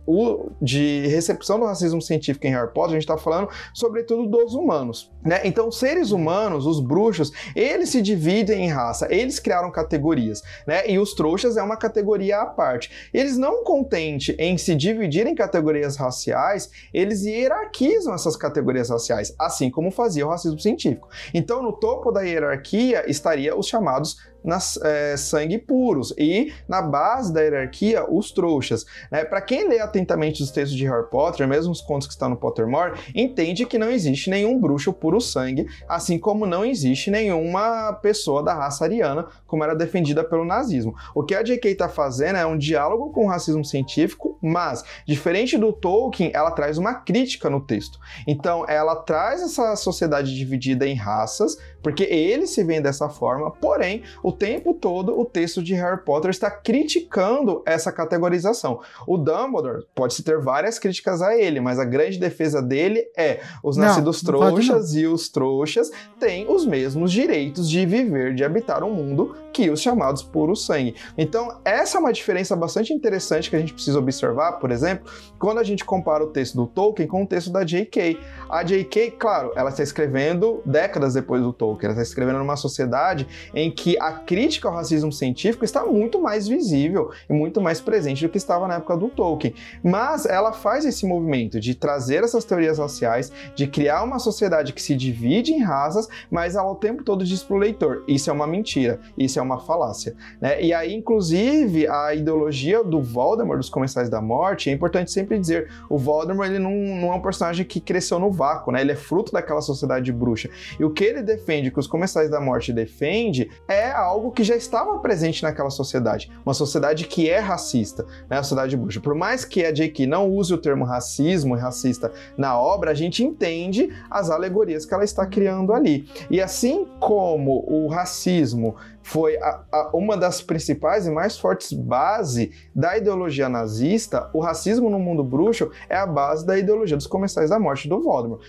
de recepção do racismo científico em Harry Potter, a gente tá falando, sobretudo, dos humanos, né? Então, seres humanos, os bruxos, eles se dividem em raça, eles criaram categorias, né? E os trouxas é uma categoria à parte. Eles não contente em se dividir em categorias raciais, eles hierarquizam essas categorias raciais, assim como fazia o racismo científico. Então, no topo da hierarquia estaria os chamados nas, é, sangue puros e na base da hierarquia os trouxas. Né? Para quem lê atentamente os textos de Harry Potter, mesmo os contos que estão no Pottermore, entende que não existe nenhum bruxo puro sangue, assim como não existe nenhuma pessoa da raça ariana, como era defendida pelo nazismo. O que a J.K. está fazendo é um diálogo com o racismo científico, mas diferente do Tolkien, ela traz uma crítica no texto. Então, ela traz essa sociedade dividida em raças, porque eles se veem dessa forma, porém, o tempo todo o texto de Harry Potter está criticando essa categorização. O Dumbledore pode-se ter várias críticas a ele, mas a grande defesa dele é os não, nascidos trouxas e os trouxas têm os mesmos direitos de viver, de habitar um mundo que os chamados puro sangue. Então, essa é uma diferença bastante interessante que a gente precisa observar, por exemplo, quando a gente compara o texto do Tolkien com o texto da J.K. A J.K., claro, ela está escrevendo décadas depois do Tolkien, ela está escrevendo numa sociedade em que a crítica ao racismo científico está muito mais visível e muito mais presente do que estava na época do Tolkien. Mas ela faz esse movimento de trazer essas teorias raciais, de criar uma sociedade que se divide em raças, mas ela o tempo todo diz para o leitor: isso é uma mentira, isso é uma falácia. Né? E aí, inclusive, a ideologia do Voldemort, dos Comensais da Morte, é importante sempre dizer: o Voldemort ele não, não é um personagem que cresceu no vácuo, né? ele é fruto daquela sociedade bruxa. E o que ele defende, que os Comensais da Morte defende, é algo que já estava presente naquela sociedade. Uma sociedade que é racista, né? a sociedade bruxa. Por mais que a J.K. não use o termo racismo e racista na obra, a gente entende as alegorias que ela está criando ali. E assim como o racismo foi a, a, uma das principais e mais fortes bases da ideologia nazista. O racismo no mundo bruxo é a base da ideologia dos comensais da morte do Voldemort.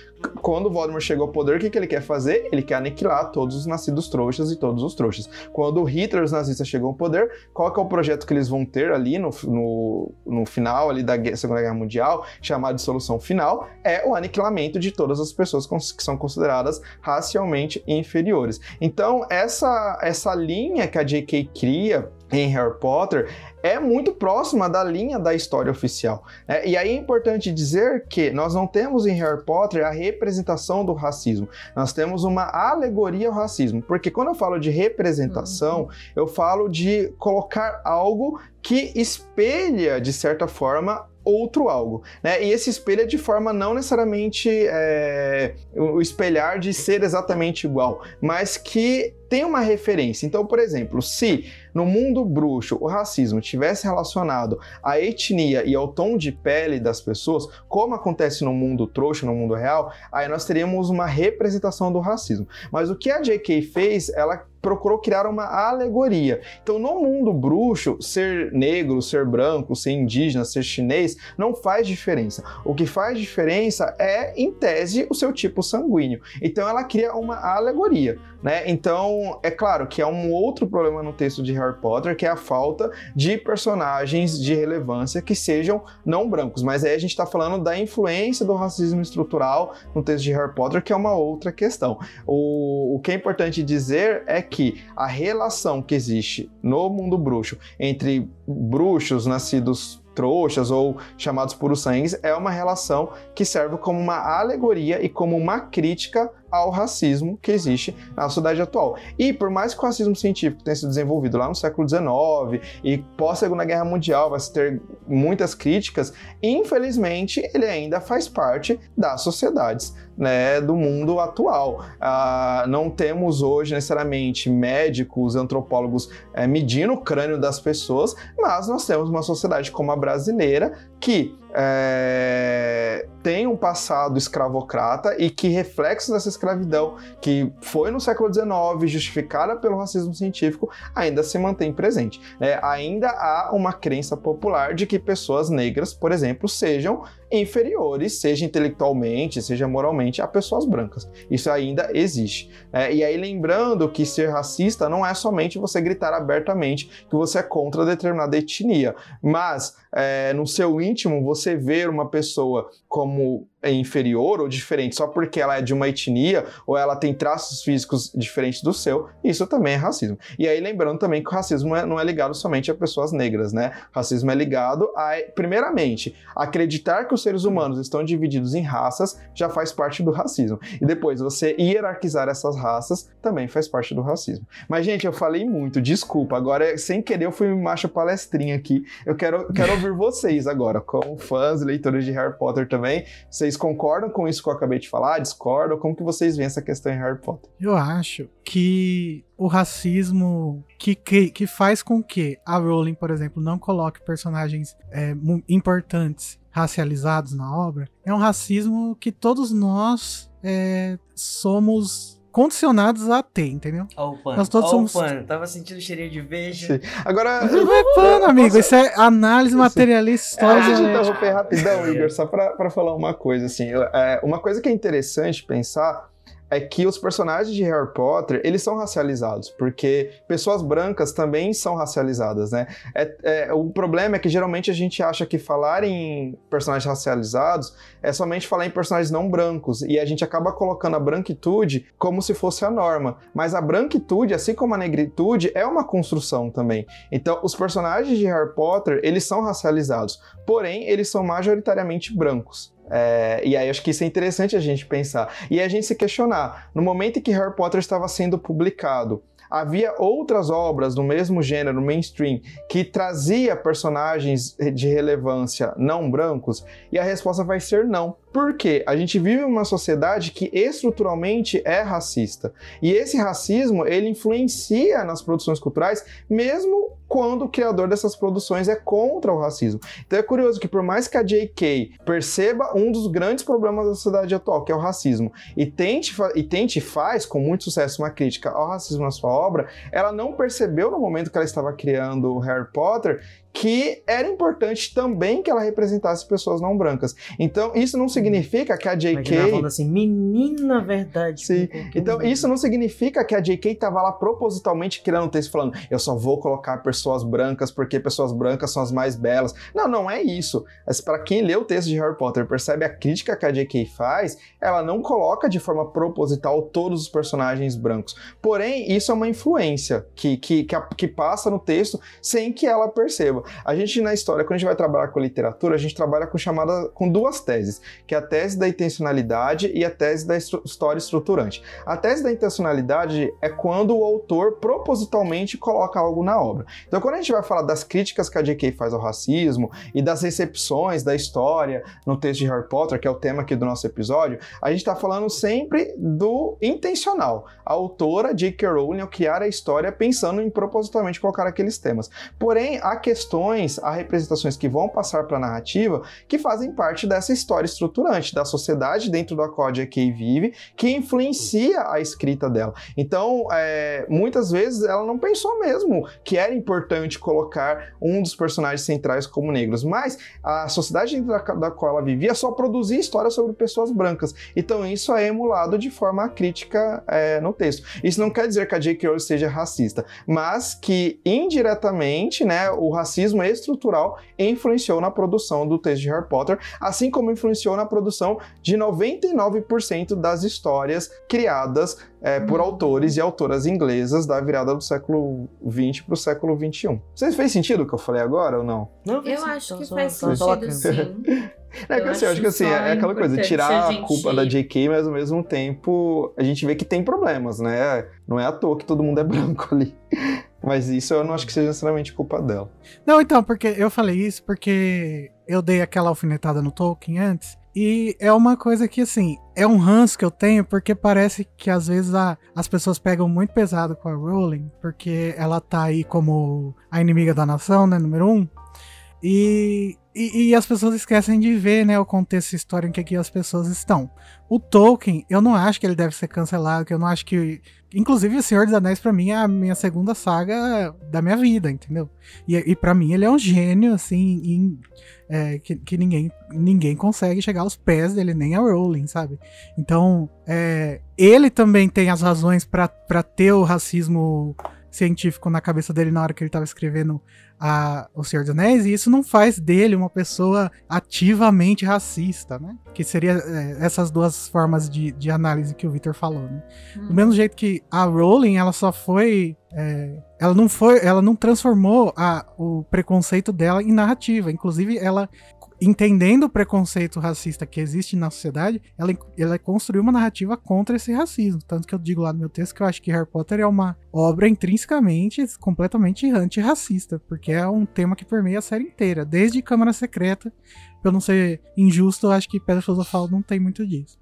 Quando o Voldemort chegou ao poder, o que, que ele quer fazer? Ele quer aniquilar todos os nascidos trouxas e todos os trouxas. Quando Hitler e os nazistas chegam ao poder, qual é o projeto que eles vão ter ali no, no, no final ali da Segunda Guerra Mundial, chamado de solução final? É o aniquilamento de todas as pessoas que são consideradas racialmente inferiores. Então, essa, essa linha que a J.K. cria em Harry Potter é muito próxima da linha da história oficial. Né? E aí é importante dizer que nós não temos em Harry Potter a representação do racismo, nós temos uma alegoria ao racismo, porque quando eu falo de representação, uhum. eu falo de colocar algo que espelha, de certa forma, outro algo, né? E esse espelho é de forma não necessariamente é, o espelhar de ser exatamente igual, mas que tem uma referência. Então, por exemplo, se no mundo bruxo o racismo tivesse relacionado à etnia e ao tom de pele das pessoas, como acontece no mundo trouxa, no mundo real, aí nós teríamos uma representação do racismo. Mas o que a J.K. fez, ela procurou criar uma alegoria. Então, no mundo bruxo, ser negro, ser branco, ser indígena, ser chinês, não faz diferença. O que faz diferença é, em tese, o seu tipo sanguíneo. Então, ela cria uma alegoria, né? Então, é claro que há um outro problema no texto de Harry Potter, que é a falta de personagens de relevância que sejam não brancos. Mas aí a gente está falando da influência do racismo estrutural no texto de Harry Potter, que é uma outra questão. O, o que é importante dizer é que a relação que existe no mundo bruxo entre bruxos nascidos trouxas ou chamados puros sangues é uma relação que serve como uma alegoria e como uma crítica ao racismo que existe na sociedade atual. E por mais que o racismo científico tenha sido desenvolvido lá no século XIX e pós Segunda Guerra Mundial vai ter muitas críticas, infelizmente ele ainda faz parte das sociedades né, do mundo atual. Ah, não temos hoje necessariamente médicos, antropólogos é, medindo o crânio das pessoas, mas nós temos uma sociedade como a brasileira que é, tem um passado escravocrata e que reflexos dessa escravidão, que foi no século XIX, justificada pelo racismo científico, ainda se mantém presente. Né? Ainda há uma crença popular de que pessoas negras, por exemplo, sejam inferiores, seja intelectualmente, seja moralmente, a pessoas brancas. Isso ainda existe. É, e aí, lembrando que ser racista não é somente você gritar abertamente que você é contra determinada etnia, mas é, no seu íntimo você ver uma pessoa como é inferior ou diferente só porque ela é de uma etnia ou ela tem traços físicos diferentes do seu, isso também é racismo. E aí lembrando também que o racismo é, não é ligado somente a pessoas negras, né? O racismo é ligado a, primeiramente, acreditar que os seres humanos estão divididos em raças já faz parte do racismo. E depois você hierarquizar essas raças também faz parte do racismo. Mas gente, eu falei muito, desculpa. Agora sem querer eu fui macho palestrinha aqui. Eu quero quero ouvir vocês agora, como fãs e leitores de Harry Potter também. Vocês concordam com isso que eu acabei de falar? Discordam? Como que vocês veem essa questão em Harry Potter? Eu acho que o racismo que, que, que faz com que a Rowling, por exemplo, não coloque personagens é, importantes racializados na obra é um racismo que todos nós é, somos condicionados a ter, entendeu? Ó o pano, Nós todos somos... o pano. Tava sentindo cheirinho de beijo. Sim. Agora... Não é pano, amigo. Posso... Isso é análise materialista, é, Deixa eu interromper rapidão, Igor, só pra, pra falar uma coisa, assim. É, uma coisa que é interessante pensar é que os personagens de Harry Potter, eles são racializados, porque pessoas brancas também são racializadas, né? É, é, o problema é que geralmente a gente acha que falar em personagens racializados é somente falar em personagens não brancos, e a gente acaba colocando a branquitude como se fosse a norma. Mas a branquitude, assim como a negritude, é uma construção também. Então, os personagens de Harry Potter, eles são racializados, porém, eles são majoritariamente brancos. É, e aí acho que isso é interessante a gente pensar. E a gente se questionar. No momento em que Harry Potter estava sendo publicado, havia outras obras do mesmo gênero, mainstream, que trazia personagens de relevância não brancos? E a resposta vai ser não. Porque a gente vive uma sociedade que estruturalmente é racista. E esse racismo, ele influencia nas produções culturais, mesmo quando o criador dessas produções é contra o racismo. Então é curioso que por mais que a J.K. perceba um dos grandes problemas da sociedade atual, que é o racismo, e tente e tente faz com muito sucesso uma crítica ao racismo na sua obra, ela não percebeu no momento que ela estava criando o Harry Potter que era importante também que ela representasse pessoas não brancas. Então, isso não significa que a J.K. falando assim, menina verdade. Sim. Então, isso não significa que a J.K. tava lá propositalmente criando um texto falando eu só vou colocar pessoas brancas porque pessoas brancas são as mais belas. Não, não é isso. Mas para quem lê o texto de Harry Potter percebe a crítica que a J.K. faz, ela não coloca de forma proposital todos os personagens brancos. Porém, isso é uma influência que, que, que, a- que passa no texto sem que ela perceba. A gente, na história, quando a gente vai trabalhar com literatura, a gente trabalha com chamada com duas teses, que é a tese da intencionalidade e a tese da estru- história estruturante. A tese da intencionalidade é quando o autor propositalmente coloca algo na obra. Então, quando a gente vai falar das críticas que a J.K. faz ao racismo e das recepções da história no texto de Harry Potter, que é o tema aqui do nosso episódio, a gente está falando sempre do intencional. A autora J.K. Rowling, ao criar a história, pensando em propositalmente colocar aqueles temas. Porém, há questões, há representações que vão passar para a narrativa que fazem parte dessa história estruturante, da sociedade dentro da qual a J.K. vive, que influencia a escrita dela. Então, é, muitas vezes ela não pensou mesmo que era importante colocar um dos personagens centrais como negros, mas a sociedade dentro da, da qual ela vivia só produzia histórias sobre pessoas brancas. Então, isso é emulado de forma crítica é, no texto. Isso não quer dizer que a J.K. Rowling seja racista, mas que indiretamente, né, o racismo estrutural influenciou na produção do texto de Harry Potter, assim como influenciou na produção de 99% das histórias criadas é, por Uhum. autores e autoras inglesas da virada do século XX para o século XXI. Vocês fez sentido o que eu falei agora ou não? Não, Eu sim, acho que faz sentido, sim. [LAUGHS] É que Eu assim, eu acho que assim, é aquela coisa, tirar a culpa da JK, mas ao mesmo tempo a gente vê que tem problemas, né? Não é à toa que todo mundo é [LAUGHS] branco ali. Mas isso eu não acho que seja necessariamente culpa dela. Não, então, porque eu falei isso porque eu dei aquela alfinetada no Tolkien antes. E é uma coisa que, assim, é um ranço que eu tenho, porque parece que às vezes a- as pessoas pegam muito pesado com a Rowling, porque ela tá aí como a inimiga da nação, né, número um. E, e, e as pessoas esquecem de ver, né, o contexto histórico em que aqui as pessoas estão. O Tolkien, eu não acho que ele deve ser cancelado, que eu não acho que. Inclusive, O Senhor dos Anéis, pra mim, é a minha segunda saga da minha vida, entendeu? E, e para mim, ele é um gênio, assim, em- é, que, que ninguém, ninguém consegue chegar aos pés dele, nem a Rowling, sabe? Então, é, ele também tem as razões pra ter o racismo científico na cabeça dele na hora que ele tava escrevendo a, O Senhor dos Anéis, e isso não faz dele uma pessoa ativamente racista, né? Que seria é, essas duas formas de, de análise que o Victor falou, né? Do mesmo jeito que a Rowling, ela só foi. é, ela não foi. Ela não transformou a- o preconceito dela em narrativa. Inclusive, ela. Entendendo o preconceito racista que existe na sociedade, ela, ela construiu uma narrativa contra esse racismo. Tanto que eu digo lá no meu texto que eu acho que Harry Potter é uma obra intrinsecamente completamente antirracista, porque é um tema que permeia a série inteira, desde Câmara Secreta. Pra eu não ser injusto, eu acho que Pedra Filosofal não tem muito disso.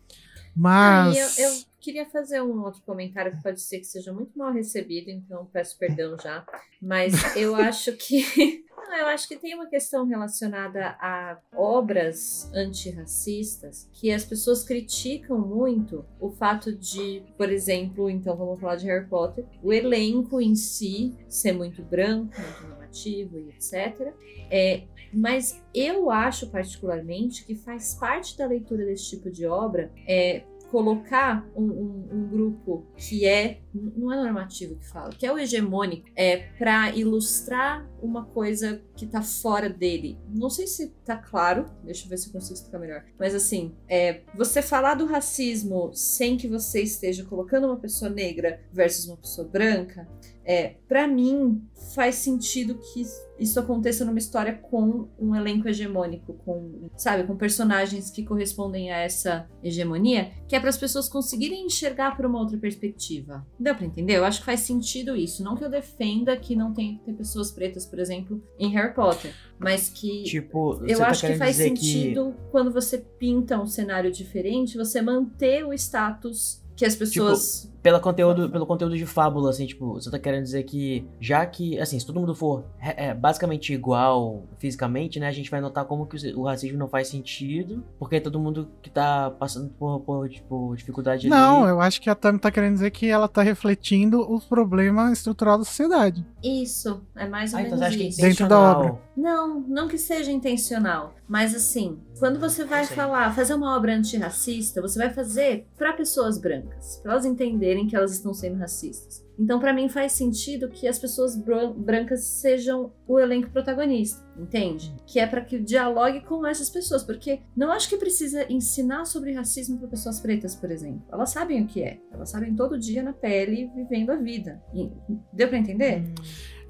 Mas. Ah, eu, eu queria fazer um outro comentário que pode ser que seja muito mal recebido, então peço perdão já. Mas eu acho que. Não, eu acho que tem uma questão relacionada a obras antirracistas que as pessoas criticam muito o fato de, por exemplo, então vamos falar de Harry Potter, o elenco em si ser muito branco, muito normativo e etc. É, mas eu acho particularmente que faz parte da leitura desse tipo de obra é colocar um, um- um grupo que é não é normativo que fala, que é o hegemônico, é para ilustrar uma coisa que tá fora dele. Não sei se tá claro, deixa eu ver se eu consigo explicar melhor. Mas assim, é, você falar do racismo sem que você esteja colocando uma pessoa negra versus uma pessoa branca, é, para mim faz sentido que isso aconteça numa história com um elenco hegemônico, com, sabe, com personagens que correspondem a essa hegemonia, que é para as pessoas conseguirem enxergar por uma outra perspectiva. Deu para entender? Eu acho que faz sentido isso. Não que eu defenda que não tem que ter pessoas pretas, por exemplo, em Harry Potter, mas que Tipo, eu tá acho que faz sentido quando você pinta um cenário diferente, você manter o status que as pessoas. Pela conteúdo, pelo conteúdo de fábula, assim, tipo, você tá querendo dizer que, já que, assim, se todo mundo for é, basicamente igual fisicamente, né, a gente vai notar como que o racismo não faz sentido, porque todo mundo que tá passando por, por tipo, dificuldade Não, ali... eu acho que a Tami tá querendo dizer que ela tá refletindo os problemas estruturais da sociedade. Isso, é mais ou Ah, então menos acha que é isso. Dentro da intencional. obra. Não, não que seja intencional, mas assim, quando você vai Sim. falar, fazer uma obra antirracista, você vai fazer para pessoas brancas, para elas entenderem que elas estão sendo racistas. Então, para mim faz sentido que as pessoas bran- brancas sejam o elenco protagonista, entende? Que é para que dialogue com essas pessoas, porque não acho que precisa ensinar sobre racismo para pessoas pretas, por exemplo. Elas sabem o que é, elas sabem todo dia na pele, vivendo a vida. E- deu para entender?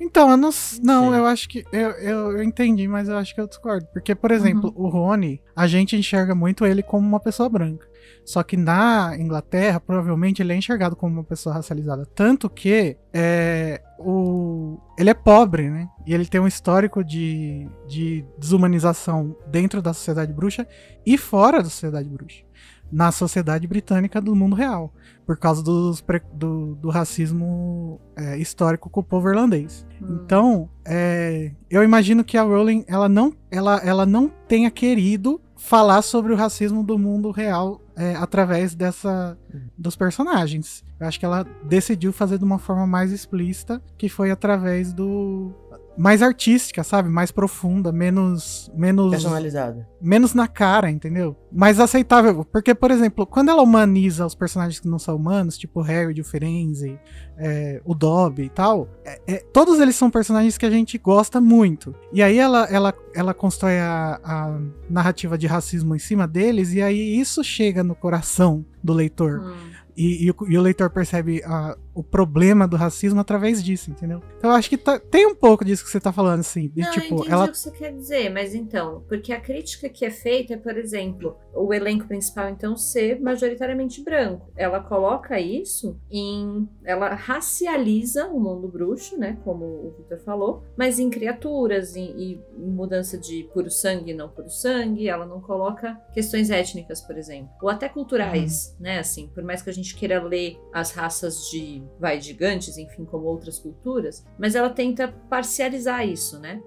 Então, eu não, não Sim. eu acho que. Eu, eu, eu entendi, mas eu acho que eu discordo. Porque, por exemplo, o Rony, a gente enxerga muito ele como uma pessoa branca. Só que na Inglaterra, provavelmente ele é enxergado como uma pessoa racializada. Tanto que é, o, ele é pobre, né? E ele tem um histórico de, de desumanização dentro da sociedade bruxa e fora da sociedade bruxa. Na sociedade britânica do mundo real. Por causa dos do, do racismo é, histórico com o povo irlandês. Hum. Então, é, eu imagino que a Rowling ela não, ela, ela não tenha querido falar sobre o racismo do mundo real é, através dessa dos personagens. Eu acho que ela decidiu fazer de uma forma mais explícita, que foi através do mais artística, sabe? Mais profunda, menos menos Personalizada. menos na cara, entendeu? Mais aceitável. Porque, por exemplo, quando ela humaniza os personagens que não são humanos, tipo o Harry de Firenze, é, o Dobby e tal, é- é- todos eles são personagens que a gente gosta muito. E aí ela, ela, ela constrói a, a narrativa de racismo em cima deles, e aí isso chega no coração do leitor. Hum. E, e o, e o leitor percebe ah, o problema do racismo através disso, entendeu? Então eu acho que tá- tem um pouco disso que você tá falando, assim. De, Não, tipo, entendi ela o que você quer dizer, mas então, porque a crítica que é feita é, por exemplo, o elenco principal então ser majoritariamente branco. Ela coloca isso em. Ela racializa o mundo bruxo, né? Como o Victor falou, mas em criaturas, e em mudança de puro sangue e não puro sangue. Ela não coloca questões étnicas, por exemplo. Ou até culturais, né? Assim, por mais que a gente queira ler as raças de vai gigantes, enfim, como outras culturas, mas ela tenta parcializar isso, né?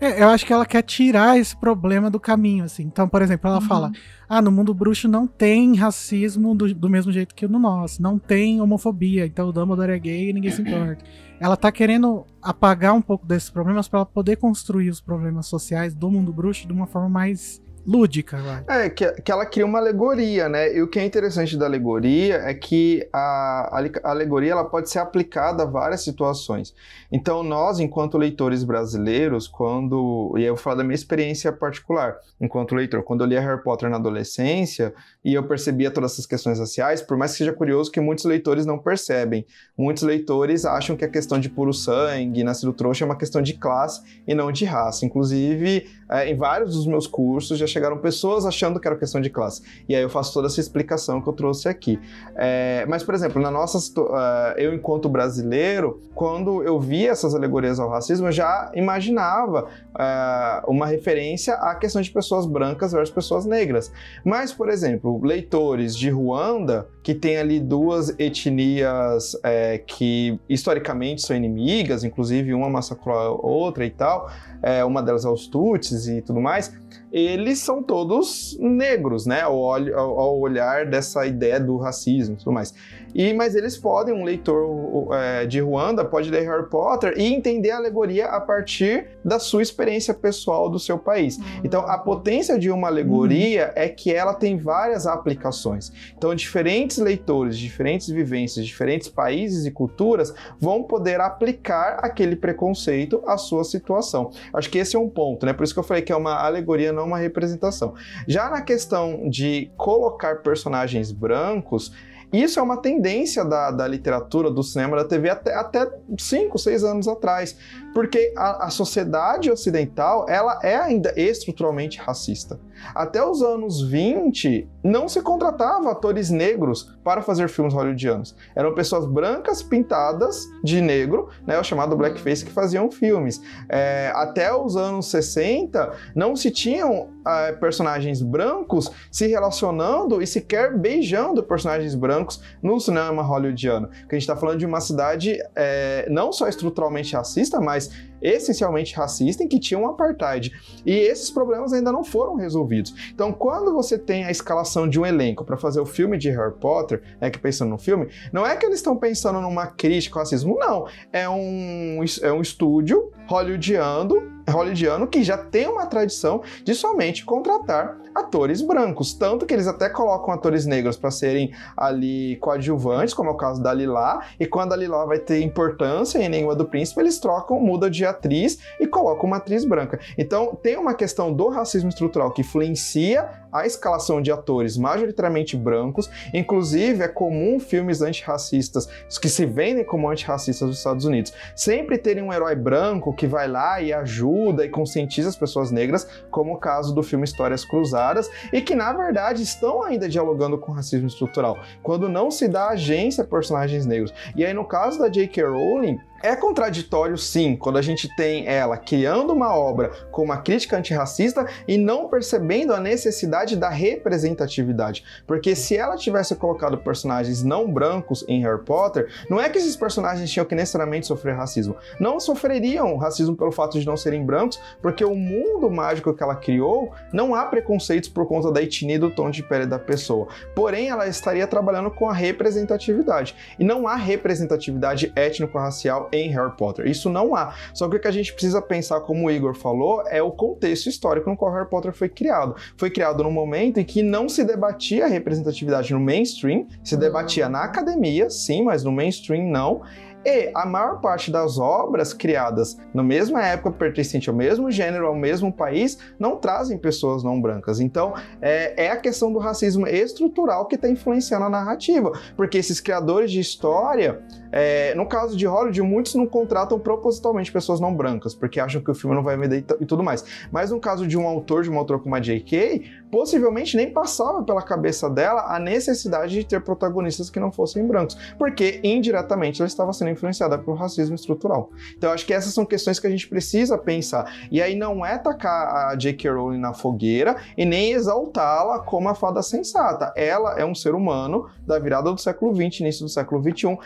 É, eu acho que ela quer tirar esse problema do caminho, assim. Então, por exemplo, ela Uhum. fala: ah, no mundo bruxo não tem racismo do, do mesmo jeito que no nosso, não tem homofobia, então o Dumbledore é gay e ninguém se importa. Ela tá querendo apagar um pouco desses problemas para ela poder construir os problemas sociais do mundo bruxo de uma forma mais lúdica, vai. É, que, que ela cria uma alegoria, né? E o que é interessante da alegoria é que a, a ale- a alegoria ela pode ser aplicada a várias situações. Então, nós, enquanto leitores brasileiros, quando. E eu vou falar da minha experiência particular, enquanto leitor, quando eu lia Harry Potter na adolescência e eu percebia todas essas questões raciais, por mais que seja curioso que muitos leitores não percebem. Muitos leitores acham que a questão de puro sangue, nascido trouxa, é uma questão de classe e não de raça. Inclusive, é, em vários dos meus cursos já chegaram pessoas achando que era questão de classe. E aí eu faço toda essa explicação que eu trouxe aqui. É, mas, por exemplo, na nossa ah, eu enquanto brasileiro, quando eu via essas alegorias ao racismo, eu já imaginava ah, uma referência à questão de pessoas brancas versus pessoas negras. Mas, por exemplo, leitores de Ruanda, que tem ali duas etnias é, que historicamente são inimigas, inclusive uma massacrou a outra e tal, é, uma delas é os Tutsis e tudo mais, eles são todos negros, né? Ao, ao olhar dessa ideia do racismo e tudo mais. E, mas eles podem, um leitor é, de Ruanda pode ler Harry Potter e entender a alegoria a partir da sua experiência pessoal do seu país. Então, a potência de uma alegoria é que ela tem várias aplicações. Então, diferentes leitores, diferentes vivências, diferentes países e culturas vão poder aplicar aquele preconceito à sua situação. Acho que esse é um ponto, né? Por isso que eu falei que é uma alegoria, não uma representação. Já na questão de colocar personagens brancos, isso é uma tendência da, da literatura, do cinema, da TV até, até 5, 6 anos atrás. Porque a, a sociedade ocidental, ela é ainda estruturalmente racista. Até os anos 20, não se contratava atores negros para fazer filmes hollywoodianos. Eram pessoas brancas pintadas de negro, né, o chamado blackface, que faziam filmes. É, até os anos 60, não se tinham é, personagens brancos se relacionando e sequer beijando personagens brancos no cinema hollywoodiano. Porque a gente está falando de uma cidade é, não só estruturalmente racista, mas es essencialmente racista em que tinha um apartheid. E esses problemas ainda não foram resolvidos. Então, quando você tem a escalação de um elenco para fazer o filme de Harry Potter, é que pensando no filme, não é que eles estão pensando numa crítica ao racismo, não. É um, é um estúdio hollywoodiano hollywoodiano que já tem uma tradição de somente contratar atores brancos, tanto que eles até colocam atores negros para serem ali coadjuvantes, como é o caso da Lila, e quando a Lila vai ter importância em Nenhuma do Príncipe, eles trocam, muda de atriz e colocam uma atriz branca. Então tem uma questão do racismo estrutural que influencia a escalação de atores majoritariamente brancos, inclusive é comum filmes antirracistas, que se vendem como antirracistas dos Estados Unidos, sempre terem um herói branco que vai lá e ajuda e conscientiza as pessoas negras, como o caso do filme Histórias Cruzadas, e que na verdade estão ainda dialogando com racismo estrutural, quando não se dá agência a personagens negros. E aí no caso da J.K. Rowling, é contraditório, sim, quando a gente tem ela criando uma obra com uma crítica antirracista e não percebendo a necessidade da representatividade. Porque se ela tivesse colocado personagens não brancos em Harry Potter, não é que esses personagens tinham que necessariamente sofrer racismo. Não sofreriam racismo pelo fato de não serem brancos, porque o mundo mágico que ela criou não há preconceitos por conta da etnia e do tom de pele da pessoa. Porém, ela estaria trabalhando com a representatividade. E não há representatividade étnico-racial em Harry Potter. Isso não há. Só que o que a gente precisa pensar, como o Igor falou, é o contexto histórico no qual Harry Potter foi criado. Foi criado num momento em que não se debatia a representatividade no mainstream, se uhum. debatia na academia, sim, mas no mainstream não. E a maior parte das obras criadas na mesma época, pertencente ao mesmo gênero, ao mesmo país, não trazem pessoas não brancas. Então, é, é a questão do racismo estrutural que está influenciando a narrativa. Porque esses criadores de história, é, no caso de Hollywood, muitos não contratam propositalmente pessoas não brancas, porque acham que o filme não vai vender e tudo mais. Mas no caso de um autor, de uma autora como a J.K., possivelmente nem passava pela cabeça dela a necessidade de ter protagonistas que não fossem brancos, porque indiretamente ela estava sendo influenciada pelo racismo estrutural. Então acho que essas são questões que a gente precisa pensar. E aí não é tacar a J.K. Rowling na fogueira e nem exaltá-la como a fada sensata. Ela é um ser humano da virada do século XX, início do século XXI,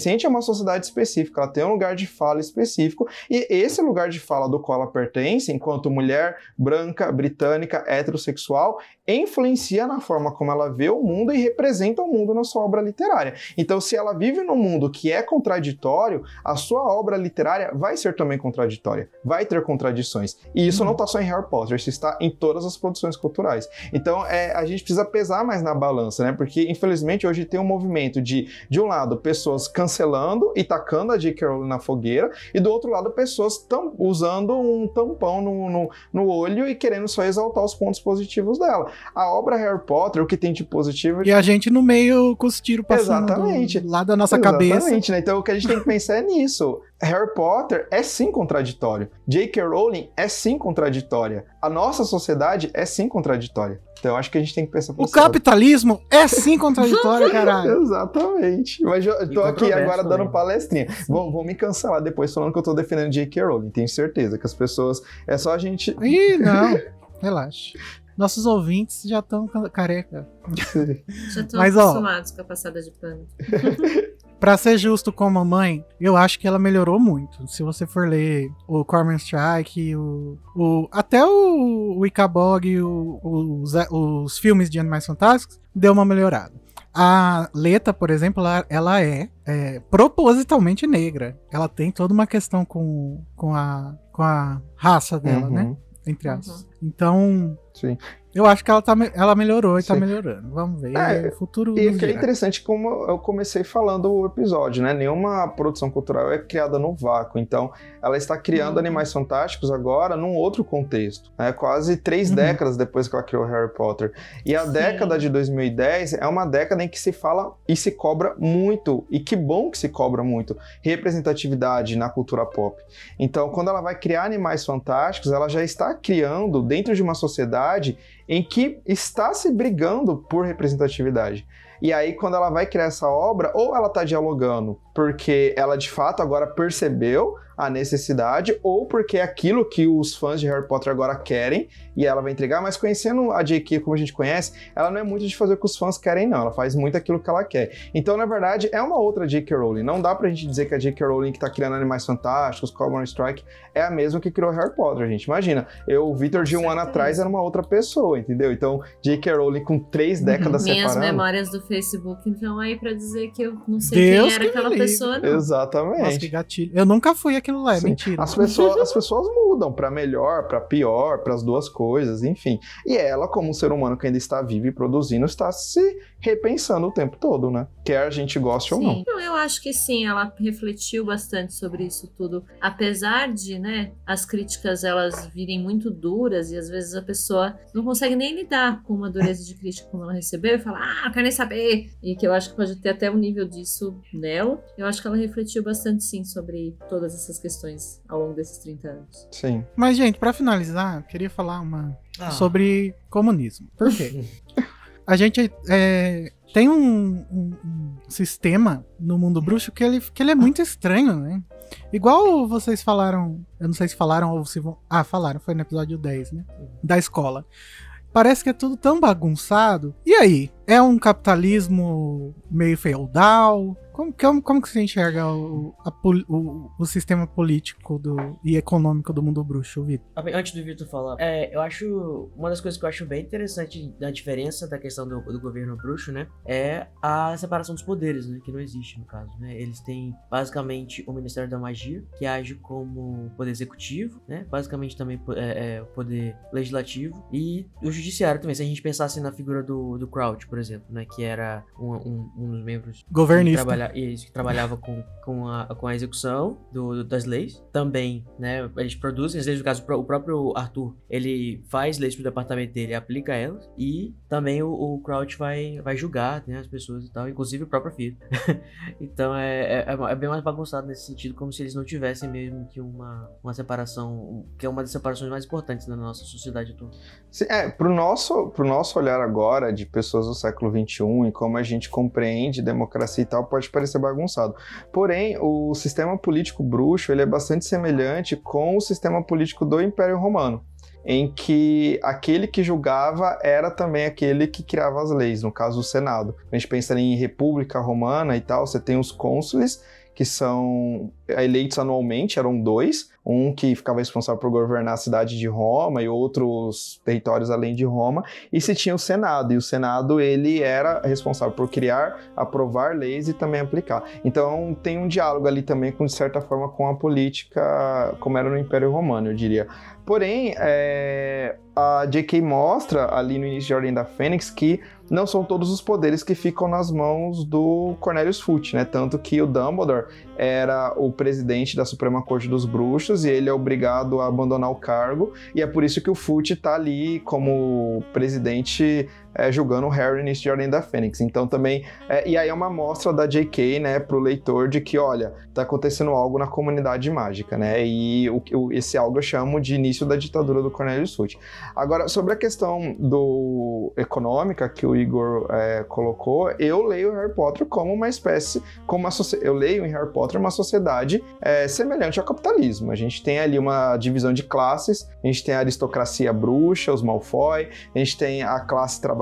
pertencente a uma sociedade específica, ela tem um lugar de fala específico. E esse lugar de fala do qual ela pertence, enquanto mulher branca, britânica, heterossexual, influencia na forma como ela vê o mundo e representa o mundo na sua obra literária. Então, se ela vive num mundo que é contraditório, a sua obra literária vai ser também contraditória, vai ter contradições. E isso não está só em Harry Potter, isso está em todas as produções culturais. Então, é, a gente precisa pesar mais na balança, né? Porque, infelizmente, hoje tem um movimento de, de um lado, pessoas cancelando e tacando a J.K. Rowling na fogueira, e do outro lado, pessoas tão, usando um tampão no, no, no olho e querendo só exaltar os pontos positivos dela. A obra Harry Potter, o que tem de positivo. E a gente no meio com os tiros passando Exatamente. lá da nossa Exatamente, cabeça. Exatamente, né? Então o que a gente tem que pensar é nisso. Harry Potter é sim contraditório. J.K. Rowling é sim contraditória. A nossa sociedade é sim contraditória. Então eu acho que a gente tem que pensar O capitalismo é sim contraditório, [LAUGHS] caralho. Exatamente. Mas eu tô aqui agora também. dando palestrinha. Vão, vão me cancelar depois falando que eu tô defendendo J.K. Rowling. Tenho certeza que as pessoas. É só a gente. Ih, não. Relaxa. [LAUGHS] Nossos ouvintes já estão careca. [LAUGHS] Já estão acostumados ó, com a passada de pano. [LAUGHS] pra ser justo com a mamãe, eu acho que ela melhorou muito. Se você for ler o Corman Strike, o, o, até o, o Icabog, o, os, os filmes de Animais Fantásticos, deu uma melhorada. A Leta, por exemplo, ela, ela é, é, propositalmente negra. Ela tem toda uma questão com, com, a, com a raça dela, né? uhum. né? Entre aspas. Uhum. Então, Sim. Eu acho que ela, tá, ela melhorou e tá Sim. melhorando. Vamos ver. É, o futuro. E nos que é interessante como eu comecei falando o episódio, né? Nenhuma produção cultural é criada no vácuo. Então, ela está criando Uhum. Animais Fantásticos agora num outro contexto. Né? Quase três Uhum. décadas depois que ela criou Harry Potter. E a Sim. década de 2010 é uma década em que se fala e se cobra muito. E que bom que se cobra muito. Representatividade na cultura pop. Então, quando ela vai criar Animais Fantásticos, ela já está criando dentro de uma sociedade em que está se brigando por representatividade. E aí, quando ela vai criar essa obra, ou ela está dialogando porque ela de fato agora percebeu a necessidade, ou porque é aquilo que os fãs de Harry Potter agora querem e ela vai entregar. Mas conhecendo a J.K. como a gente conhece, ela não é muito de fazer o que os fãs querem, não. Ela faz muito aquilo que ela quer. Então, na verdade, é uma outra J.K. Rowling. Não dá pra gente dizer que a J.K. Rowling que tá criando Animais Fantásticos, Cobra Strike, é a mesma que criou Harry Potter, gente. Imagina, eu, o Victor de um ano certeza. atrás era uma outra pessoa, entendeu? Então, J.K. Rowling com três décadas Minhas separando. memórias do Facebook estão aí pra dizer que eu não sei Deus quem era que aquela pessoa, não. Exatamente. Nossa, que gatilho. Eu nunca fui aquilo lá, é Sim. mentira. As pessoas, as pessoas mudam pra melhor, pra pior, para as duas coisas, enfim. E ela, como um ser humano que ainda está vivo e produzindo, está se repensando o tempo todo, né? Quer a gente goste ou não. Sim, Então, eu acho que sim, ela refletiu bastante sobre isso tudo. Apesar de, né, as críticas elas virem muito duras e às vezes a pessoa não consegue nem lidar com uma dureza de crítica como ela recebeu e fala, ah, não quero nem saber. E que eu acho que pode ter até um nível disso nela. Eu acho que ela refletiu bastante sim sobre todas essas questões ao longo desses 30 anos. Sim. Mas, gente, pra finalizar, eu queria falar uma Ah. sobre comunismo. Por quê? [LAUGHS] A gente é, tem um, um- um sistema no mundo bruxo que ele, que ele é muito estranho, né? Igual vocês falaram, eu não sei se falaram ou se vão. Ah, falaram, foi no episódio 10, né? Da escola. Parece que é tudo tão bagunçado. E aí? É um capitalismo meio feudal? Como, como, como que você enxerga o, a o, o sistema político do, e econômico do mundo bruxo, Vitor? Ah, Antes do Vitor falar, é, eu acho. Uma das coisas que eu acho bem interessante da diferença da questão do, do governo bruxo, né? É a separação dos poderes, né? Que não existe, no caso, né? Eles têm basicamente o Ministério da Magia, que age como poder executivo, né? Basicamente também é, é, o poder legislativo. E o judiciário também. Se a gente pensasse na figura do, do Crouch, por exemplo, né? Que era um, um, um dos membros que, Governista. trabalha, isso, que trabalhava com, com, a, com a execução do, das leis. Também, né? Eles produzem as leis, no caso, o pró- o próprio Arthur, ele faz leis pro departamento dele e aplica elas. E também o, o Crouch vai, vai julgar né, as pessoas e tal, inclusive o próprio filho. [LAUGHS] então é, é, é bem mais bagunçado nesse sentido, como se eles não tivessem mesmo que uma, uma separação, que é uma das separações mais importantes da nossa sociedade atual. Sim, É, pro nosso, pro nosso olhar agora de pessoas do século XXI e como a gente compreende democracia e tal, pode parecer bagunçado. Porém, o sistema político bruxo, ele é bastante semelhante com o sistema político do Império Romano, em que aquele que julgava era também aquele que criava as leis, no caso o Senado. A gente pensa em República Romana e tal, você tem os cônsules, que são eleitos anualmente, eram dois, um que ficava responsável por governar a cidade de Roma e outros territórios além de Roma, e se tinha o Senado, e o Senado ele era responsável por criar, aprovar leis e também aplicar. Então tem um diálogo ali também, com, de certa forma, com a política, como era no Império Romano, eu diria. Porém, é, a J.K. mostra ali no início de Ordem da Fênix que não são todos os poderes que ficam nas mãos do Cornelius Fudge, né? Tanto que o Dumbledore era o presidente da Suprema Corte dos Bruxos e ele é obrigado a abandonar o cargo e é por isso que o Fudge tá ali como presidente é, julgando o Harry início de da Fênix. Então também é, e aí é uma amostra da J.K. né pro leitor de que olha tá acontecendo algo na comunidade mágica, né? E o, o- esse algo eu chamo de início da ditadura do Cornelius Fudge. Agora sobre a questão do econômica que o Igor é, colocou, eu leio Harry Potter como uma espécie, como uma eu leio em Harry Potter uma sociedade é, semelhante ao capitalismo. A gente tem ali uma divisão de classes, a gente tem a aristocracia bruxa, os Malfoy, a gente tem a classe trabalhadora,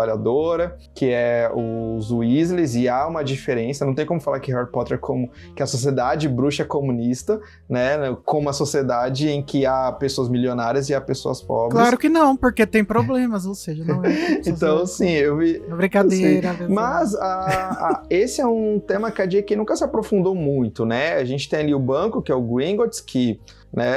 que é os Weasleys, e há uma diferença, não tem como falar que Harry Potter é como que a sociedade bruxa é comunista, né, como uma sociedade em que há pessoas milionárias e há pessoas pobres. Claro que não, porque tem problemas, ou seja, não é. [LAUGHS] Então, sim, eu vi, É brincadeira. pessoal. Mas a- a- esse é um tema que a J.K. nunca se aprofundou muito, né? A gente tem ali o banco, que é o Gringotts, que né,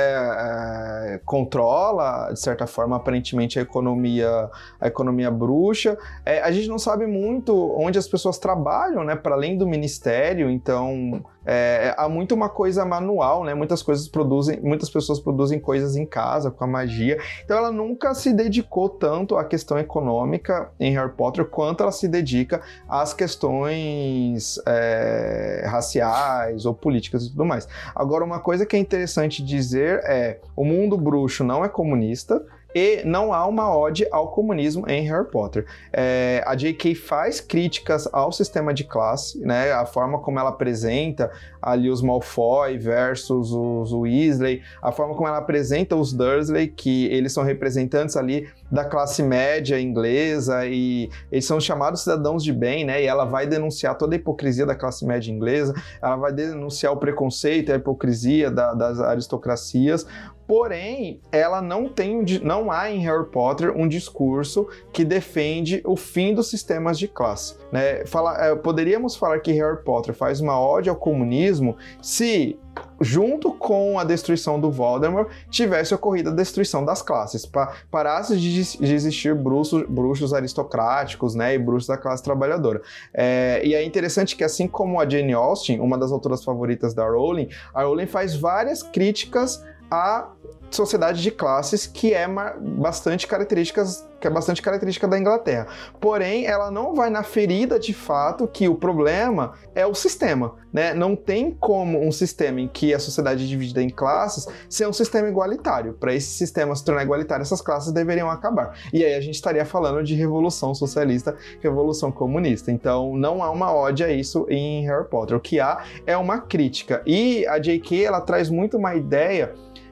é, controla, de certa forma, aparentemente, a economia, a economia bruxa. É, a gente não sabe muito onde as pessoas trabalham, né, para além do ministério, então é, há muito uma coisa manual, né? Muitas coisas produzem, muitas pessoas produzem coisas em casa com a magia. Então ela nunca se dedicou tanto à questão econômica em Harry Potter quanto ela se dedica às questões é, raciais ou políticas e tudo mais. Agora, uma coisa que é interessante dizer é: o mundo bruxo não é comunista e não há uma ode ao comunismo em Harry Potter. É, a J.K. faz críticas ao sistema de classe, né, a forma como ela apresenta ali os Malfoy versus os Weasley, a forma como ela apresenta os Dursley, que eles são representantes ali da classe média inglesa e eles são chamados cidadãos de bem, né? E ela vai denunciar toda a hipocrisia da classe média inglesa, ela vai denunciar o preconceito e a hipocrisia da, das aristocracias, Porém, ela não tem, não há em Harry Potter um discurso que defende o fim dos sistemas de classe. Né? Fala, é, poderíamos falar que Harry Potter faz uma ode ao comunismo se junto com a destruição do Voldemort, tivesse ocorrido a destruição das classes. Pa parasse de, de existir bruxos, bruxos, aristocráticos né, e bruxos da classe trabalhadora. É, e é interessante que, assim como a Jane Austen, uma das autoras favoritas da Rowling, a Rowling faz várias críticas a sociedade de classes que é bastante características que é bastante característica da Inglaterra. Porém, ela não vai na ferida de fato que o problema é o sistema, né? Não tem como um sistema em que a sociedade é dividida em classes ser um sistema igualitário. Para esse sistema se tornar igualitário, essas classes deveriam acabar. E aí a gente estaria falando de revolução socialista, revolução comunista. Então, não há uma ódio a isso em Harry Potter. O que há é uma crítica. E a J.K. ela traz muito uma ideia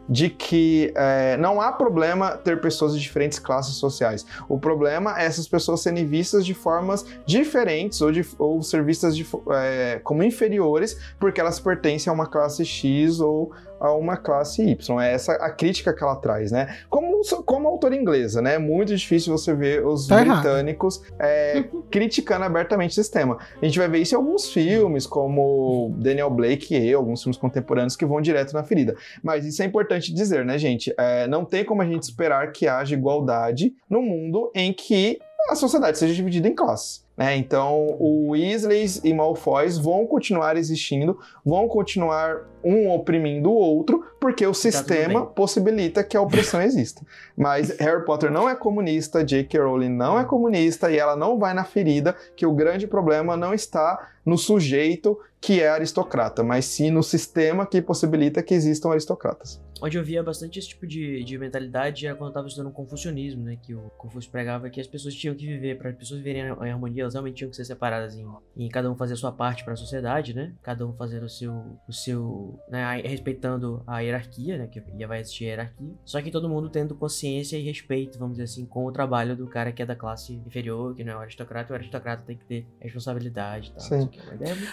de que é, não há problema ter pessoas de diferentes classes sociais. O problema é essas pessoas serem vistas de formas diferentes ou, de, ou ser vistas de, é, como inferiores porque elas pertencem a uma classe X ou a uma classe Y. É essa a crítica que ela traz, né? Como, como autora inglesa, né? É muito difícil você ver os tá britânicos é, [LAUGHS] criticando abertamente o sistema. A gente vai ver isso em alguns filmes, como Daniel Blake e eu, alguns filmes contemporâneos que vão direto na ferida. Mas isso é importante dizer, né, gente? É, não tem como a gente esperar que haja igualdade no mundo em que a sociedade seja dividida em classes. Né? Então, o Weasleys e Malfoys vão continuar existindo, vão continuar um oprimindo o outro, porque o tá sistema possibilita que a opressão exista. Mas Harry Potter não é comunista, J.K. Rowling não é comunista e ela não vai na ferida que o grande problema não está no sujeito que é aristocrata, mas sim no sistema que possibilita que existam aristocratas. Onde eu via bastante esse tipo de, de mentalidade era quando eu estava estudando o confucionismo, né? Que o Confúcio pregava que as pessoas tinham que viver, para as pessoas viverem em harmonia, elas realmente tinham que ser separadas em, em cada um fazer a sua parte para a sociedade, né? Cada um fazer o seu, o seu, né? Respeitando a hierarquia, né? Que ia vai existir hierarquia. Só que todo mundo tendo consciência e respeito, vamos dizer assim, com o trabalho do cara que é da classe inferior, que não é o aristocrata. O aristocrata tem que ter responsabilidade e tal. Sim.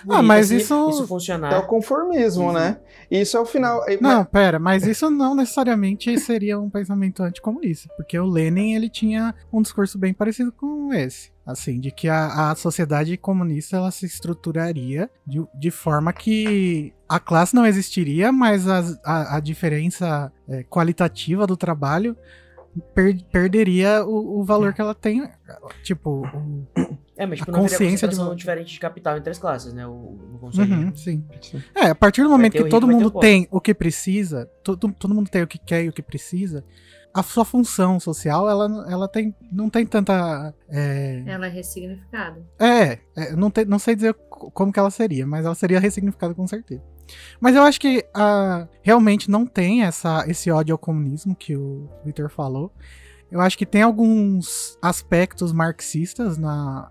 ah, mas assim, isso... isso funcionar. É o conformismo, né? Isso é o final. Não, pera, mas isso não necessariamente seria um pensamento anticomunista, porque o Lenin ele tinha um discurso bem parecido com esse. Assim, de que a, a sociedade comunista ela se estruturaria de, de forma que a classe não existiria, mas a, a, a diferença é, qualitativa do trabalho per, perderia o, o, valor que ela tem. Tipo, o, é, mas tipo, a não consciência de diferente de capital entre as classes, né? O, o uhum, sim. É, a partir do momento que todo mundo tem o que precisa, todo, todo mundo tem o que quer e o que precisa, a sua função social, ela, ela tem, não tem tanta. É... Ela é ressignificada. É, é não, te, não sei dizer como que ela seria, mas ela seria ressignificada com certeza. Mas eu acho que uh, realmente não tem essa, esse ódio ao comunismo que o Victor falou. Eu acho que tem alguns aspectos marxistas, na,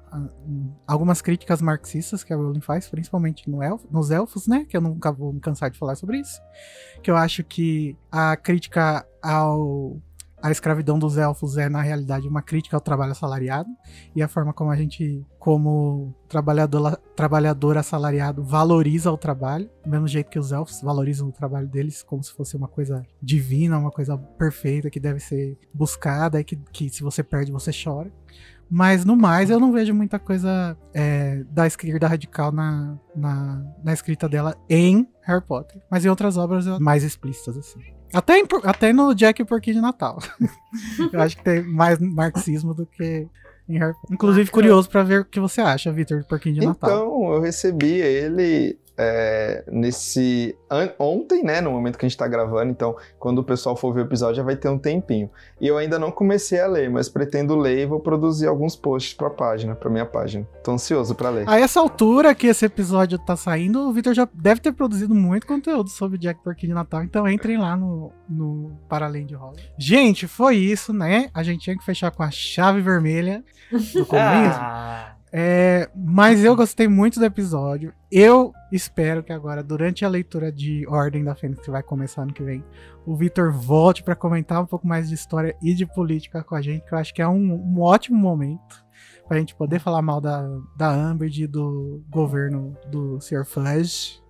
algumas críticas marxistas que a Rowling faz, principalmente no nos elfos, né? Que eu nunca vou me cansar de falar sobre isso. Que eu acho que a crítica ao a escravidão dos elfos é, na realidade, uma crítica ao trabalho assalariado e a forma como a gente, como trabalhador, trabalhador assalariado, valoriza o trabalho, do mesmo jeito que os elfos valorizam o trabalho deles como se fosse uma coisa divina, uma coisa perfeita que deve ser buscada e que, que se você perde, você chora. Mas no mais, eu não vejo muita coisa é, da esquerda radical na, na, na, escrita dela em Harry Potter. Mas em outras obras mais explícitas, assim. Até, em- até no Jack e o Porquinho de Natal. [LAUGHS] eu acho que tem mais marxismo do que em Harry Potter. Inclusive, curioso pra ver o que você acha, Vitor, do Porquinho de Natal. Então, eu recebi ele é, nesse. ontem, né? No momento que a gente tá gravando. Então, quando o pessoal for ver o episódio, já vai ter um tempinho. E eu ainda não comecei a ler, mas pretendo ler e vou produzir alguns posts pra página, pra minha página. Tô ansioso pra ler. A essa altura que esse episódio tá saindo, o Vitor já deve ter produzido muito conteúdo sobre Jack Porquinho de Natal, então entrem lá no, no Para Além de Rosa. Gente, foi isso, né? A gente tinha que fechar com a chave vermelha do [LAUGHS] começo. Ah, É, mas eu gostei muito do episódio. Eu espero que agora, durante a leitura de Ordem da Fênix, que vai começar ano que vem, o Vitor volte pra comentar um pouco mais de história e de política com a gente, que eu acho que é um, um ótimo momento pra gente poder falar mal da, da Amber e do governo do Sr. Fudge.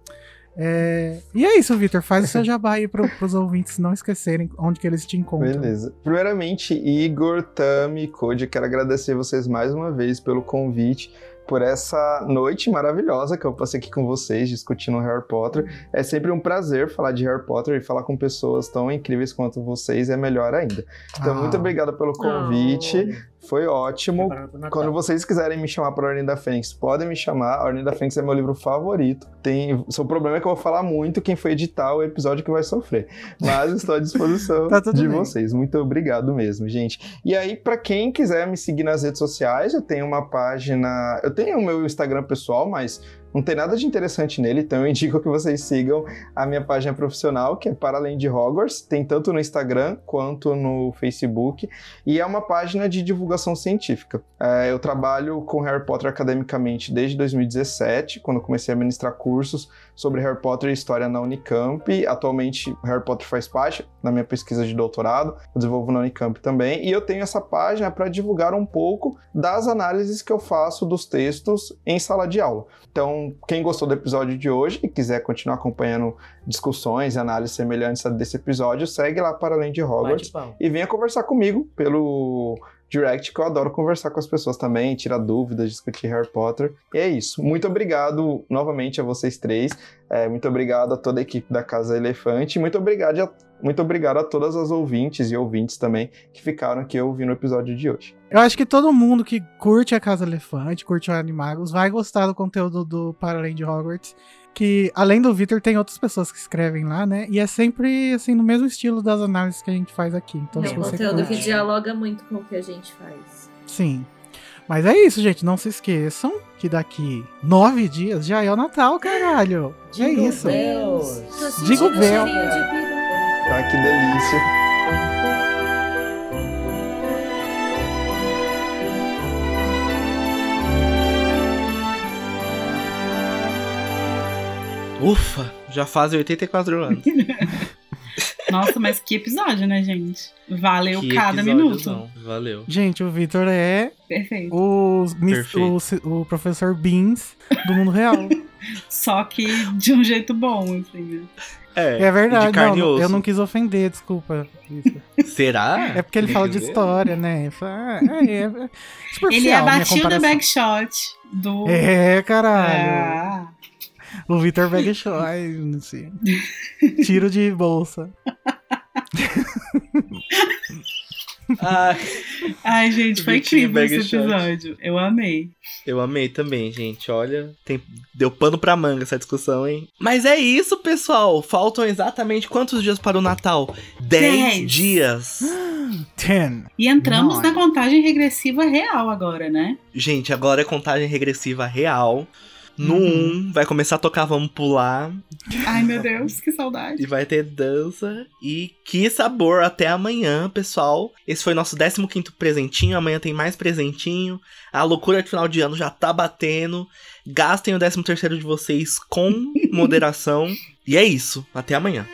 É, e é isso, Vitor. Faz o seu [LAUGHS] jabá aí pro, pros ouvintes não esquecerem onde que eles te encontram. Beleza. Primeiramente, Igor, Tami, Code, eu quero agradecer vocês mais uma vez pelo convite, por essa noite maravilhosa que eu passei aqui com vocês discutindo Harry Potter. É sempre um prazer falar de Harry Potter e falar com pessoas tão incríveis quanto vocês é melhor ainda. Então, Ah. muito obrigado pelo convite. Foi ótimo. Quando vocês quiserem me chamar para a Ordem da Fênix, podem me chamar. A Ordem da Fênix é meu livro favorito. Tem, seu problema é que eu vou falar muito quem foi editar o episódio que vai sofrer. Mas estou à disposição [LAUGHS] Tá de bem. vocês. Muito obrigado mesmo, gente. E aí, para quem quiser me seguir nas redes sociais, eu tenho uma página. Eu tenho o meu Instagram pessoal, mas não tem nada de interessante nele, então eu indico que vocês sigam a minha página profissional, que é Para Além de Hogwarts. Tem tanto no Instagram quanto no Facebook. E é uma página de divulgação científica. É, eu trabalho com Harry Potter academicamente desde 2017, quando comecei a ministrar cursos sobre Harry Potter e história na Unicamp. Atualmente, Harry Potter faz parte da minha pesquisa de doutorado, eu desenvolvo na Unicamp também. E eu tenho essa página para divulgar um pouco das análises que eu faço dos textos em sala de aula. Então, quem gostou do episódio de hoje e quiser continuar acompanhando discussões e análises semelhantes a desse episódio, segue lá para além de Hogwarts e venha conversar comigo pelo direct, que eu adoro conversar com as pessoas também, tirar dúvidas, discutir Harry Potter. E é isso. Muito obrigado novamente a vocês três. É, muito obrigado a toda a equipe da Casa Elefante. Muito obrigado, a, muito obrigado a todas as ouvintes e ouvintes também que ficaram aqui ouvindo o episódio de hoje. Eu acho que todo mundo que curte a Casa Elefante, curte o Animagos, vai gostar do conteúdo do Para Além de Hogwarts. Que, além do Victor, tem outras pessoas que escrevem lá, né? E é sempre, assim, no mesmo estilo das análises que a gente faz aqui. Então, É se um você conteúdo curte... que dialoga muito com o que a gente faz. Sim. Mas é isso, gente. Não se esqueçam que daqui nove dias já é o Natal, caralho. é Jingle isso. bells. Tô sentindo Digo bel. de. Tá? Que delícia. Ufa, já fazem 84 anos. [LAUGHS] Nossa, mas que episódio, né, gente? Valeu Que cada minuto. Valeu. Gente, o Victor é Perfeito. o, Perfeito. o, o professor Beans do mundo real. [LAUGHS] Só que de um jeito bom, assim, né? É, É verdade. De carne não, e osso. eu não quis ofender, desculpa. [LAUGHS] Será? É porque ele fala de história, né? Falo, ah, é, é, é Ele é comparação. Backshot do. É, caralho. Ah, [LAUGHS] O Victor Bagshot, não sei. Tiro de bolsa. Ai, [LAUGHS] Ai, gente, foi incrível esse episódio. Eu amei. eu amei também, gente. Olha, tem- deu pano pra manga essa discussão, hein? Mas é isso, pessoal. Faltam exatamente quantos dias para o Natal? 10 Dez. dias. [GASPS] Ten. E entramos Nove. na contagem regressiva real agora, né? Gente, agora é contagem regressiva real. No Uhum. 1 vai começar a tocar Vamos Pular. Ai, meu Deus, que saudade. E vai ter dança. E que sabor! Até amanhã, pessoal. Esse foi nosso 15 presentinho. Amanhã tem mais presentinho. A loucura de final de ano já tá batendo. Gastem o 13 terceiro de vocês com [LAUGHS] moderação. e é isso. Até amanhã.